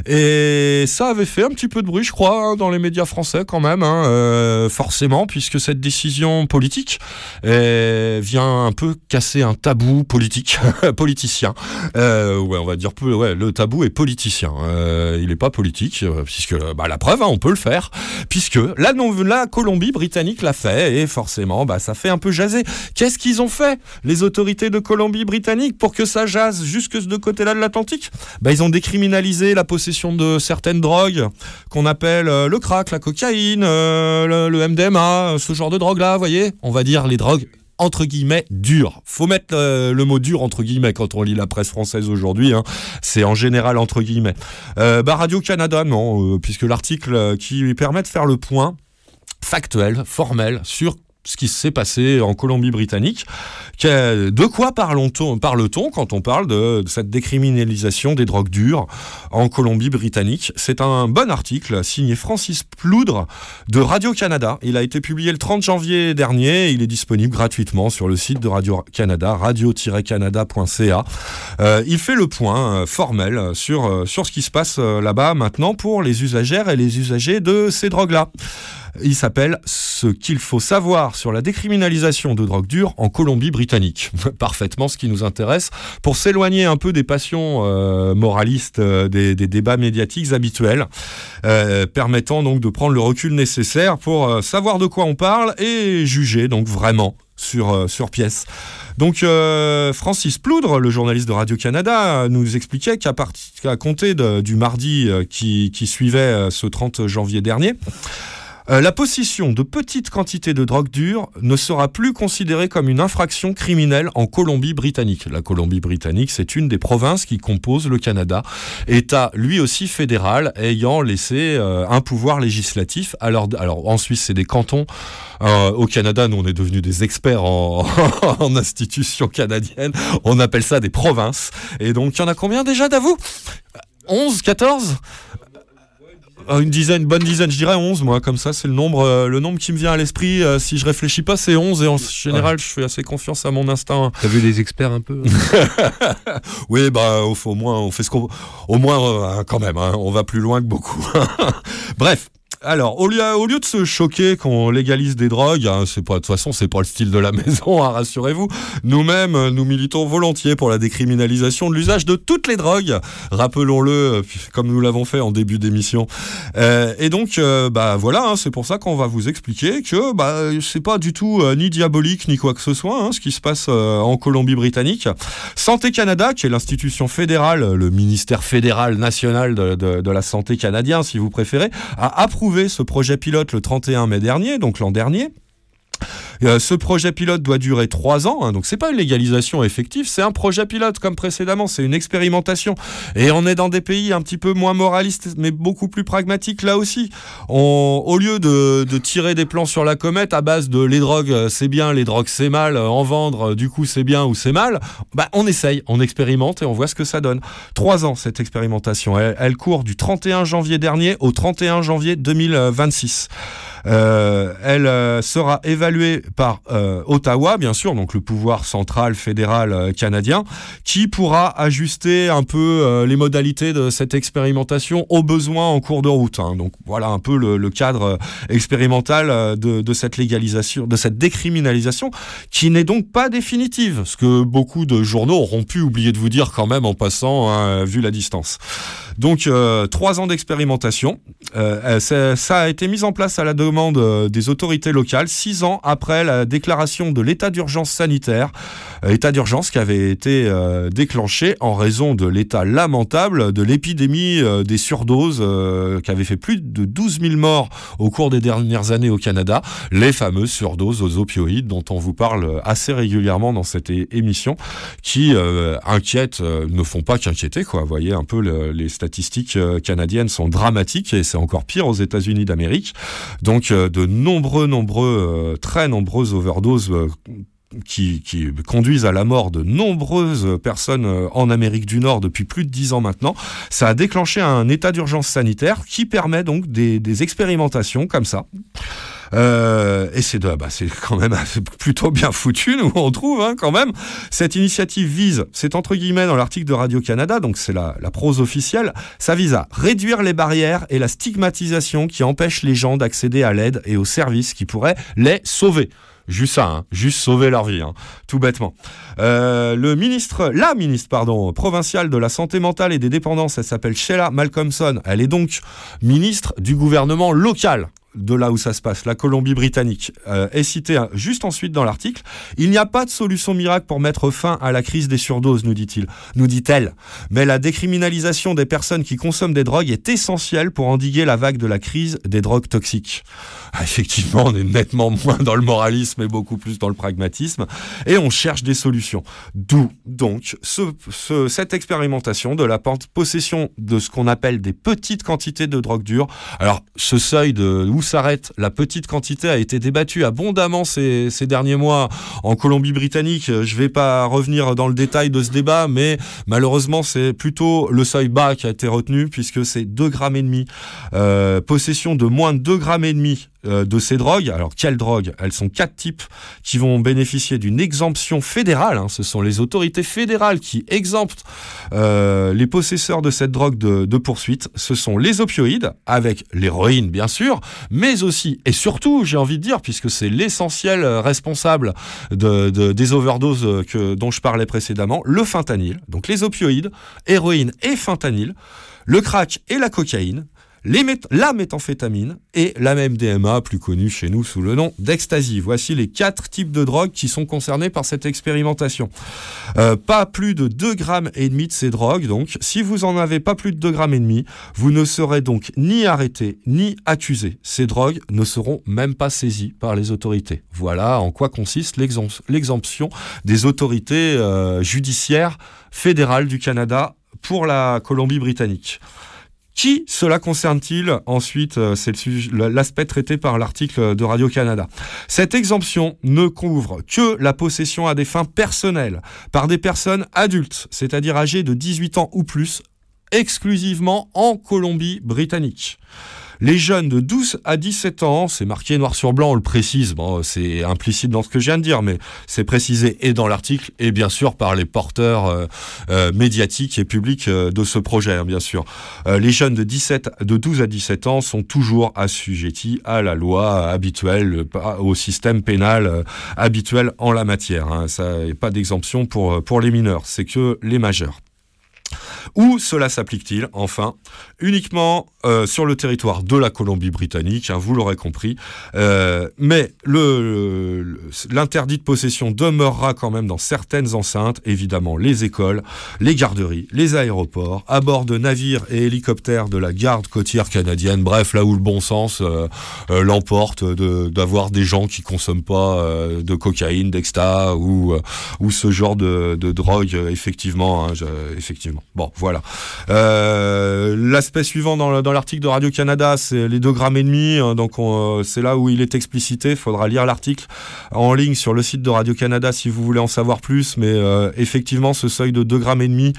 Et ça avait fait un petit peu de bruit je crois hein, dans les médias français quand même hein, euh, forcément puisque cette décision politique vient un peu casser un tabou politique politicien. Euh, ouais on va dire ouais le tabou est politicien. Euh, il est pas politique puisque bah, la preuve hein, on peut le faire puisque la, la Colombie britannique l'a fait et forcément bah, ça fait un peu jaser. Qu'est-ce qu'ils ont fait les autorités de Colombie-Britannique pour que ça jase jusque de côté-là de l'Atlantique bah, Ils ont décriminalisé la possession de certaines drogues qu'on appelle euh, le crack, la cocaïne, euh, le, MDMA, euh, ce genre de drogue-là, vous voyez On va dire les drogues entre guillemets dures. Faut mettre le mot dur entre guillemets quand on lit la presse française aujourd'hui. hein. C'est en général entre guillemets. Bah, Radio Canada, non, puisque l'article qui permet de faire le point factuel, formel sur ce qui s'est passé en Colombie-Britannique. Que- De quoi parle-t-on quand on parle de, cette décriminalisation des drogues dures en Colombie-Britannique? C'est un bon article signé Francis Ploudre de Radio-Canada. Il a été publié le 30 janvier dernier. Il est disponible gratuitement sur le site de Radio-Canada, radio-canada.ca. Euh, il fait le point euh, formel sur, euh, sur ce qui se passe là-bas maintenant pour les usagères et les usagers de ces drogues-là. Il s'appelle Ce qu'il faut savoir sur la décriminalisation de drogue dure en Colombie-Britannique. Parfaitement ce qui nous intéresse pour s'éloigner un peu des passions euh, moralistes, euh, des, débats médiatiques habituels, euh, permettant donc de prendre le recul nécessaire pour savoir de quoi on parle et juger donc vraiment sur, pièce. Donc Francis Ploudre, le journaliste de Radio-Canada, nous expliquait qu'à qu'à compter du mardi qui, suivait ce 30 janvier dernier, euh, la possession de petites quantités de drogue dure ne sera plus considérée comme une infraction criminelle en Colombie-Britannique. La Colombie-Britannique, c'est une des provinces qui composent le Canada, État lui aussi fédéral ayant laissé euh, un pouvoir législatif. Alors, en Suisse, c'est des cantons. Euh, au Canada, nous, on est devenus des experts en, institutions canadiennes. On appelle ça des provinces. Et donc, il y en a combien déjà d'avous 11, 14 euh, une dizaine, une bonne dizaine, je dirais 11, moi, comme ça, c'est le nombre, euh, le nombre qui me vient à l'esprit. Euh, si je réfléchis pas, c'est 11, et en général, je fais assez confiance à mon instinct. T'as vu les experts un peu Oui, bah, au, au moins, on fait ce qu'on. Au moins, euh, quand même, hein, on va plus loin que beaucoup. Bref. Alors, au lieu, de se choquer qu'on légalise des drogues, hein, c'est pas, de toute façon, c'est pas le style de la maison, hein, rassurez-vous. Nous-mêmes, euh, nous militons volontiers pour la décriminalisation de l'usage de toutes les drogues. Rappelons-le, euh, comme nous l'avons fait en début d'émission. Euh, et donc, bah voilà, hein, c'est pour ça qu'on va vous expliquer que bah, c'est pas du tout ni diabolique ni quoi que ce soit, ce qui se passe en Colombie-Britannique. Santé Canada, qui est l'institution fédérale, le ministère fédéral national de la santé canadien, si vous préférez, a approuvé ce projet pilote le 31 mai dernier, donc l'an dernier. Euh, ce projet pilote doit durer trois ans, hein, donc c'est pas une légalisation effective, c'est un projet pilote comme précédemment, c'est une expérimentation. Et on est dans des pays un petit peu moins moralistes, mais beaucoup plus pragmatiques là aussi. Au lieu de, tirer des plans sur la comète à base de les drogues euh, c'est bien, les drogues c'est mal, euh, en vendre du coup c'est bien ou c'est mal, bah on essaye, on expérimente et on voit ce que ça donne. Trois ans cette expérimentation, elle, court du 31 janvier dernier au 31 janvier 2026. Euh, elle sera évaluée par euh, Ottawa, bien sûr, donc le pouvoir central fédéral euh, canadien, qui pourra ajuster un peu euh, les modalités de cette expérimentation aux besoins en cours de route. hein. Donc voilà un peu le, cadre expérimental de, cette légalisation, de cette décriminalisation, qui n'est donc pas définitive, ce que beaucoup de journaux auront pu oublier de vous dire quand même en passant, hein, vu la distance. Donc trois ans d'expérimentation. Ça, a été mis en place à la demande des autorités locales, six ans après la déclaration de l'état d'urgence sanitaire, euh, état d'urgence qui avait été euh, déclenché en raison de l'état lamentable de l'épidémie euh, des surdoses euh, qui avait fait plus de 12 000 morts au cours des dernières années au Canada, les fameuses surdoses aux opioïdes dont on vous parle assez régulièrement dans cette émission, qui euh, inquiètent, euh, ne font pas qu'inquiéter, quoi. Vous voyez un peu le- les statistiques euh, canadiennes sont dramatiques et c'est encore pire aux États-Unis d'Amérique. Donc euh, de nombreux, nombreux, euh, très nombreuses overdoses. euh, qui, conduisent à la mort de nombreuses personnes euh, en Amérique du Nord depuis plus de dix ans maintenant. Ça a déclenché un état d'urgence sanitaire qui permet donc des expérimentations comme ça. Euh, et c'est bah, quand même plutôt bien foutu, nous on trouve hein, quand même. Cette initiative vise, c'est entre guillemets dans l'article de Radio Canada, donc c'est la, la prose officielle, ça vise à réduire les barrières et la stigmatisation qui empêchent les gens d'accéder à l'aide et aux services qui pourraient les sauver. Juste ça, hein, juste sauver leur vie, hein, tout bêtement. Euh, le ministre, la ministre, pardon, provinciale de la santé mentale et des dépendances, elle s'appelle Sheila Malcolmson. Elle est donc ministre du gouvernement local de là où ça se passe, la Colombie-Britannique, euh, est citée hein, juste ensuite dans l'article. Il n'y a pas de solution miracle pour mettre fin à la crise des surdoses, nous dit-il, nous dit-elle. Mais la décriminalisation des personnes qui consomment des drogues est essentielle pour endiguer la vague de la crise des drogues toxiques. Ah, effectivement, on est nettement moins dans le moralisme et beaucoup plus dans le pragmatisme, et on cherche des solutions. D'où donc ce, ce- cette expérimentation de la possession de ce qu'on appelle des petites quantités de drogue dure. Alors, ce seuil de où s'arrête la petite quantité a été débattu abondamment ces, derniers mois en Colombie-Britannique. Je vais pas revenir dans le détail de ce débat, mais malheureusement, c'est plutôt le seuil bas qui a été retenu puisque c'est 2 grammes et demi. Euh, possession de moins de 2 grammes et demi de ces drogues. Alors, quelles drogues? Elles sont quatre types qui vont bénéficier d'une exemption fédérale. hein. Ce sont les autorités fédérales qui exemptent euh, les possesseurs de cette drogue de, poursuite. Ce sont les opioïdes, avec l'héroïne bien sûr, mais aussi et surtout, j'ai envie de dire, puisque c'est l'essentiel euh, responsable de, de- des overdoses euh, dont je parlais précédemment, le fentanyl. Donc les opioïdes, héroïne et fentanyl, le crack et la cocaïne, la méthamphétamine et la MDMA, plus connue chez nous sous le nom d'ecstasy. Voici les quatre types de drogues qui sont concernés par cette expérimentation. Euh, pas plus de 2 grammes et demi de ces drogues, donc si vous en avez pas plus de 2 grammes et demi, vous ne serez donc ni arrêté ni accusé. Ces drogues ne seront même pas saisies par les autorités. Voilà en quoi consiste l'exemp- l'exemption des autorités euh, judiciaires fédérales du Canada pour la Colombie-Britannique. Qui cela concerne-t-il Ensuite, euh, c'est l'aspect traité par l'article de Radio-Canada. Cette exemption ne couvre que la possession à des fins personnelles par des personnes adultes, c'est-à-dire âgées de 18 ans ou plus, exclusivement en Colombie-Britannique. Les jeunes de 12 à 17 ans, c'est marqué noir sur blanc, on le précise, bon, c'est implicite dans ce que je viens de dire, mais c'est précisé et dans l'article et bien sûr par les porteurs euh, euh, médiatiques et publics euh, de ce projet, hein, bien sûr. Les jeunes de, 17, de 12 à 17 ans sont toujours assujettis à la loi habituelle, au système pénal habituel en la matière. Hein. Ça n'est pas d'exemption pour, pour les mineurs, c'est que les majeurs. Où cela s'applique-t-il Enfin, uniquement euh, sur le territoire de la Colombie-Britannique, hein, vous l'aurez compris. Euh, mais le- le- l'interdit de possession demeurera quand même dans certaines enceintes, évidemment les écoles, les garderies, les aéroports, à bord de navires et hélicoptères de la garde côtière canadienne, bref, là où le bon sens euh, euh, l'emporte d'avoir des gens qui consomment pas euh, de cocaïne, d'exta ou, euh, ou ce genre de, de drogue, effectivement. hein, je- effectivement. Bon, voilà. Euh, L'aspect suivant dans, le- dans l'article de Radio-Canada, c'est les 2 grammes et demi. hein, donc, on, euh, c'est là où il est explicité. Il faudra lire l'article en ligne sur le site de Radio-Canada si vous voulez en savoir plus. Mais euh, effectivement, ce seuil de 2 grammes et demi,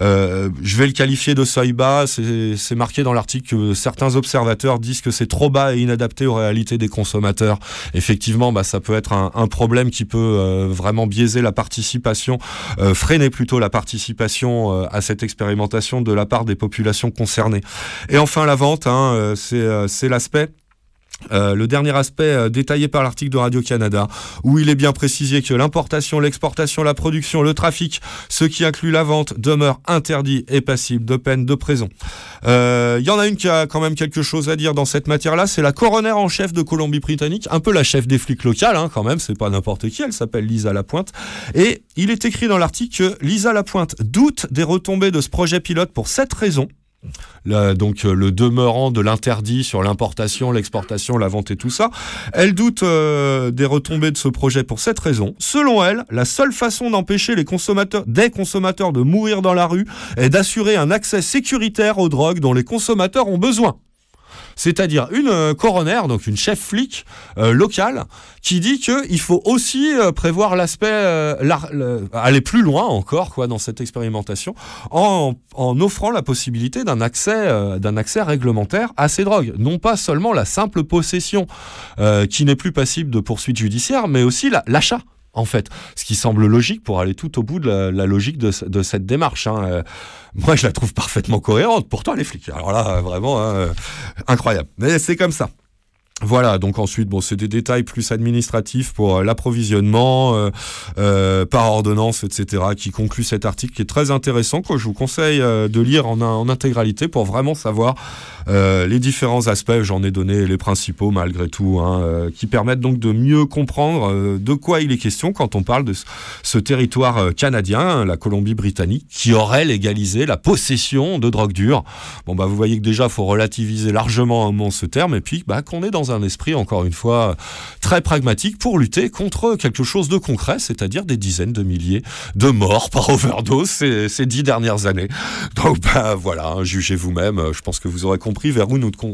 euh, je vais le qualifier de seuil bas. C'est marqué dans l'article que certains observateurs disent que c'est trop bas et inadapté aux réalités des consommateurs. Effectivement, bah, ça peut être un, problème qui peut vraiment biaiser la participation, freiner plutôt la participation à cette de la part des populations concernées. Et enfin, la vente, hein, euh, euh, c'est l'aspect euh, le dernier aspect euh, détaillé par l'article de Radio-Canada, où il est bien précisé que l'importation, l'exportation, la production, le trafic, ce qui inclut la vente, demeure interdit et passible de peine de prison. Euh, Il y en a une qui a quand même quelque chose à dire dans cette matière-là, c'est la coroner en chef de Colombie-Britannique, un peu la chef des flics locales hein, quand même, c'est pas n'importe qui, elle s'appelle Lisa Lapointe. Et il est écrit dans l'article que Lisa Lapointe doute des retombées de ce projet pilote pour cette raison. Donc euh, le demeurant de l'interdit sur l'importation, l'exportation, la vente et tout ça. Elle doute euh, des retombées de ce projet pour cette raison. Selon elle, la seule façon d'empêcher les consommateurs, des consommateurs de mourir dans la rue est d'assurer un accès sécuritaire aux drogues dont les consommateurs ont besoin. C'est-à-dire une euh, coroner, donc une chef flic euh, locale, qui dit qu'il faut aussi euh, prévoir l'aspect, aller plus loin encore quoi dans cette expérimentation, en, offrant la possibilité d'un accès, d'un accès réglementaire à ces drogues. Non pas seulement la simple possession, qui n'est plus passible de poursuite judiciaire, mais aussi la- l'achat. En fait, ce qui semble logique pour aller tout au bout de la, logique de cette démarche. hein. Euh, moi, je la trouve parfaitement cohérente. Pourtant, les flics, alors là, vraiment, hein, euh, incroyable. Mais c'est comme ça. Voilà, donc ensuite, bon, c'est des détails plus administratifs pour euh, l'approvisionnement euh, euh, par ordonnance, etc., qui conclut cet article qui est très intéressant, que je vous conseille euh, de lire en, intégralité pour vraiment savoir euh, les différents aspects. J'en ai donné les principaux malgré tout, hein, qui permettent donc de mieux comprendre de quoi il est question quand on parle de ce, territoire canadien, la Colombie-Britannique, qui aurait légalisé la possession de drogue dure. Bon, bah, vous voyez que déjà, faut relativiser largement un moment ce terme, et puis bah, qu'on est dans un esprit, encore une fois, très pragmatique pour lutter contre quelque chose de concret, c'est-à-dire des dizaines de milliers de morts par overdose ces, dix dernières années. Donc, bah, voilà, hein, jugez vous-même. Je pense que vous aurez compris vers où notre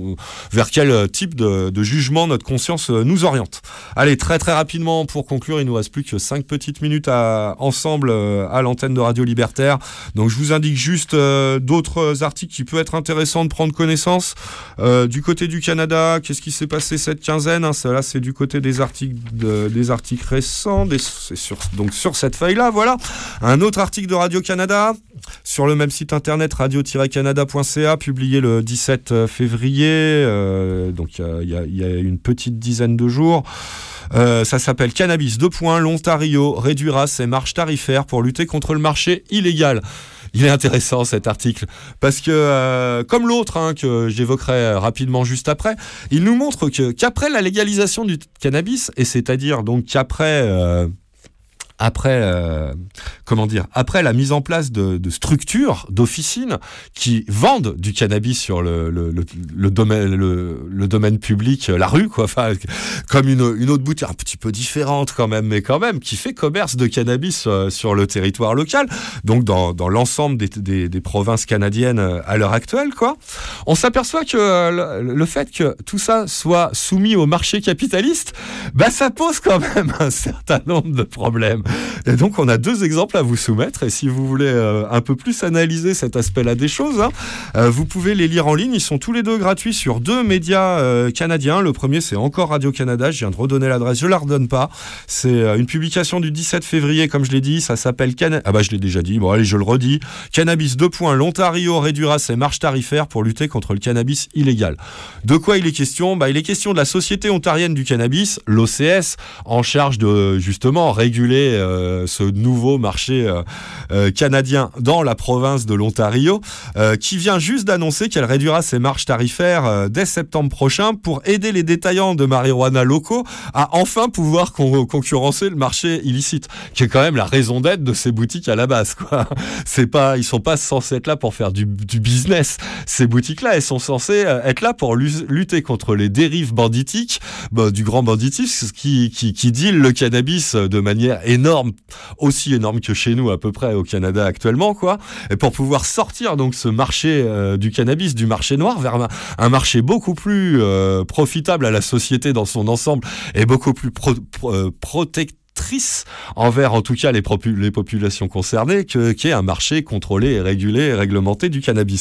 vers quel type de, jugement notre conscience nous oriente. Allez, très très rapidement pour conclure, il nous reste plus que cinq petites minutes ensemble euh, à l'antenne de Radio Libertaire. Donc, je vous indique juste euh, d'autres articles qui peuvent être intéressants de prendre connaissance. Euh, du côté du Canada, qu'est-ce qui s'est passé cette quinzaine hein, c'est du côté des articles, de- des articles récents. donc sur cette feuille-là, voilà. Un autre article de Radio Canada sur le même site internet radio-canada.ca, publié le 17 février. euh, donc il y a une petite dizaine de jours. Euh, ça s'appelle Cannabis 2. L'Ontario réduira ses marges tarifaires pour lutter contre le marché illégal. Il est intéressant cet article. Parce que, euh, comme l'autre hein, que j'évoquerai rapidement juste après, il nous montre qu'après la légalisation du cannabis, et c'est-à-dire donc qu'après euh, après, euh, comment dire, après la mise en place de, de structures, d'officines qui vendent du cannabis sur le, le, le, le domaine, le, domaine public, euh, la rue, quoi, enfin, comme une, une autre boutique un petit peu différente quand même, mais quand même, qui fait commerce de cannabis euh, sur le territoire local, donc dans, dans l'ensemble des, des, des provinces canadiennes euh, à l'heure actuelle, quoi. On s'aperçoit que le, le fait que tout ça soit soumis au marché capitaliste, bah ça pose quand même un certain nombre de problèmes. Et donc on a deux exemples à vous soumettre. Et si vous voulez euh, un peu plus analyser cet aspect-là des choses, hein, euh, vous pouvez les lire en ligne. Ils sont tous les deux gratuits sur deux médias euh, canadiens. Le premier c'est encore Radio Canada. Je viens de redonner l'adresse. Je la redonne pas. C'est une publication du 17 février, comme je l'ai dit. Ça s'appelle ah bah je l'ai déjà dit. Bon allez je le redis. Cannabis 2. L'Ontario réduira ses marges tarifaires pour lutter contre le cannabis illégal. De quoi il est question? Bah, Il est question de la Société ontarienne du cannabis, l'OCS, en charge de justement réguler euh, ce nouveau marché euh, euh, canadien dans la province de l'Ontario, qui vient juste d'annoncer qu'elle réduira ses marges tarifaires dès septembre prochain pour aider les détaillants de marijuana locaux à enfin pouvoir con- concurrencer le marché illicite, qui est quand même la raison d'être de ces boutiques à la base. Quoi. C'est pas, ils sont pas censés être là pour faire du, du business. Ces boutiques-là, elles sont censées être là pour lu- lutter contre les dérives banditiques, bah, du grand banditisme qui, qui, qui deal le cannabis de manière énorme, aussi énorme que chez nous à peu près au Canada actuellement, quoi. Et pour pouvoir sortir donc ce marché euh, du cannabis, du marché noir, vers un, marché beaucoup plus euh, profitable à la société dans son ensemble et beaucoup plus pro, pro- euh, envers en tout cas les, populations concernées que qui est un marché contrôlé régulé réglementé du cannabis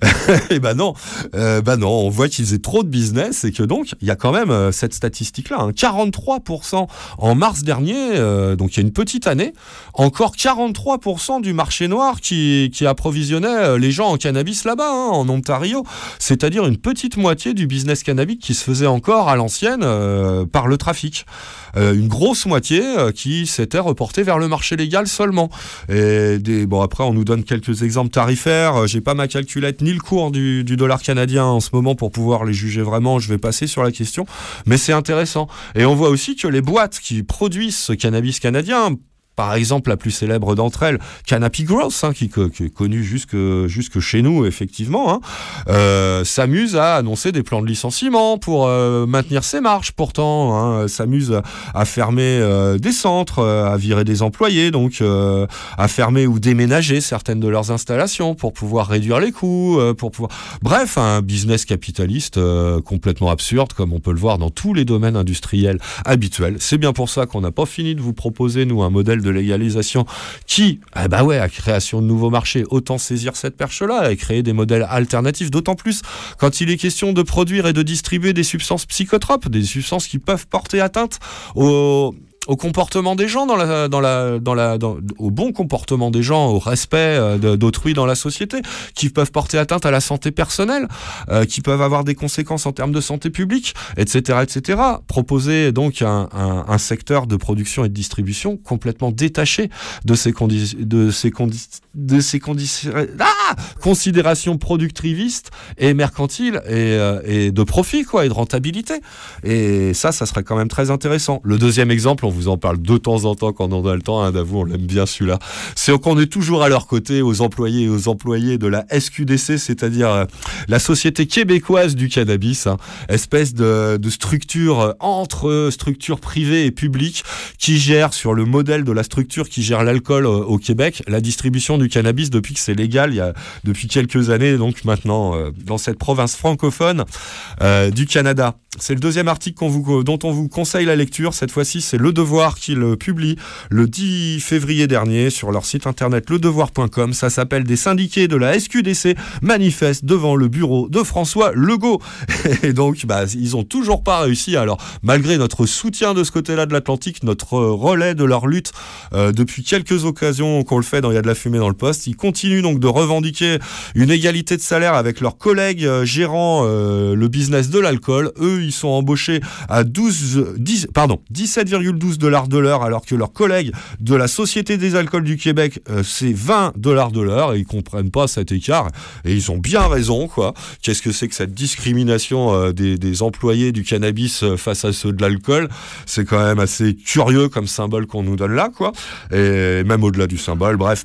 et ben non, euh, ben non, on voit qu'ils faisaient trop de business et que donc il y a quand même euh, cette statistique là, 43% en mars dernier, euh, donc il y a une petite année, encore 43% du marché noir qui, approvisionnait les gens en cannabis là-bas, hein, en Ontario, c'est-à-dire une petite moitié du business cannabique qui se faisait encore à l'ancienne par le trafic. Euh, une grosse moitié euh, qui s'était reportée vers le marché légal seulement. Et des, bon après on nous donne quelques exemples tarifaires. Euh, J'ai pas ma calculette ni le cours du, du dollar canadien en ce moment pour pouvoir les juger vraiment. Je vais passer sur la question, mais c'est intéressant. Et on voit aussi que les boîtes qui produisent ce cannabis canadien par exemple, la plus célèbre d'entre elles, Canopy Growth, hein, qui, est connue jusque, jusque chez nous, effectivement, hein, euh, s'amuse à annoncer des plans de licenciement pour euh, maintenir ses marges. Pourtant, hein, s'amuse à, fermer euh, des centres, à virer des employés, donc à fermer ou déménager certaines de leurs installations pour pouvoir réduire les coûts, pour pouvoir. Bref, un business capitaliste complètement absurde, comme on peut le voir dans tous les domaines industriels habituels. C'est bien pour ça qu'on n'a pas fini de vous proposer nous un modèle de légalisation qui, eh bah ouais, à création de nouveaux marchés, autant saisir cette perche-là et créer des modèles alternatifs, d'autant plus quand il est question de produire et de distribuer des substances psychotropes, des substances qui peuvent porter atteinte au au comportement des gens dans la dans la dans la dans, au bon comportement des gens au respect euh, d'autrui dans la société qui peuvent porter atteinte à la santé personnelle euh, qui peuvent avoir des conséquences en termes de santé publique etc etc proposer donc un, un, secteur de production et de distribution complètement détaché de ces conditions de ces condi de ces conditions ah! Considérations productivistes et mercantiles et, euh, et de profit quoi et de rentabilité. Et ça ça serait quand même très intéressant. Le deuxième exemple on vous en parle de temps en temps quand on a le temps hein, d'avouer on l'aime bien celui-là c'est qu'on est toujours à leur côté aux employés et aux employés de la SQDC c'est-à-dire euh, la société québécoise du cannabis hein, espèce de, structure euh, entre structures privées et publiques qui gère sur le modèle de la structure qui gère l'alcool euh, au Québec la distribution du cannabis depuis que c'est légal il y a depuis quelques années donc maintenant dans cette province francophone du Canada. C'est le deuxième article dont on vous conseille la lecture. Cette fois-ci, c'est Le Devoir qui le publie le 10 février dernier sur leur site internet ledevoir.com. Ça s'appelle Des syndiqués de la SQDC manifestent devant le bureau de François Legault. Et donc, bah, ils ont toujours pas réussi. Alors, malgré notre soutien de ce côté-là de l'Atlantique, notre euh, relais de leur lutte euh, depuis quelques occasions qu'on le fait dans Il y a de la fumée dans le poste, ils continuent donc de revendiquer une égalité de salaire avec leurs collègues euh, gérant le business de l'alcool. Eux, ils sont embauchés à 12, 10, pardon, 17,12 dollars de l'heure, alors que leurs collègues de la Société des alcools du Québec, euh, c'est 20 dollars de l'heure, et ils comprennent pas cet écart, et ils ont bien raison, quoi. Qu'est-ce que c'est que cette discrimination euh, des, des employés du cannabis euh, face à ceux de l'alcool? C'est quand même assez curieux comme symbole qu'on nous donne là, quoi. Et même au-delà du symbole, bref.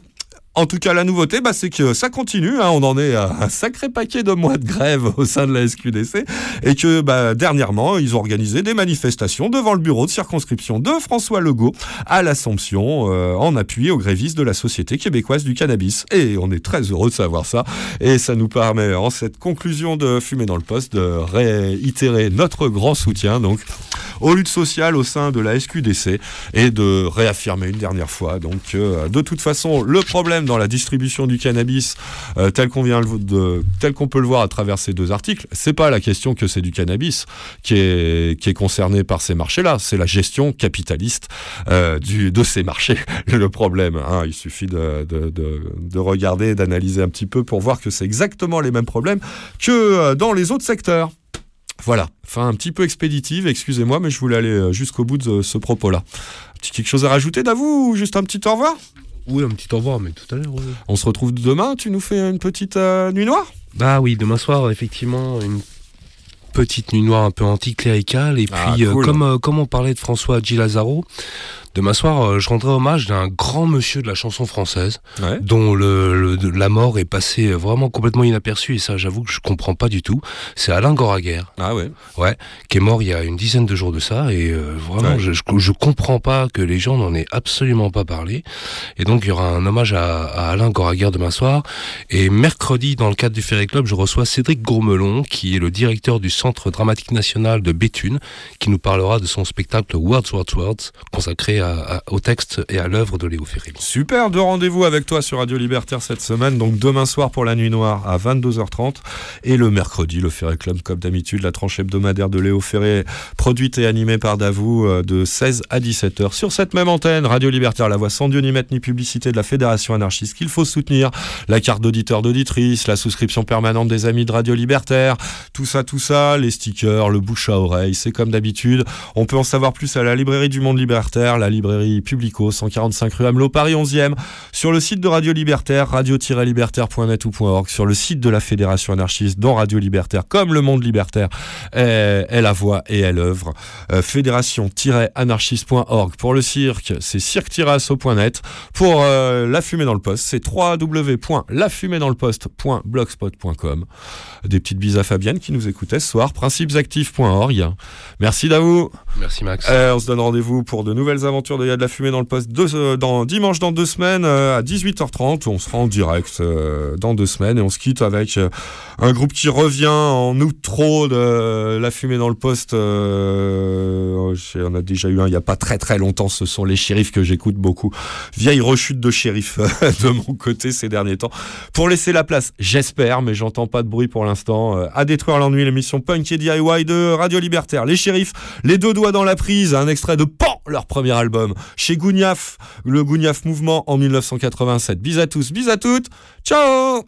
En tout cas, la nouveauté, bah, c'est que ça continue. hein. on en est à un sacré paquet de mois de grève au sein de la SQDC. Et que bah, dernièrement, ils ont organisé des manifestations devant le bureau de circonscription de François Legault à l'Assomption euh, en appui aux grévistes de la Société québécoise du cannabis. Et on est très heureux de savoir ça. Et ça nous permet, en cette conclusion de Fumer dans le poste, de réitérer notre grand soutien donc aux luttes sociales au sein de la SQDC et de réaffirmer une dernière fois donc euh, de toute façon le problème dans la distribution du cannabis euh, tel qu'on vient de tel qu'on peut le voir à travers ces deux articles c'est pas la question que c'est du cannabis qui est qui est concerné par ces marchés là c'est la gestion capitaliste euh, du de ces marchés le problème hein. il suffit de, de, de, de regarder d'analyser un petit peu pour voir que c'est exactement les mêmes problèmes que euh, dans les autres secteurs voilà, fin un petit peu expéditive, excusez-moi, mais je voulais aller euh, jusqu'au bout de ce propos-là. Petit quelque chose à rajouter d'avou ou juste un petit au revoir? Oui, un petit au revoir, mais tout à l'heure. oui. On se retrouve demain, tu nous fais une petite euh, nuit noire? Bah oui, demain soir, effectivement, une petite nuit noire un peu anticléricale. Et puis, Ah, euh, cool. comme, euh, comme on parlait de François G. Lazaro, demain soir, euh, je rendrai hommage d'un grand monsieur de la chanson française, Ouais. dont le, le- de- la mort est passée vraiment complètement inaperçue. Et ça, j'avoue que je comprends pas du tout. C'est Alain Goraguer, Ah ouais. ouais, qui est mort il y a une dizaine de jours de ça. Et euh, vraiment, Ouais. je, je, je comprends pas que les gens n'en aient absolument pas parlé. Et donc, il y aura un hommage à, à Alain Goraguer demain soir. Et mercredi, dans le cadre du Ferré Club, je reçois Cédric Gourmelon, qui est le directeur du Centre dramatique national de Béthune, qui nous parlera de son spectacle Words, Words, Words, consacré au texte et à l'œuvre de Léo Ferré. Super, deux rendez-vous avec toi sur Radio Libertaire cette semaine. Donc demain soir pour la nuit noire à 22h30 et le mercredi le Ferré Club comme d'habitude la tranche hebdomadaire de Léo Ferré produite et animée par Davou euh, de 16 à 17h sur cette même antenne Radio Libertaire la voix sans Dieu ni maître ni publicité de la Fédération anarchiste qu'il faut soutenir. La carte d'auditeur d'auditrice la souscription permanente des amis de Radio Libertaire. Tout ça tout ça les stickers le bouche à oreille c'est comme d'habitude. On peut en savoir plus à la librairie du Monde Libertaire, la librairie Publico, 145 rue Hamelot, Paris 11e, sur le site de Radio Libertaire, radio-libertaire.net ou .org, sur le site de la Fédération anarchiste, dans Radio Libertaire, comme le Monde Libertaire est, est la voix et est l'œuvre. Euh, Fédération-anarchiste.org. Pour le cirque, c'est cirque-asso.net. Pour euh, La Fumée dans le Poste, c'est www.lafumédansleposte.blogspot.com. Des petites bises à Fabienne qui nous écoutait ce soir, principesactifs.org. Merci Davou. Merci Max. Euh, on se donne rendez-vous pour de nouvelles aventures de Y'a de la fumée dans le poste euh, dimanche dans deux semaines euh, à 18h30. On sera en direct euh, dans deux semaines et on se quitte avec un groupe qui revient en outro de la fumée dans le poste. J'ai- on a déjà eu un il n'y a pas très très longtemps. Ce sont les shérifs que j'écoute beaucoup. Vieille rechute de shérif de mon côté ces derniers temps. Pour laisser la place, j'espère, mais j'entends pas de bruit pour l'instant, à détruire l'ennui, l'émission punk et DIY de Radio Libertaire. Les shérifs, les deux doigts dans la prise, un extrait de Pan, leur premier album, chez Gougnaf, le Gougnaf Mouvement en 1987. Bis à tous, bis à toutes, ciao